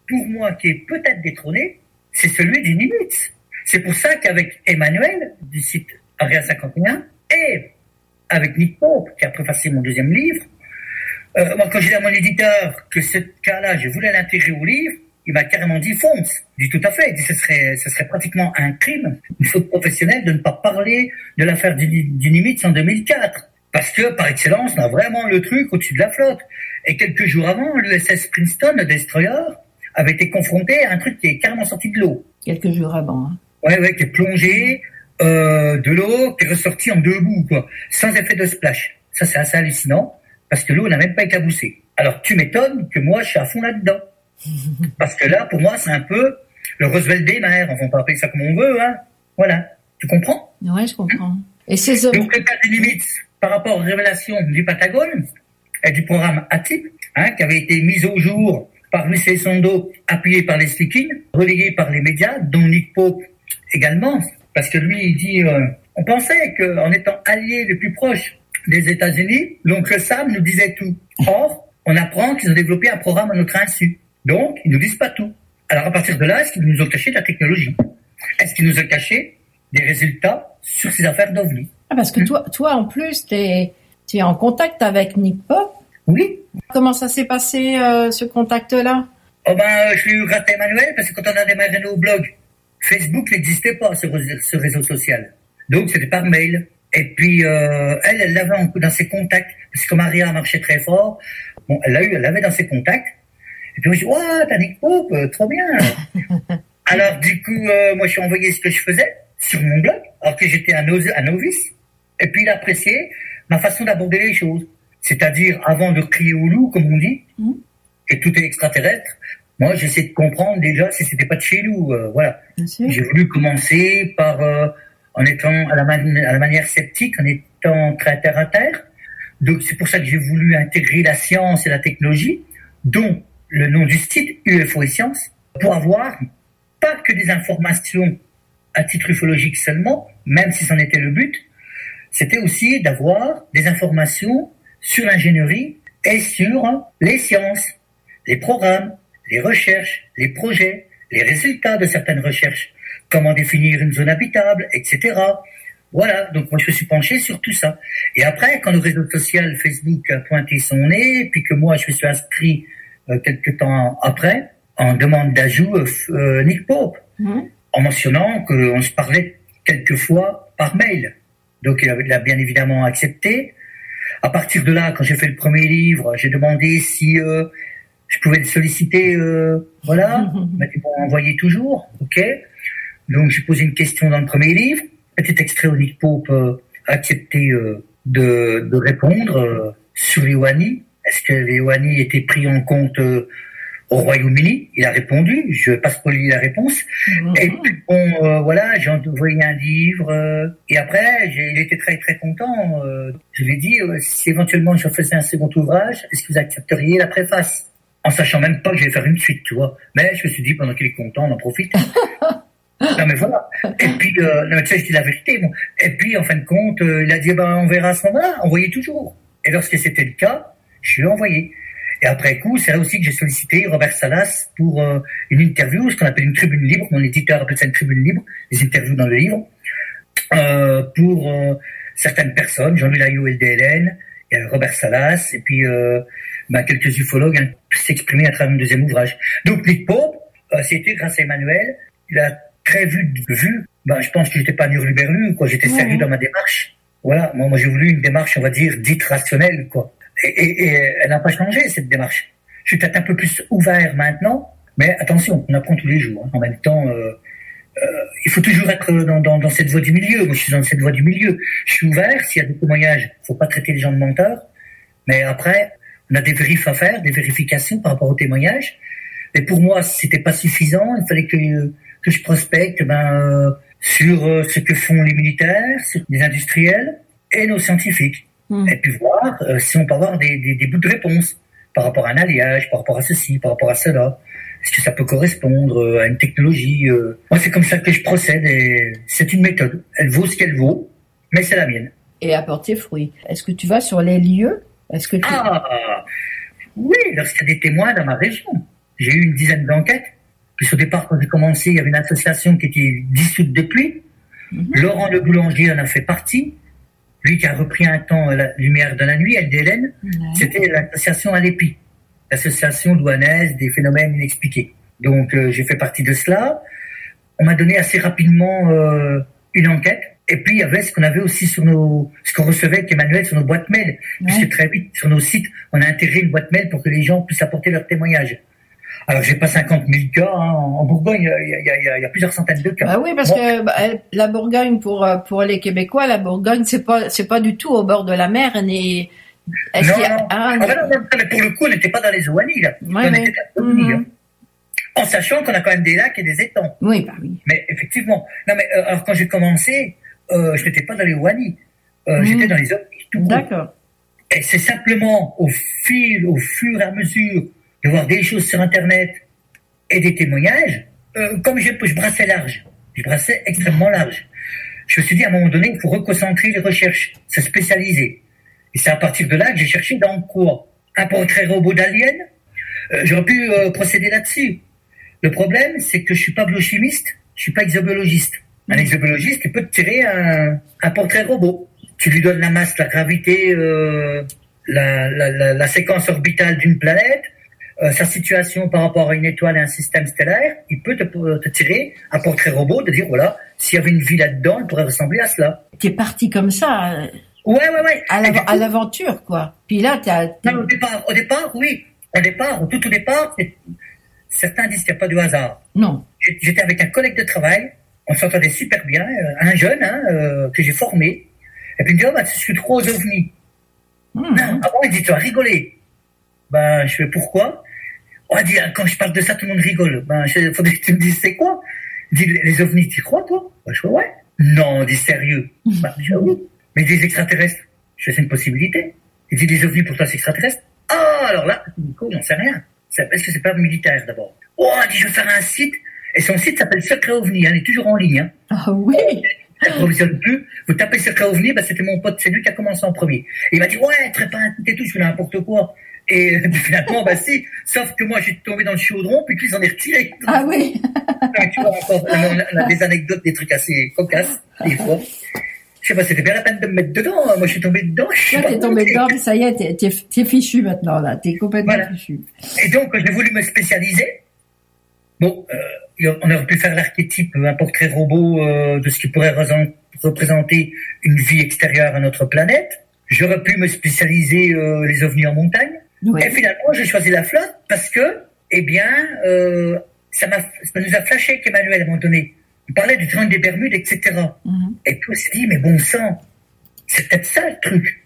Speaker 17: pour moi, qui est peut-être détrôné, c'est celui des Nimitz. C'est pour ça qu'avec Emmanuel, du site Area 51, et avec Nick Pope, qui a préfacé mon deuxième livre, euh, moi, quand j'ai dit à mon éditeur que ce cas-là, je voulais l'intégrer au livre, il m'a carrément dit fonce. Il dit tout à fait. Il dit ce serait, ce serait pratiquement un crime, une faute professionnelle de ne pas parler de l'affaire du, du Nimitz en 2004. Parce que, par excellence, on a vraiment le truc au-dessus de la flotte. Et quelques jours avant, l'USS Princeton, le destroyer, avait été confronté à un truc qui est carrément sorti de l'eau.
Speaker 21: Quelques jours avant. hein.
Speaker 17: Ouais, ouais, qui est plongé euh, de l'eau, qui est ressorti en deux bouts, quoi, sans effet de splash. Ça, c'est assez hallucinant, parce que l'eau n'a même pas éclaboussé. Alors, tu m'étonnes que moi, je suis à fond là-dedans. Parce que là, pour moi, c'est un peu le Roosevelt des mers. On peut appeler ça comme on veut, hein. Voilà. Tu comprends?
Speaker 21: Ouais, je comprends. Et ces hommes.
Speaker 17: Donc, le cas des limites par rapport aux révélations du Patagone et du programme ATIP, hein, qui avait été mis au jour par Lucie Sondo, appuyé par les Slikin, relayé par les médias, dont Nick Pope également, parce que lui, il dit, euh, on pensait qu'en étant alliés les plus proches des États-Unis, l'oncle Sam nous disait tout. Or, on apprend qu'ils ont développé un programme à notre insu. Donc, ils nous disent pas tout. Alors, à partir de là, est-ce qu'ils nous ont caché de la technologie? Est-ce qu'ils nous ont caché des résultats sur ces affaires d'OVNI?
Speaker 21: Ah, parce que toi, toi, en plus, tu es, en contact avec Nick Pop.
Speaker 17: Oui.
Speaker 21: Comment ça s'est passé, euh, ce contact-là?
Speaker 17: Oh ben, je lui raté Emmanuel parce que quand on a démarré nos blogs, Facebook n'existait pas, ce, réseau- ce réseau social. Donc, c'était par mail. Et puis, euh, elle, elle l'avait dans ses contacts. Parce que Maria marchait très fort. Bon, elle l'a eu, elle l'avait dans ses contacts. Et puis, je dis, ouais, t'as Nick Pope, euh, trop bien. alors, du coup, euh, moi, je suis envoyé ce que je faisais sur mon blog, alors que j'étais un, novice- un novice. Et puis, il appréciait ma façon d'aborder les choses. C'est-à-dire, avant de crier au loup, comme on dit, et tout est extraterrestre, moi, j'essaie de comprendre déjà si c'était pas de chez nous. euh, voilà. J'ai voulu commencer par, euh, en étant à la, man- à la manière sceptique, en étant très terre à terre. Donc, c'est pour ça que j'ai voulu intégrer la science et la technologie, dont le nom du site, UFO et Science, pour avoir pas que des informations à titre ufologique seulement, même si c'en était le but, c'était aussi d'avoir des informations sur l'ingénierie et sur les sciences, les programmes, les recherches, les projets, les résultats de certaines recherches, comment définir une zone habitable, etc. Voilà, donc moi je me suis penché sur tout ça. Et après, quand le réseau social Facebook a pointé son nez, puis que moi je me suis inscrit quelques temps après, en demande d'ajout euh, euh, Nick Pope, en mentionnant qu'on se parlait quelques fois par mail. Donc il avait- il a bien évidemment accepté. À partir de là, quand j'ai fait le premier livre, j'ai demandé si euh, je pouvais le solliciter. euh, voilà, il m'a dit bon, envoyez toujours, ok. Donc j'ai posé une question dans le premier livre. Petit extrait où Nick Pope euh, a accepté euh, de, de répondre euh, sur les Wani. Est-ce que les Wani étaient pris en compte euh, au Royaume-Uni? Il a répondu. Je passe pas la réponse. Et puis bon, euh, voilà, j'ai envoyé un livre. euh, et après, il était très très content. euh, je lui ai dit, si éventuellement je faisais un second ouvrage, est-ce que vous accepteriez la préface? En sachant même pas que je vais faire une suite, tu vois. Mais je me suis dit, pendant qu'il est content, on en profite. Non mais voilà. Et puis, non, mais tu sais, je dis la vérité. Bon. Et puis, en fin de compte, il a dit, ben, on verra à ce moment-là, envoyez toujours. Et lorsque c'était le cas, je suis envoyé. Et après coup, c'est là aussi que j'ai sollicité Robert Salas pour euh, une interview, ce qu'on appelle une tribune libre. Mon éditeur appelle ça une tribune libre, des interviews dans le livre, euh, pour euh, certaines personnes, Jean-Louis Layou et DLN, et euh, Robert Salas, et puis euh, ben, quelques ufologues hein, s'exprimer à travers un deuxième ouvrage. Donc, Nick Pope, euh, c'était grâce à Emmanuel. Il a très vu, vu. Ben, je pense que j'étais pas Nurluberlu, quoi. J'étais sérieux dans ma démarche. Voilà. Moi, moi, j'ai voulu une démarche, on va dire, dite rationnelle, quoi. Et, et, et elle n'a pas changé, cette démarche. Je suis peut-être un peu plus ouvert maintenant, mais attention, on apprend tous les jours. hein. En même temps, euh, euh, il faut toujours être dans, dans, dans cette voie du milieu. Moi, je suis dans cette voie du milieu. Je suis ouvert. S'il y a des témoignages, faut pas traiter les gens de menteurs. Mais après, on a des vérifs à faire, des vérifications par rapport aux témoignages. Et pour moi, c'était pas suffisant. Il fallait que, que je prospecte ben, euh, sur euh, ce que font les militaires, les industriels et nos scientifiques. Et puis voir euh, si on peut avoir des, des, des bouts de réponse par rapport à un alliage, par rapport à ceci, par rapport à cela. Est-ce que ça peut correspondre euh, à une technologie euh? Moi, c'est comme ça que je procède et c'est une méthode. Elle vaut ce qu'elle vaut, mais c'est la mienne.
Speaker 21: Et apporte ses fruits. Est-ce que tu vas sur les lieux? Est-ce que tu...
Speaker 17: Ah Oui, lorsqu'il y a des témoins dans ma région. J'ai eu une dizaine d'enquêtes. Puis au départ, quand j'ai commencé, il y avait une association qui était dissoute depuis. Laurent Le Boulanger en a fait partie. Lui qui a repris un temps la lumière de la nuit, LDLN. C'était l'association Alépi, l'association douanaise des phénomènes inexpliqués. Donc euh, j'ai fait partie de cela. On m'a donné assez rapidement euh, une enquête. Et puis il y avait ce qu'on avait aussi sur nos, ce qu'on recevait avec Emmanuel sur nos boîtes mail, puisque très vite sur nos sites, on a intégré une boîte mail pour que les gens puissent apporter leurs témoignages. Alors j'ai pas 50 000 cas hein. en Bourgogne, il y a, y y y plusieurs centaines de cas.
Speaker 21: Ah oui, parce
Speaker 17: Bon,
Speaker 21: que bah, la Bourgogne pour euh, pour les Québécois, la Bourgogne c'est pas c'est pas du tout au bord de la mer ni.
Speaker 17: Non,
Speaker 21: a-
Speaker 17: non.
Speaker 21: Ah,
Speaker 17: Ah, ben non, non, mais pour le coup, on n'était pas dans les Ouani, là.
Speaker 21: Ouais,
Speaker 17: on
Speaker 21: ouais.
Speaker 17: était dans les hein. En sachant qu'on a quand même des lacs et des étangs.
Speaker 21: Oui, bah oui.
Speaker 17: Mais effectivement. Non, mais euh, alors quand j'ai commencé, euh, je n'étais pas dans les Ouani. Euh, J'étais dans les autres.
Speaker 21: D'accord.
Speaker 17: Et c'est simplement au fil, au fur et à mesure de voir des choses sur Internet et des témoignages, euh, comme je, brassais large, je brassais extrêmement large. Je me suis dit à un moment donné, il faut reconcentrer les recherches, se spécialiser. Et c'est à partir de là que j'ai cherché dans quoi? Un portrait robot d'alien? Euh, J'aurais pu euh, procéder là-dessus. Le problème, c'est que je suis pas biochimiste, je suis pas exobiologiste. Un exobiologiste, il peut te tirer un, portrait robot. Tu lui donnes la masse, la gravité, la séquence orbitale d'une planète, euh, sa situation par rapport à une étoile et un système stellaire, il peut te, te tirer un portrait robot, de dire voilà, s'il y avait une vie là-dedans, elle pourrait ressembler à cela.
Speaker 21: T'es parti comme ça. euh,
Speaker 17: Ouais, ouais, ouais.
Speaker 21: À l'av- à l'aventure, quoi. Puis là, t'as.
Speaker 17: Non, au départ, au départ, oui. Au départ, tout au départ, certains disent qu'il n'y a pas de hasard.
Speaker 21: Non.
Speaker 17: J'étais avec un collègue de travail, on s'entendait super bien, euh, un jeune hein, euh, que j'ai formé. Et puis il me dit, oh, bah, tu suis trop aux ovnis. Non, ah bon, il dit, tu vas rigoler. Ben, je fais, pourquoi? Oh, dit, quand je parle de ça, tout le monde rigole. Ben, il faudrait que tu me dises, c'est quoi Il dit, les ovnis, tu y crois, toi? Ben, Je fais, ouais. Non, dit, sérieux. Ben, je oui. Mais des extraterrestres, je c'est une possibilité. Il dit, les ovnis, pour toi, c'est extraterrestre Ah, alors là, Nico, j'en sais rien. Est-ce que c'est pas militaire, d'abord? Oh, il dit, je vais faire un site. Et son site s'appelle Secret OVNI, hein, il est toujours en ligne. Hein.
Speaker 21: Ah oui
Speaker 17: Ça provisionne plus. Vous tapez Secret OVNI, ben, c'était mon pote, c'est lui qui a commencé en premier. Et il m'a dit, ouais, très pas un tout et tout, je fais n'importe quoi. Et finalement, bah si, sauf que moi, j'ai tombé dans le chaudron, puis lui, il s'en est retiré.
Speaker 21: Ah oui
Speaker 17: tu vois, encore, on a, on a des anecdotes, des trucs assez cocasses, des fois. Je sais pas, c'était bien la peine de me mettre dedans. hein. Moi, je suis tombé dedans. je
Speaker 21: Là, t'es tombé dedans, puis ça y est, t'es- t'es fichu maintenant, là. T'es complètement fichu.
Speaker 17: Et donc, j'ai voulu me spécialiser. Bon, euh, on aurait pu faire l'archétype, un portrait robot euh, de ce qui pourrait représent- représenter une vie extérieure à notre planète. J'aurais pu me spécialiser euh, les ovnis en montagne. Et finalement, j'ai choisi la flotte parce que, eh bien, euh, ça, nous a flashé qu'Emmanuel, à un moment donné, il parlait du triangle des Bermudes, etc. Et puis on s'est dit, mais bon sang, c'est peut-être ça le truc.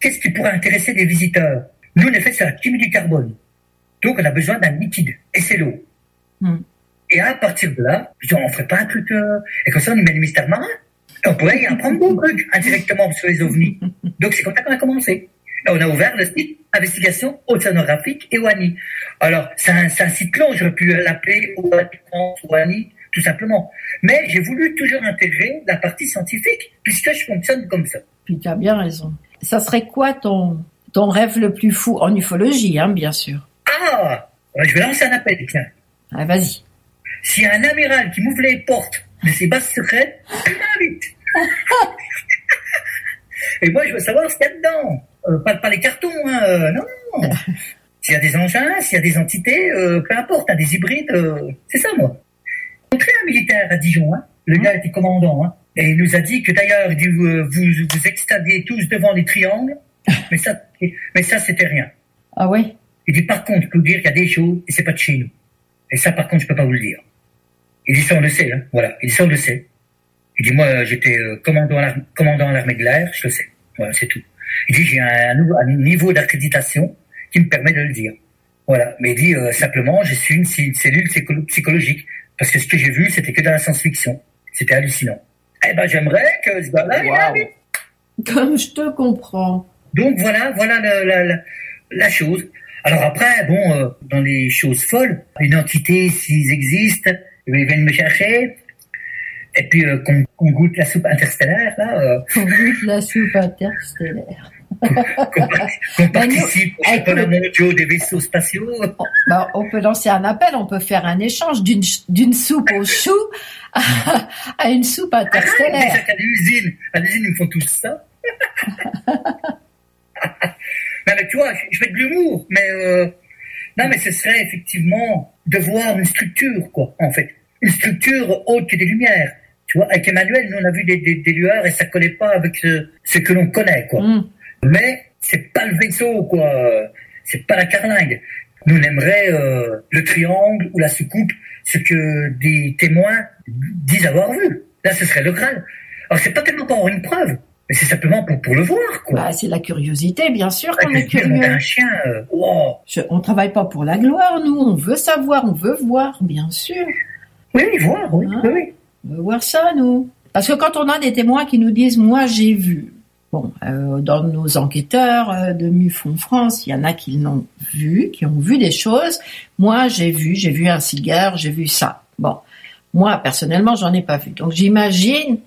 Speaker 17: Qu'est-ce qui pourrait intéresser des visiteurs? Nous, en effet, c'est la chimie du carbone. Donc, on a besoin d'un liquide, et c'est l'eau. Et à partir de là, je dis, on ferait pas un truc... euh, Et comme ça, on met le mystère marin. Et on pourrait y apprendre beaucoup trucs indirectement sur les ovnis. Donc, c'est comme ça qu'on a commencé. Et on a ouvert le site Investigation Océanographique et WANI. Alors, c'est un, site long, j'aurais pu l'appeler WANI, tout simplement. Mais j'ai voulu toujours intégrer la partie scientifique, puisque je fonctionne comme ça.
Speaker 6: Puis tu as bien raison. Ça serait quoi ton, ton rêve le plus fou en ufologie, hein, bien sûr?
Speaker 17: Ah Je vais lancer un appel, tiens.
Speaker 6: Ah, vas-y.
Speaker 17: S'il y a un amiral qui m'ouvre les portes de ses bases secrètes, il m'invite. Et moi, je veux savoir ce qu'il y a dedans. Euh, pas, pas les cartons, hein, euh, non, non. S'il y a des engins, s'il y a des entités, euh, peu importe, hein, des hybrides, c'est ça, moi. J'ai rencontré un militaire à Dijon, hein. le gars était commandant, hein. et il nous a dit que d'ailleurs, vous, vous vous extasiez tous devant les triangles, mais ça, mais ça, c'était rien.
Speaker 6: Ah ouais
Speaker 17: Il dit, par contre, je peux vous dire qu'il y a des choses, et c'est pas de chez nous. Et ça, par contre, je peux pas vous le dire. Il dit, ça, on le sait, hein. voilà, il dit, ça, on le sait. Il dit, moi, j'étais commandant à l'armée de l'air, je le sais. Voilà, c'est tout. Il dit, j'ai un, niveau d'accréditation qui me permet de le dire. Voilà. Mais il dit, euh, simplement, je suis une, cellule psycho- psychologique. Parce que ce que j'ai vu, c'était que dans la science-fiction. C'était hallucinant. Eh ben, j'aimerais que ce gars-là, il m'invite.
Speaker 6: Comme je te comprends.
Speaker 17: Donc voilà, voilà la, la, la chose. Alors après, bon, euh, dans les choses folles, une entité, s'ils existent, ils viennent me chercher, et puis euh, qu'on goûte la soupe interstellaire, là, euh,
Speaker 6: On goûte la soupe interstellaire.
Speaker 17: qu'on participe aux championnats mondiaux des vaisseaux spatiaux.
Speaker 6: Bah, on peut lancer un appel, on peut faire un échange d'une soupe au chou à, à une soupe
Speaker 17: Déjà
Speaker 6: interstellaire.
Speaker 17: qu'à l'usine, à l'usine, ils me font tous ça. non, mais tu vois, je, je fais de l'humour, mais euh, non, mais ce serait effectivement de voir une structure, quoi, en fait. Une structure haute que des lumières. Tu vois, avec Emmanuel, nous, on a vu des, des, des lueurs et ça collait pas avec ce, ce que l'on connaît, quoi. Mais c'est pas le vaisseau, quoi. C'est pas la carlingue. Nous, on aimerait euh, le triangle ou la soucoupe, ce que des témoins disent avoir vu. Là, ce serait le Graal. Alors, c'est pas tellement pour avoir une preuve, mais c'est simplement pour, pour le voir, quoi.
Speaker 6: Bah, c'est la curiosité, bien sûr qu'on est curieux.
Speaker 17: un chien, euh, wow.
Speaker 6: Je- on travaille pas pour la gloire, nous. On veut savoir, on veut voir, bien sûr.
Speaker 17: Oui, voir, oui, oui.
Speaker 6: Voir ça, nous. Parce que quand on a des témoins qui nous disent, moi, j'ai vu. Bon, euh, dans nos enquêteurs euh, de MUFON France, il y en a qui l'ont vu, qui ont vu des choses. Moi, j'ai vu, j'ai vu un cigare, j'ai vu ça. Bon, moi, personnellement, j'en ai pas vu. Donc, j'imagine,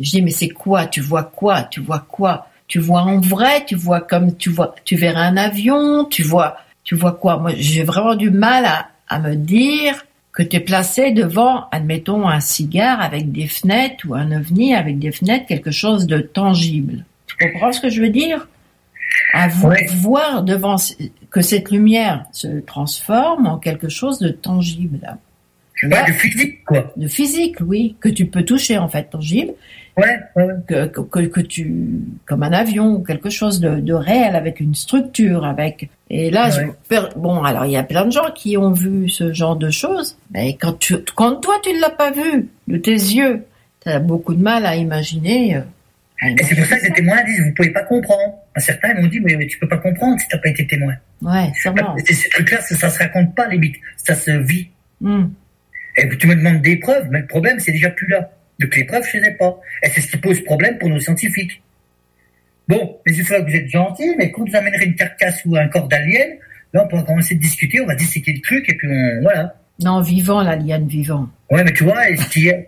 Speaker 6: je dis, mais c'est quoi? Tu vois quoi? Tu vois quoi? Tu vois en vrai? Tu vois comme tu vois, tu verrais un avion? Tu vois, tu vois quoi? Moi, j'ai vraiment du mal à, à me dire que tu es placé devant, admettons, un cigare avec des fenêtres ou un ovni avec des fenêtres, quelque chose de tangible. Tu comprends ce que je veux dire? À vo- voir devant que cette lumière se transforme en quelque chose de tangible.
Speaker 17: Ouais, de physique, quoi.
Speaker 6: De physique, oui, que tu peux toucher en fait, tangible.
Speaker 17: Ouais,
Speaker 6: Que, que, que, que tu, comme un avion ou quelque chose de, de réel avec une structure, avec. Et là,
Speaker 17: Ouais.
Speaker 6: je- per- bon, alors il y a plein de gens qui ont vu ce genre de choses, mais quand tu, quand toi tu ne l'as pas vu de tes yeux, tu as beaucoup de mal à imaginer. euh,
Speaker 17: Et c'est pour ça que les témoins disent, vous pouvez pas comprendre. Certains m'ont dit, mais, mais tu peux pas comprendre si t'as pas été témoin.
Speaker 6: Ouais, sûrement.
Speaker 17: Ces trucs-là, ça, ça se raconte pas, limite. Ça se vit.
Speaker 6: Hmm.
Speaker 17: Et tu me demandes des preuves, mais le problème, c'est déjà plus là. Donc les preuves, je les ai pas. Et c'est ce qui pose problème pour nos scientifiques. Bon, les ufologues, vous êtes gentils, mais quand vous amènerez une carcasse ou un corps d'alien, là, on pourra commencer à discuter, on va disséquer le truc, et puis on, voilà.
Speaker 6: Non, vivant, l'alien vivant.
Speaker 17: Ouais, mais tu vois, et ce qu'il y a,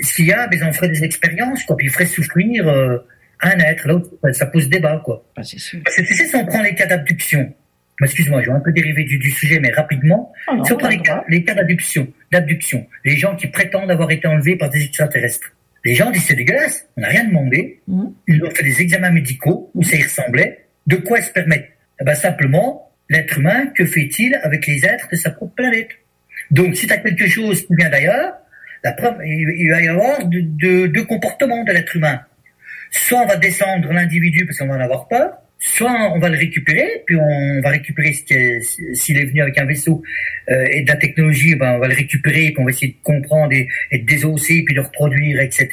Speaker 17: ce qu'il y a, mais on ferait des expériences, quoi, puis il ferait souffrir euh, un être, l'autre, ça pose débat, quoi.
Speaker 6: Ah, c'est sûr.
Speaker 17: Parce que tu sais, si on prend les cas d'abduction, excuse-moi, je vais un peu dériver du, du sujet, mais rapidement,
Speaker 6: Oh non,
Speaker 17: prend
Speaker 6: pas
Speaker 17: les cas, les cas d'abduction, d'abduction, les gens qui prétendent avoir été enlevés par des extraterrestres, les gens disent c'est dégueulasse, on n'a rien demandé, ils ont fait des examens médicaux où ça y ressemblait, de quoi ils se permettent Eh ben simplement, l'être humain, que fait-il avec les êtres de sa propre planète? Donc si tu as quelque chose qui vient d'ailleurs, la preuve, il il va y avoir deux de, de comportements de l'être humain. Soit on va descendre l'individu parce qu'on va en avoir peur, soit on va le récupérer, puis on va récupérer s'il est venu avec un vaisseau euh, et de la technologie, ben on va le récupérer, puis on va essayer de comprendre et, et de désosser, puis de reproduire, etc.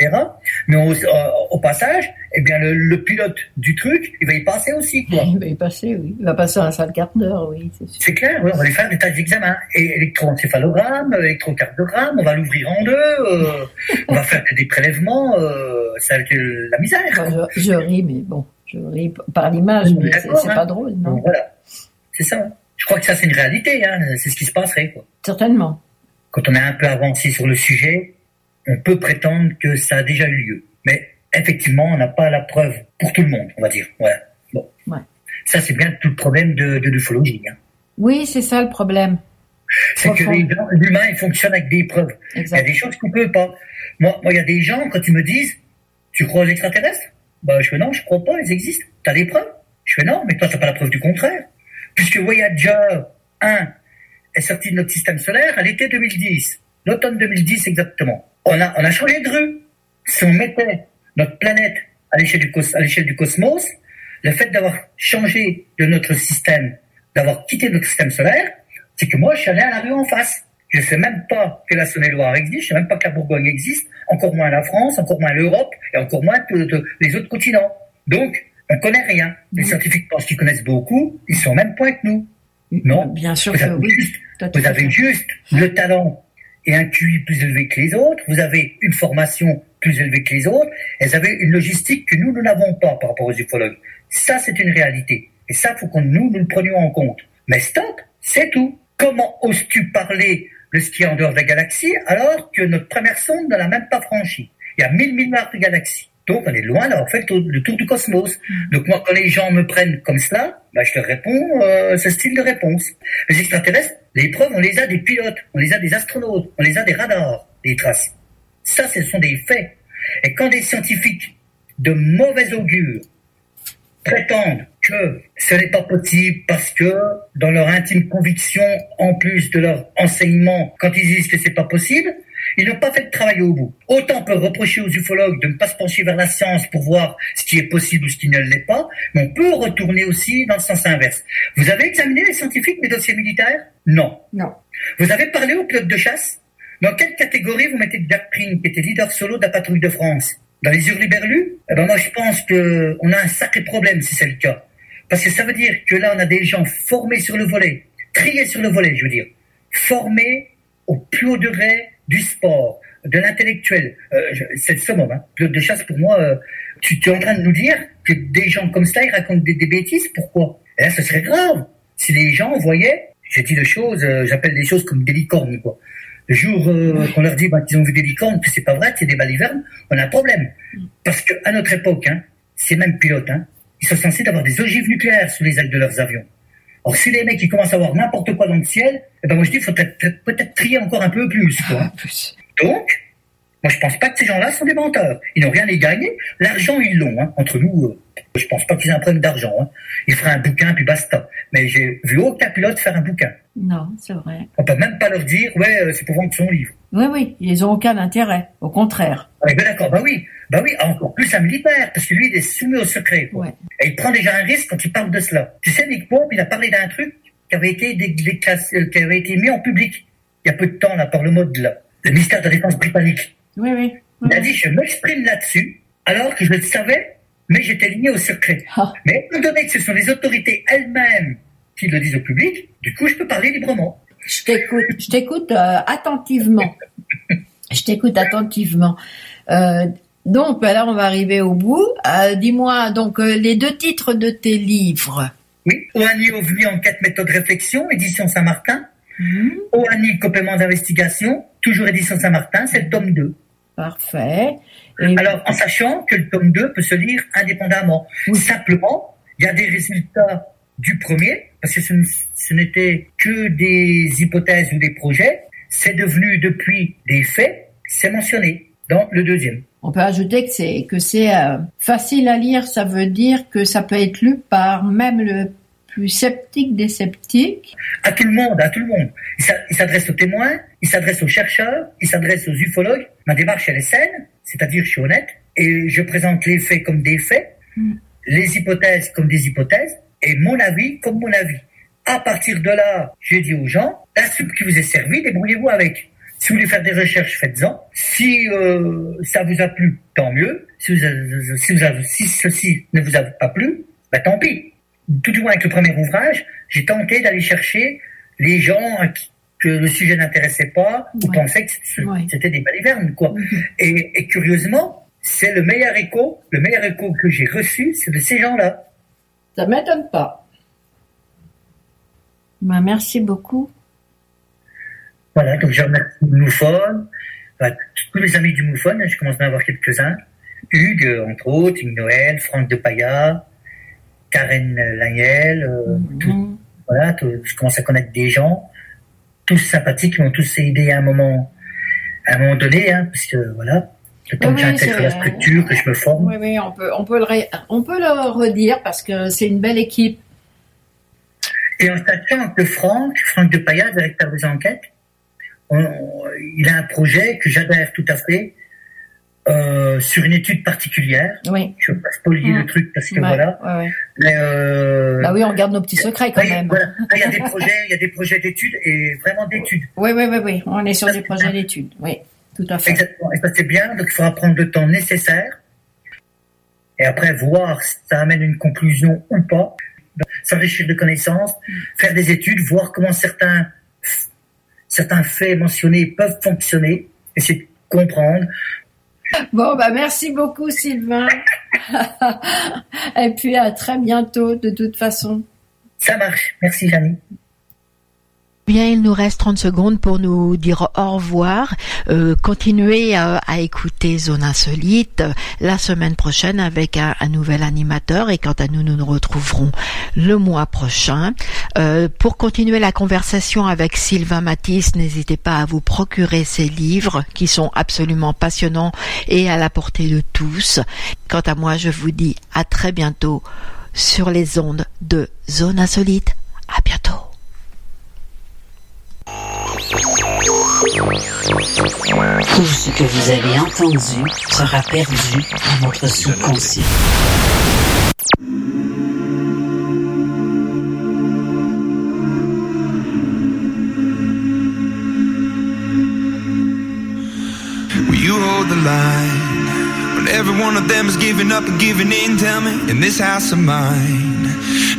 Speaker 17: Mais au, euh, au passage, eh bien le, le pilote du truc, il va y passer aussi, quoi.
Speaker 6: Il va y passer, oui. Il va passer un sale quart d'heure, oui, c'est
Speaker 17: clair, oui, on va lui faire des tâches d'examen. Et électroencéphalogramme, électrocardiogramme, on va l'ouvrir en deux, euh, on va faire des prélèvements, euh, ça va être la misère.
Speaker 6: Enfin, je, je ris, mais bon, je ris par l'image, mais c'est
Speaker 17: hein.
Speaker 6: pas drôle, non?
Speaker 17: Voilà, c'est ça. Je crois que ça, c'est une réalité, hein. c'est ce qui se passerait. Quoi.
Speaker 6: Certainement.
Speaker 17: quand on est un peu avancé sur le sujet, on peut prétendre que ça a déjà eu lieu. Mais effectivement, on n'a pas la preuve pour tout le monde, on va dire. Voilà. Bon. Ça, c'est bien tout le problème de, de l'ufologie. Hein.
Speaker 21: Oui, c'est ça le problème.
Speaker 17: C'est que l'humain, il fonctionne avec des preuves. Il y a des choses qu'on ne peut pas. Moi, moi, il y a des gens, quand ils me disent, tu crois aux extraterrestres? Bah, Je fais non, je crois pas, ils existent. Tu as des preuves? Je fais non, mais toi, tu n'as pas la preuve du contraire. Puisque Voyager 1 est sorti de notre système solaire à l'été 2010, l'automne 2010 exactement. On a, on a changé de rue. Si on mettait notre planète à l'échelle du cosmos, le fait d'avoir changé de notre système, d'avoir quitté notre système solaire, c'est que moi, je suis allé à la rue en face. Je ne sais même pas que la Saône-et-Loire existe, je ne sais même pas que la Bourgogne existe, encore moins la France, encore moins l'Europe, et encore moins les autres continents. Donc, on ne connaît rien. Les scientifiques pensent qu'ils connaissent beaucoup, ils sont même point que nous. Non,
Speaker 21: bien sûr
Speaker 17: vous avez juste, vous avez juste le talent et un QI plus élevé que les autres, vous avez une formation plus élevée que les autres, et vous avez une logistique que nous, nous n'avons pas par rapport aux ufologues. Ça, c'est une réalité. Et ça, faut qu'on nous, nous le prenions en compte. Mais stop, c'est tout. Comment oses-tu parler qui est en dehors de la galaxie alors que notre première sonde ne l'a même pas franchi Il y a mille milliards de galaxies. Donc on est loin d'avoir fait le tour, du cosmos. Mm. Donc moi, quand les gens me prennent comme cela, bah, je leur réponds euh, ce style de réponse. Les extraterrestres, les preuves, on les a des pilotes, on les a des astronautes, on les a des radars, des traces. Ça, ce sont des faits. Et quand des scientifiques de mauvais augure prétendent que ce n'est pas possible parce que dans leur intime conviction, en plus de leur enseignement, quand ils disent que c'est pas possible, ils n'ont pas fait de travail au bout. Autant on peut reprocher aux ufologues de ne pas se pencher vers la science pour voir ce qui est possible ou ce qui ne l'est pas, mais on peut retourner aussi dans le sens inverse. Vous avez examiné les scientifiques les dossiers militaires? Non.
Speaker 21: Non.
Speaker 17: Vous avez parlé aux pilotes de chasse? Dans quelle catégorie vous mettez Jack Pring, qui était leader solo de la patrouille de France? Dans les hurluberlus Eh ben moi je pense qu'on a un sacré problème si c'est le cas. Parce que ça veut dire que là on a des gens formés sur le volet, triés sur le volet, je veux dire, formés au plus haut degré du sport, de l'intellectuel. Euh, c'est le summum. Hein. de chasse, pour moi, euh, tu, es en train de nous dire que des gens comme ça, ils racontent des, bêtises. Pourquoi? Et là, ce serait grave. Si les gens voyaient, j'ai dit des choses, euh, j'appelle des choses comme des licornes, quoi. Le jour qu'on leur dit bah, qu'ils ont vu des licornes, que c'est pas vrai, que c'est des balivernes, on a un problème. Parce qu'à notre époque, hein, ces mêmes pilotes, hein, ils sont censés avoir des ogives nucléaires sous les ailes de leurs avions. Or, si les mecs ils commencent à voir n'importe quoi dans le ciel, eh ben moi je dis, il faut peut-être trier encore un peu plus. Quoi. Donc, moi je pense pas que ces gens-là sont des menteurs. Ils n'ont rien à gagner. L'argent ils l'ont. Hein. Entre nous, euh, je pense pas qu'ils aient un problème d'argent. Hein. Ils feraient un bouquin puis basta. Mais j'ai vu aucun pilote faire un bouquin.
Speaker 21: Non, c'est vrai.
Speaker 17: On peut même pas leur dire, ouais, euh, c'est pour vendre son livre.
Speaker 21: Oui, oui, ils n'ont aucun intérêt. Au contraire.
Speaker 17: ben d'accord, bah oui. Bah oui, encore plus un militaire, parce que lui, il est soumis au secret. Et il prend déjà un risque quand il parle de cela. Tu sais, Nick Pope, il a parlé d'un truc qui avait été euh, qui avait été mis en public il y a peu de temps, là, par le mode, là, le ministère de la Défense britannique.
Speaker 21: Oui, oui.
Speaker 17: Il a dit, je m'exprime là-dessus, alors que je le savais, mais j'étais lié au secret. Ah. Mais étant donné que ce sont les autorités elles-mêmes qui le disent au public, du coup, je peux parler librement.
Speaker 21: Je t'écoute, je t'écoute euh, attentivement. je t'écoute attentivement. Euh, donc, ben là, on va arriver au bout. Euh, dis-moi, donc, les deux titres de tes livres.
Speaker 17: Oui, Oani OVNI Enquête Méthode Réflexion, édition Saint-Martin. Mmh. Oani Complément d'investigation, toujours édition Saint-Martin, c'est le tome 2.
Speaker 21: Parfait.
Speaker 17: Alors, en sachant que le tome 2 peut se lire indépendamment. Simplement, il y a des résultats du premier, parce que ce n'était que des hypothèses ou des projets. C'est devenu depuis des faits, c'est mentionné dans le deuxième.
Speaker 21: On peut ajouter que c'est que c'est euh, facile à lire, ça veut dire que ça peut être lu par même le plus sceptique des sceptiques.
Speaker 17: À tout le monde, à tout le monde. Il s'adresse aux témoins, il s'adresse aux chercheurs, il s'adresse aux ufologues. Ma démarche elle est saine, c'est-à-dire je suis honnête et je présente les faits comme des faits, hmm. les hypothèses comme des hypothèses et mon avis comme mon avis. À partir de là, je dis aux gens, la soupe qui vous est servie, débrouillez-vous avec. Si vous voulez faire des recherches, faites-en. Si euh, ça vous a plu, tant mieux. Si, vous si, ceci ne vous a pas plu, bah, tant pis. Tout du moins avec le premier ouvrage, j'ai tenté d'aller chercher les gens que le sujet n'intéressait pas ou pensaient que c'était des balivernes, quoi. Mm-hmm. et, et, curieusement, c'est le meilleur écho, le meilleur écho que j'ai reçu, c'est de ces gens-là.
Speaker 21: Ça m'étonne pas. Bah, merci beaucoup.
Speaker 17: Voilà, donc je remercie Moufone, enfin, tous les amis du Moufone, je commence à en avoir quelques-uns. Hugues, entre autres, Hugues Noël, Franck de Paya, Karen Laniel, euh, tout- voilà, tout- je commence à connaître des gens, tous sympathiques, qui m'ont tous aidé à un moment, à un moment donné, hein, parce que voilà, le temps
Speaker 21: Oui,
Speaker 17: que j'intègre la structure, que je me forme.
Speaker 21: Oui, oui, on peut, on peut le, ré- on peut le redire parce que c'est une belle équipe.
Speaker 17: Et en sachant que Franck, Franck de Paya, directeur des enquêtes, on- il a un projet que j'adhère tout à fait euh, sur une étude particulière.
Speaker 21: Oui.
Speaker 17: Je ne veux pas spolier
Speaker 21: Mm.
Speaker 17: le truc parce que
Speaker 21: Ouais,
Speaker 17: voilà.
Speaker 21: ouais, ouais.
Speaker 17: Mais, euh,
Speaker 21: Bah oui, on garde nos petits secrets quand même.
Speaker 17: voilà. Il y a des projets, il y a des projets d'études et vraiment d'études.
Speaker 21: Oui, oui, oui, oui. On est sur des projets d'études. Oui, tout à fait.
Speaker 17: Exactement. Et ça c'est bien. Donc il faudra prendre le temps nécessaire et après voir si ça amène une conclusion ou pas. S'enrichir de connaissances, faire des études, voir comment certains certains faits mentionnés peuvent fonctionner, essayer de comprendre.
Speaker 21: Bon, bah merci beaucoup Sylvain. Et puis à très bientôt de toute façon.
Speaker 17: Ça marche. Merci Janie.
Speaker 6: Bien, il nous reste 30 secondes pour nous dire au revoir. Euh, continuez à, à écouter Zone Insolite euh, la semaine prochaine avec un, un nouvel animateur et quant à nous, nous nous retrouverons le mois prochain. Euh, pour continuer la conversation avec Sylvain Matisse, n'hésitez pas à vous procurer ses livres qui sont absolument passionnants et à la portée de tous. Quant à moi, je vous dis à très bientôt sur les ondes de Zone Insolite. À bientôt.
Speaker 22: Tout ce que vous avez entendu sera perdu dans votre subconscient.
Speaker 23: You hold the line when every one of them is giving up and giving in? Tell me, in this house of mine,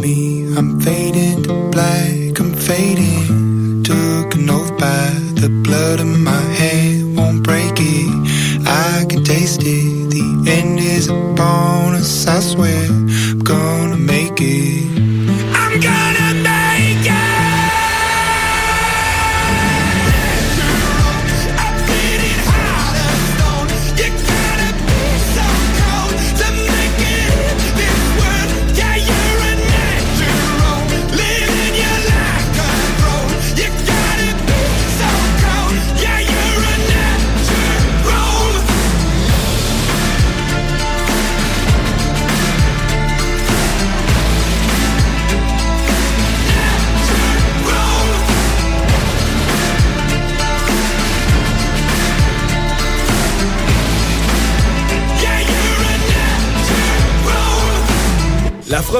Speaker 23: Me, I'm fading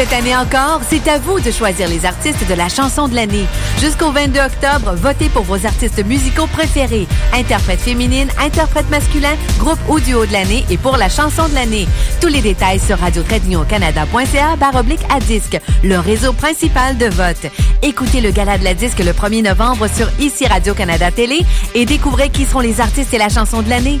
Speaker 10: Cette année encore, c'est à vous de choisir les artistes de la chanson de l'année. Jusqu'au 22 octobre, votez pour vos artistes musicaux préférés. Interprète féminine, interprète masculin, groupe ou duo de l'année et pour la chanson de l'année. Tous les détails sur radio canada.ca oblique à disque, le réseau principal de vote. Écoutez le gala de la disque le 1er novembre sur ICI Radio-Canada Télé et découvrez qui seront les artistes et la chanson de l'année.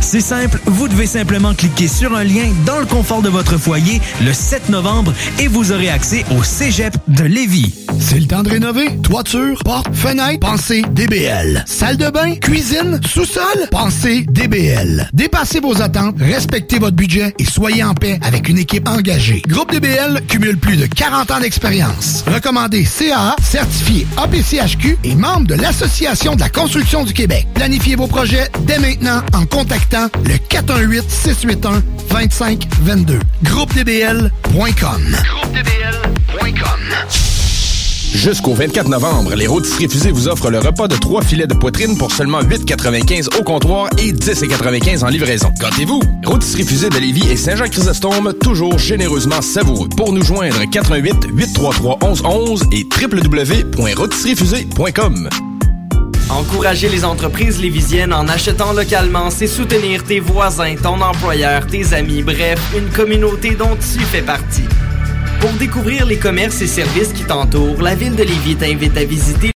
Speaker 12: C'est simple, vous devez simplement cliquer sur un lien dans le confort de votre foyer le 7 novembre et vous aurez accès au Cégep de Lévis.
Speaker 2: C'est le temps de rénover. Toiture, porte, fenêtre, pensez DBL. Salle de bain, cuisine, sous-sol, pensez DBL. Dépassez vos attentes, respectez votre budget et soyez en paix avec une équipe engagée. Groupe DBL cumule plus de 40 ans d'expérience. Recommandé CAA, certifié APCHQ et membre de l'Association de la construction du Québec. Planifiez vos projets dès maintenant en contactant le 418-681-2522. GroupeDBL.com. GroupeDBL.com.
Speaker 16: Jusqu'au 24 novembre, les rôtisseries fusées vous offrent le repas de trois filets de poitrine pour seulement 8,95 au comptoir et 10,95 en livraison. Gâtez-vous! Rôtisserie fusée de Lévis et Saint-Jean-Chrysostome, toujours généreusement savoureux. Pour nous joindre, 88 833 1111 et www.rôtisseriefusée.com.
Speaker 24: Encourager les entreprises lévisiennes en achetant localement, c'est soutenir tes voisins, ton employeur, tes amis, bref, une communauté dont tu fais partie. Pour découvrir les commerces et services qui t'entourent, la Ville de Lévis t'invite à visiter